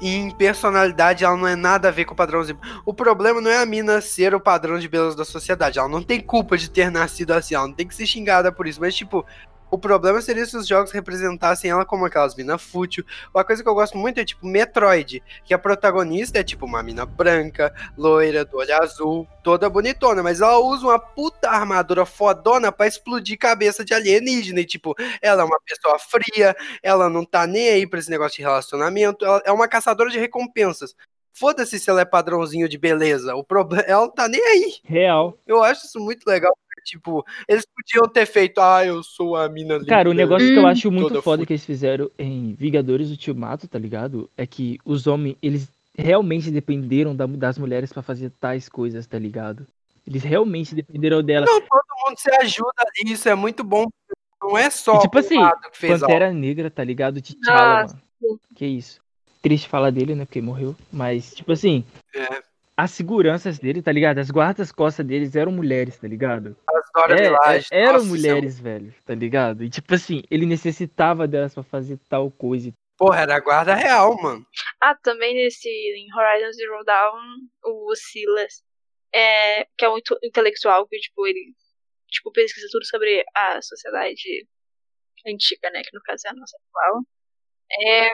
em personalidade ela não é nada a ver com o padrãozinho. O problema não é a mina ser o padrão de beleza da sociedade. Ela não tem culpa de ter nascido assim, ela não tem que ser xingada por isso. Mas, tipo, o problema seria se os jogos representassem ela como aquelas minas fútil. Uma coisa que eu gosto muito é tipo Metroid, que a protagonista é tipo uma mina branca, loira, do olho azul, toda bonitona, mas ela usa uma puta armadura fodona pra explodir cabeça de alienígena. E tipo, ela é uma pessoa fria, ela não tá nem aí pra esse negócio de relacionamento, ela é uma caçadora de recompensas. Foda-se se ela é padrãozinho de beleza. O problema, ela não tá nem aí. Real. Eu acho isso muito legal. Tipo, eles podiam ter feito, ah, eu sou a mina linda. Cara, o negócio que eu Hum. acho muito foda fútil. que eles fizeram em Vingadores Ultimato, tá ligado? É que os homens, eles realmente dependeram da- das mulheres pra fazer tais coisas, tá ligado? Eles realmente dependeram dela. Não, todo mundo se ajuda isso é muito bom. Não é só E, tipo o assim, lado que fez algo. Pantera Negra, tá ligado? T'Challa, mano. Que isso. Triste falar dele, né? Porque morreu. Mas, tipo assim, É, as seguranças dele, tá ligado? As guardas-costas deles eram mulheres, tá ligado? as Dora É, Milaje, é, eram nossa, é mulheres, velho, tá ligado? E tipo assim, ele necessitava delas pra fazer tal coisa. Porra, era a guarda real, mano. Ah, também nesse em Horizon Zero Dawn, o Silas, é, que é um inte- intelectual que, tipo, ele tipo, pesquisa tudo sobre a sociedade antiga, né? Que no caso é a nossa atual. É,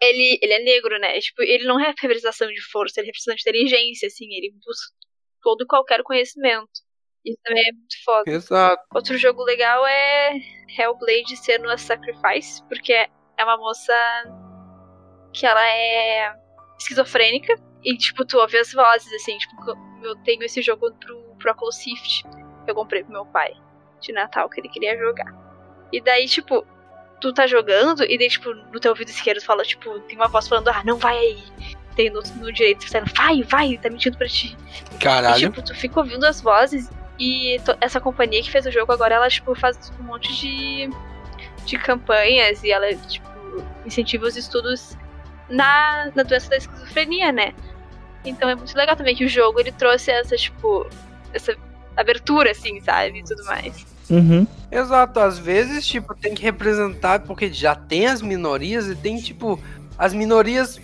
ele, ele é negro, né? Tipo, ele não é representação de força, ele é representação de inteligência, assim, ele busca todo e qualquer conhecimento. Isso também é muito foda. Exato. Outro jogo legal é Hellblade Senua's Sacrifice, porque é uma moça que ela é esquizofrênica e, tipo, tu ouve as vozes, assim, tipo, eu tenho esse jogo pro, pro Oculus Rift que eu comprei pro meu pai de Natal, que ele queria jogar. E daí, tipo, tu tá jogando e daí, tipo, no teu ouvido esquerdo fala, tipo, tem uma voz falando, ah, não vai aí. Tem no, no direito dizendo, vai, vai, tá mentindo pra ti. E, Caralho. tipo, tu fica ouvindo as vozes e essa companhia que fez o jogo agora, ela, tipo, faz um monte de, de campanhas e ela, tipo, incentiva os estudos na, na doença da esquizofrenia, né? Então é muito legal também que o jogo, ele trouxe essa, tipo, essa abertura, assim, sabe? E tudo mais. Uhum. Exato, às vezes, tipo, tem que representar, porque já tem as minorias e tem, tipo, as minorias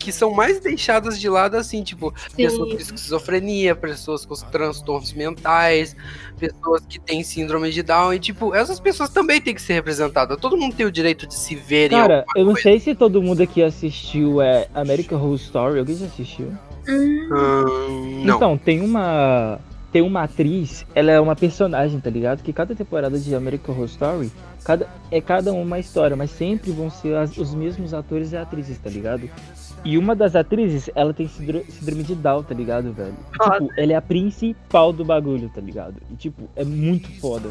que são mais deixadas de lado, assim, tipo, pessoas com esquizofrenia, pessoas com transtornos mentais, pessoas que têm síndrome de Down, e, tipo, essas pessoas também têm que ser representadas. Todo mundo tem o direito de se ver Cara, eu não coisa. sei se todo mundo aqui assistiu é, American Horror Story. Alguém já assistiu? Hum, Hum, não. Então, tem uma. Tem uma atriz, ela é uma personagem, tá ligado? Que cada temporada de American Horror Story cada, é cada uma história, mas sempre vão ser as- os mesmos atores e atrizes, tá ligado? E uma das atrizes, ela tem síndro- síndrome de Down, tá ligado, velho? E, tipo, ela é a principal do bagulho, tá ligado? E, tipo, é muito foda.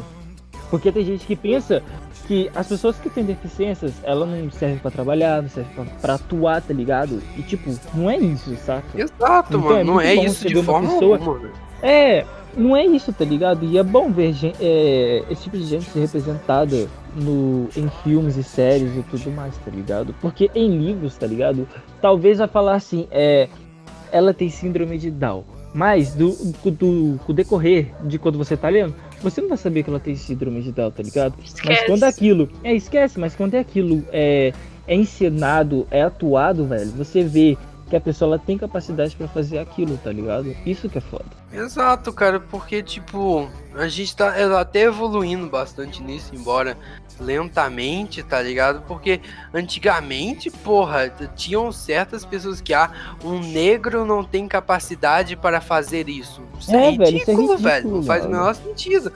Porque tem gente que pensa que as pessoas que têm deficiências, ela não serve pra trabalhar, não serve pra, pra atuar, tá ligado? E, tipo, não é isso, saca? Exato, Então, mano. é não é isso de forma pessoa- alguma, né? É, não é isso, tá ligado? E é bom ver é, esse tipo de gente ser representada no, em filmes e séries e tudo mais, tá ligado? Porque em livros, tá ligado? Talvez vai falar assim, é, ela tem síndrome de Down. Mas do, do, com o decorrer de quando você tá lendo, você não vai saber que ela tem síndrome de Down, tá ligado? Mas Esquece. quando aquilo. É, esquece, mas quando é aquilo é, é ensinado, é atuado, velho, você vê que a pessoa ela tem capacidade pra fazer aquilo, tá ligado? Isso que é foda. Exato, cara, porque, tipo, a gente tá até evoluindo bastante nisso, embora lentamente, tá ligado? Porque antigamente, porra, tinham certas pessoas que, ah, um negro não tem capacidade para fazer isso. Isso é, É, velho, isso é ridículo, ridículo, velho, não faz o menor sentido.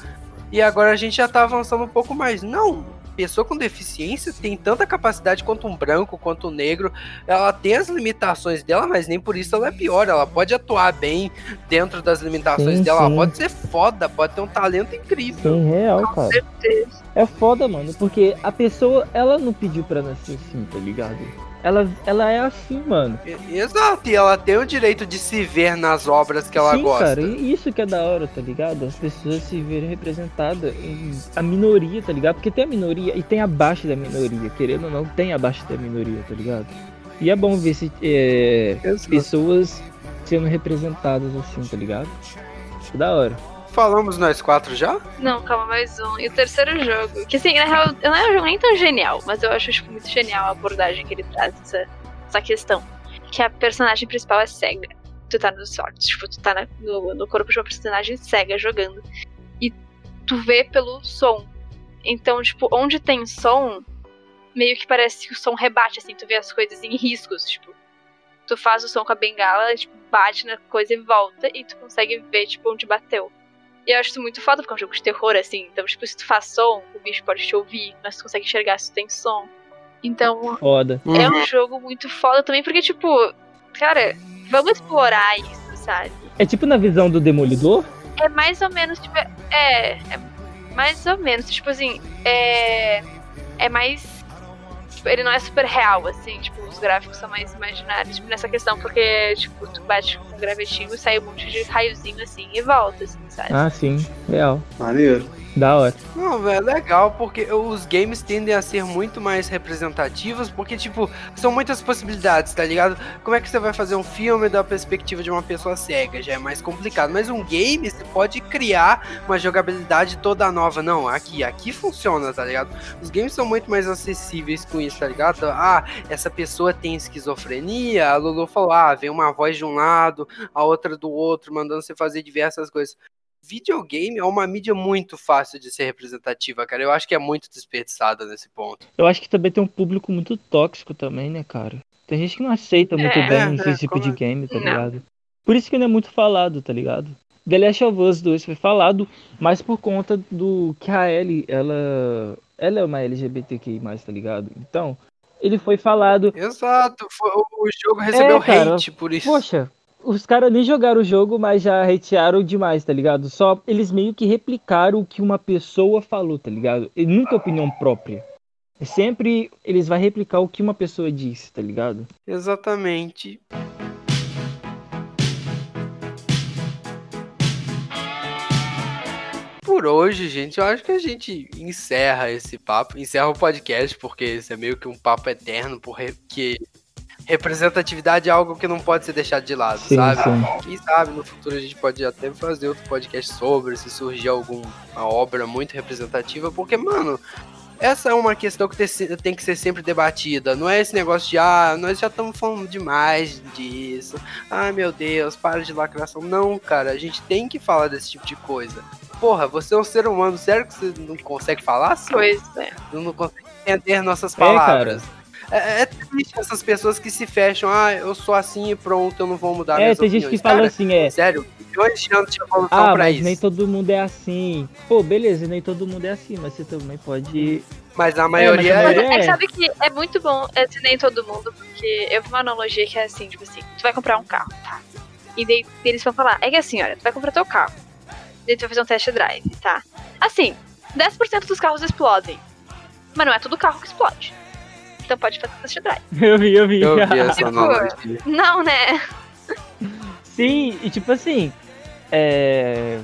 E agora a gente já tá avançando um pouco mais. Não, pessoa com deficiência tem tanta capacidade quanto um branco, quanto um negro. Ela tem as limitações dela, mas nem por isso ela é pior. Ela pode atuar bem dentro das limitações Sim, dela. Ela sim. pode ser foda, pode ter um talento incrível. Sim, real, cara. certeza. É foda, mano, porque a pessoa, ela não pediu pra nascer assim, tá ligado? Ela, ela é assim, mano. Exato, e ela tem o direito de se ver nas obras que ela Sim, gosta. cara, isso que é da hora, tá ligado? As pessoas se verem representadas em a minoria, tá ligado? Porque tem a minoria e tem abaixo da minoria, querendo ou não, tem abaixo da minoria, tá ligado? E é bom ver se é, pessoas sendo representadas assim, tá ligado? Da hora. Falamos nós quatro já? Não, calma, mais um. E o terceiro jogo, que assim, na real, não é um jogo nem tão genial, mas eu acho tipo, muito genial a abordagem que ele traz essa, essa questão. Que a personagem principal é cega. Tu tá nos sortes, tipo, tu tá na- no, no corpo de uma personagem cega jogando. E tu vê pelo som. Então, tipo, onde tem som, meio que parece que o som rebate, assim, tu vê as coisas em riscos, tipo. Tu faz o som com a bengala, tipo, bate na coisa e volta, e tu consegue ver, tipo, onde bateu. E eu acho isso muito foda, porque é um jogo de terror, assim. Então, tipo, se tu faz som, o bicho pode te ouvir, mas tu consegue enxergar se tu tem som. Então, Foda. é um jogo muito foda também, porque, tipo, cara, vamos explorar isso, sabe? É tipo na visão do Demolidor? É mais ou menos, tipo, é. É mais ou menos, tipo assim, é. É mais. Tipo, ele não é super real, assim, tipo, os gráficos são mais imaginários, tipo, nessa questão, porque, tipo, tu bate com um gravetinho e sai um monte de raiozinho assim e volta, assim, sabe? Ah, sim. Real. Maneiro. Da hora. Não, velho, é legal, porque os games tendem a ser muito mais representativos, porque, tipo, são muitas possibilidades, tá ligado? Como é que você vai fazer um filme da perspectiva de uma pessoa cega? Já é mais complicado. Mas um game, você pode criar uma jogabilidade toda nova. Não, aqui, aqui funciona, tá ligado? Os games são muito mais acessíveis com isso, tá ligado? Ah, essa pessoa tem esquizofrenia, a Lulu falou, ah, vem uma voz de um lado, a outra do outro, mandando você fazer diversas coisas videogame é uma mídia muito fácil de ser representativa, cara. Eu acho que é muito desperdiçada nesse ponto. Eu acho que também tem um público muito tóxico também, né, cara? Tem gente que não aceita muito É, bem é, esse tipo de como- game, tá Não. ligado? Por isso que não é muito falado, tá ligado? The Last of Us 2 foi falado, mas por conta do que a Ellie, ela. Ela é uma LGBTQI, tá ligado? Então, ele foi falado. Exato. foi- o jogo recebeu cara, hate por isso. Poxa, os caras nem jogaram o jogo, mas já hatearam demais, tá ligado? Só eles meio que replicaram o que uma pessoa falou, tá ligado? E nunca é opinião própria. Sempre eles vão replicar o que uma pessoa disse, tá ligado? Exatamente. Por hoje, gente, eu acho que a gente encerra esse papo, encerra o podcast, porque esse é meio que um papo eterno, porque representatividade é algo que não pode ser deixado de lado, Sim, sabe? sim. Quem sabe no futuro a gente pode até fazer outro podcast sobre, se surgir alguma obra muito representativa, porque, mano, essa é uma questão que te- tem que ser sempre debatida. Não é esse negócio de, ah, nós já estamos falando demais disso. Ai, meu Deus, para de lacração. Não, cara, a gente tem que falar desse tipo de coisa. Porra, você é um ser humano, sério que você não consegue falar assim? Pois é. Não consegue entender nossas É, cara. palavras. É, é triste essas pessoas que se fecham, ah, eu sou assim e pronto, eu não vou mudar É, tem gente que opiniões. fala Cara, assim, é. Sério, milhões de anos de evolução Ah, pra mas isso. nem todo mundo é assim. Pô, beleza, nem todo mundo é assim, mas você também pode. Mas a maioria mas a é. maioria- É que É. sabe que é muito bom é, de nem todo mundo, porque eu vi uma analogia que é assim, tipo assim, tu vai comprar um carro, tá? E daí eles vão falar, é que assim, olha, tu vai comprar teu carro. Daí tu vai fazer um test drive, tá? Assim, 10% dos carros explodem. Mas não é todo carro que explode. Então pode fazer test drive. Eu vi, eu vi. Eu vi essa Tipo, analogia. Não, né? Sim, e tipo assim, é,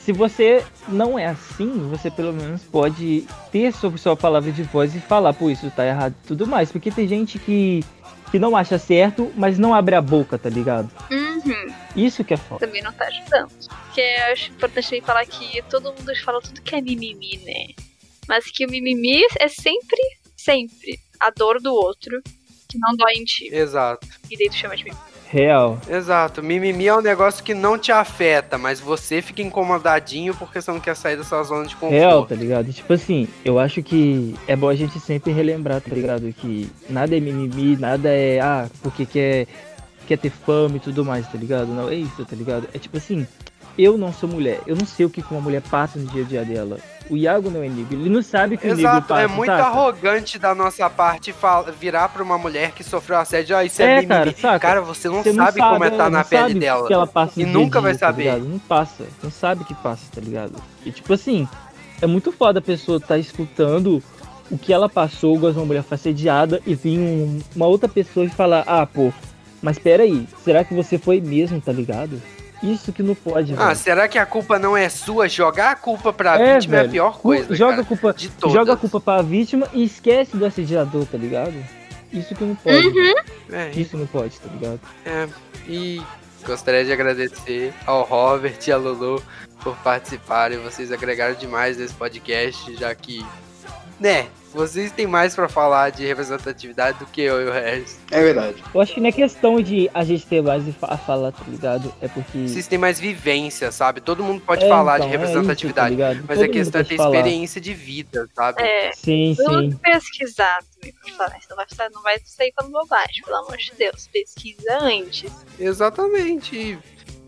se você não é assim, você pelo menos pode ter sobre sua palavra de voz e falar, pô, isso tá errado e tudo mais. Porque tem gente que, que não acha certo, mas não abre a boca, tá ligado? Uhum. Isso que é foda. Também não tá ajudando. Porque eu acho importante também falar que todo mundo fala tudo que é mimimi, né? Mas que o mimimi é sempre, sempre a dor do outro que não dói em ti. Exato, E daí tu chama de mimimi. Real. exato. Mimimi é um negócio que não te afeta, mas você fica incomodadinho porque você não quer sair da sua zona de conforto. Real, tá ligado? Tipo assim, eu acho que é bom a gente sempre relembrar, tá ligado? Que nada é mimimi, nada é, ah, porque quer, quer ter fama e tudo mais, tá ligado? Não é isso, tá ligado? É tipo assim, eu não sou mulher, eu não sei o que que uma mulher passa no dia a dia dela. O Iago não é negro, ele não sabe o que o negro Exato, passa, é muito saca? arrogante da nossa parte fala- virar pra uma mulher que sofreu assédio, ah, isso é, É, mimimi. cara, saca? Cara, você não Você sabe como é é, estar na não pele sabe dela. O que ela passa E nunca vai tá saber. ligado? Não passa, não sabe o que passa, tá ligado? E tipo assim, é muito foda a pessoa tá escutando o que ela passou, igual uma mulher foi assediada, e vir um- uma outra pessoa e falar, ah, pô, mas peraí, será que você foi mesmo, tá ligado? Isso que não pode, Ah, velho. será que a culpa não é sua? Jogar a culpa pra É, vítima é a velho. pior coisa, joga cara, a culpa, de todas. joga a culpa pra vítima e esquece do assediador, tá ligado? Isso que não pode, velho. É, isso não pode, tá ligado? É, e Gostaria de agradecer ao Robert e a Lulu por participarem. Vocês agregaram demais nesse podcast, já que, né, vocês têm mais para falar de representatividade do que eu e o Regis. É verdade. Eu acho que não é questão de a gente ter mais a falar, tá ligado? É porque. Vocês têm mais vivência, sabe? Todo mundo pode É, falar então, de é isso, representatividade. tá ligado? mas Todo a questão é ter falar. experiência de vida, sabe? É, Sim, tudo sim. pesquisar também pra falar. Senão vai, não vai sair falando bobagem, pelo amor de Deus. Pesquisa antes. Exatamente.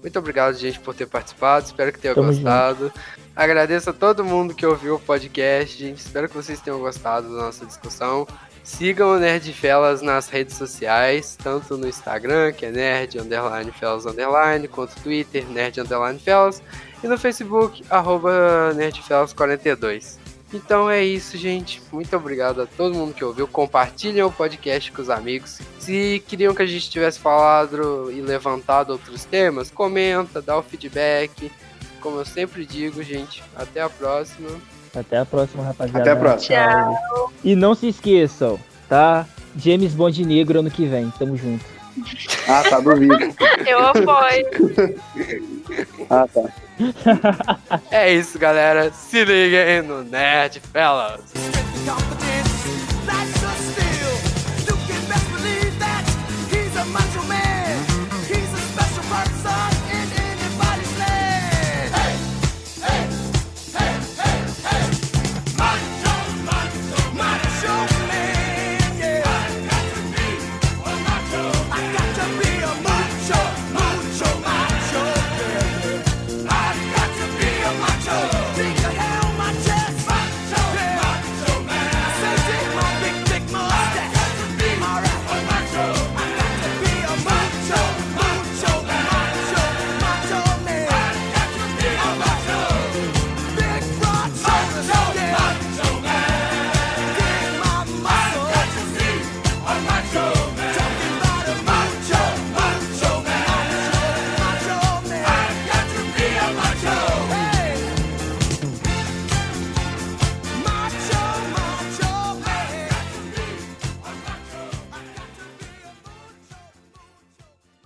Muito obrigado, gente, por ter participado. Espero que tenha Tamo gostado. Agradeço a todo mundo que ouviu o podcast, gente. Espero que vocês tenham gostado da nossa discussão. Sigam o Nerd Felas nas redes sociais, tanto no Instagram, que é Nerd Underline Felas Underline, quanto no Twitter, Nerd Underline Felas, e no Facebook, arroba NerdFelas42. Então é isso, gente. Muito obrigado a todo mundo que ouviu. Compartilhem o podcast com os amigos. Se queriam que a gente tivesse falado e levantado outros temas, comenta, dá o feedback. Como eu sempre digo, gente, até a próxima. Até a próxima, rapaziada. Até a próxima. Tchau. E não se esqueçam, tá? James Bond negro ano que vem. Tamo junto. Ah, tá, duvido. Eu apoio. Ah, tá. É isso, galera. Se liguem no Nerd Fellas.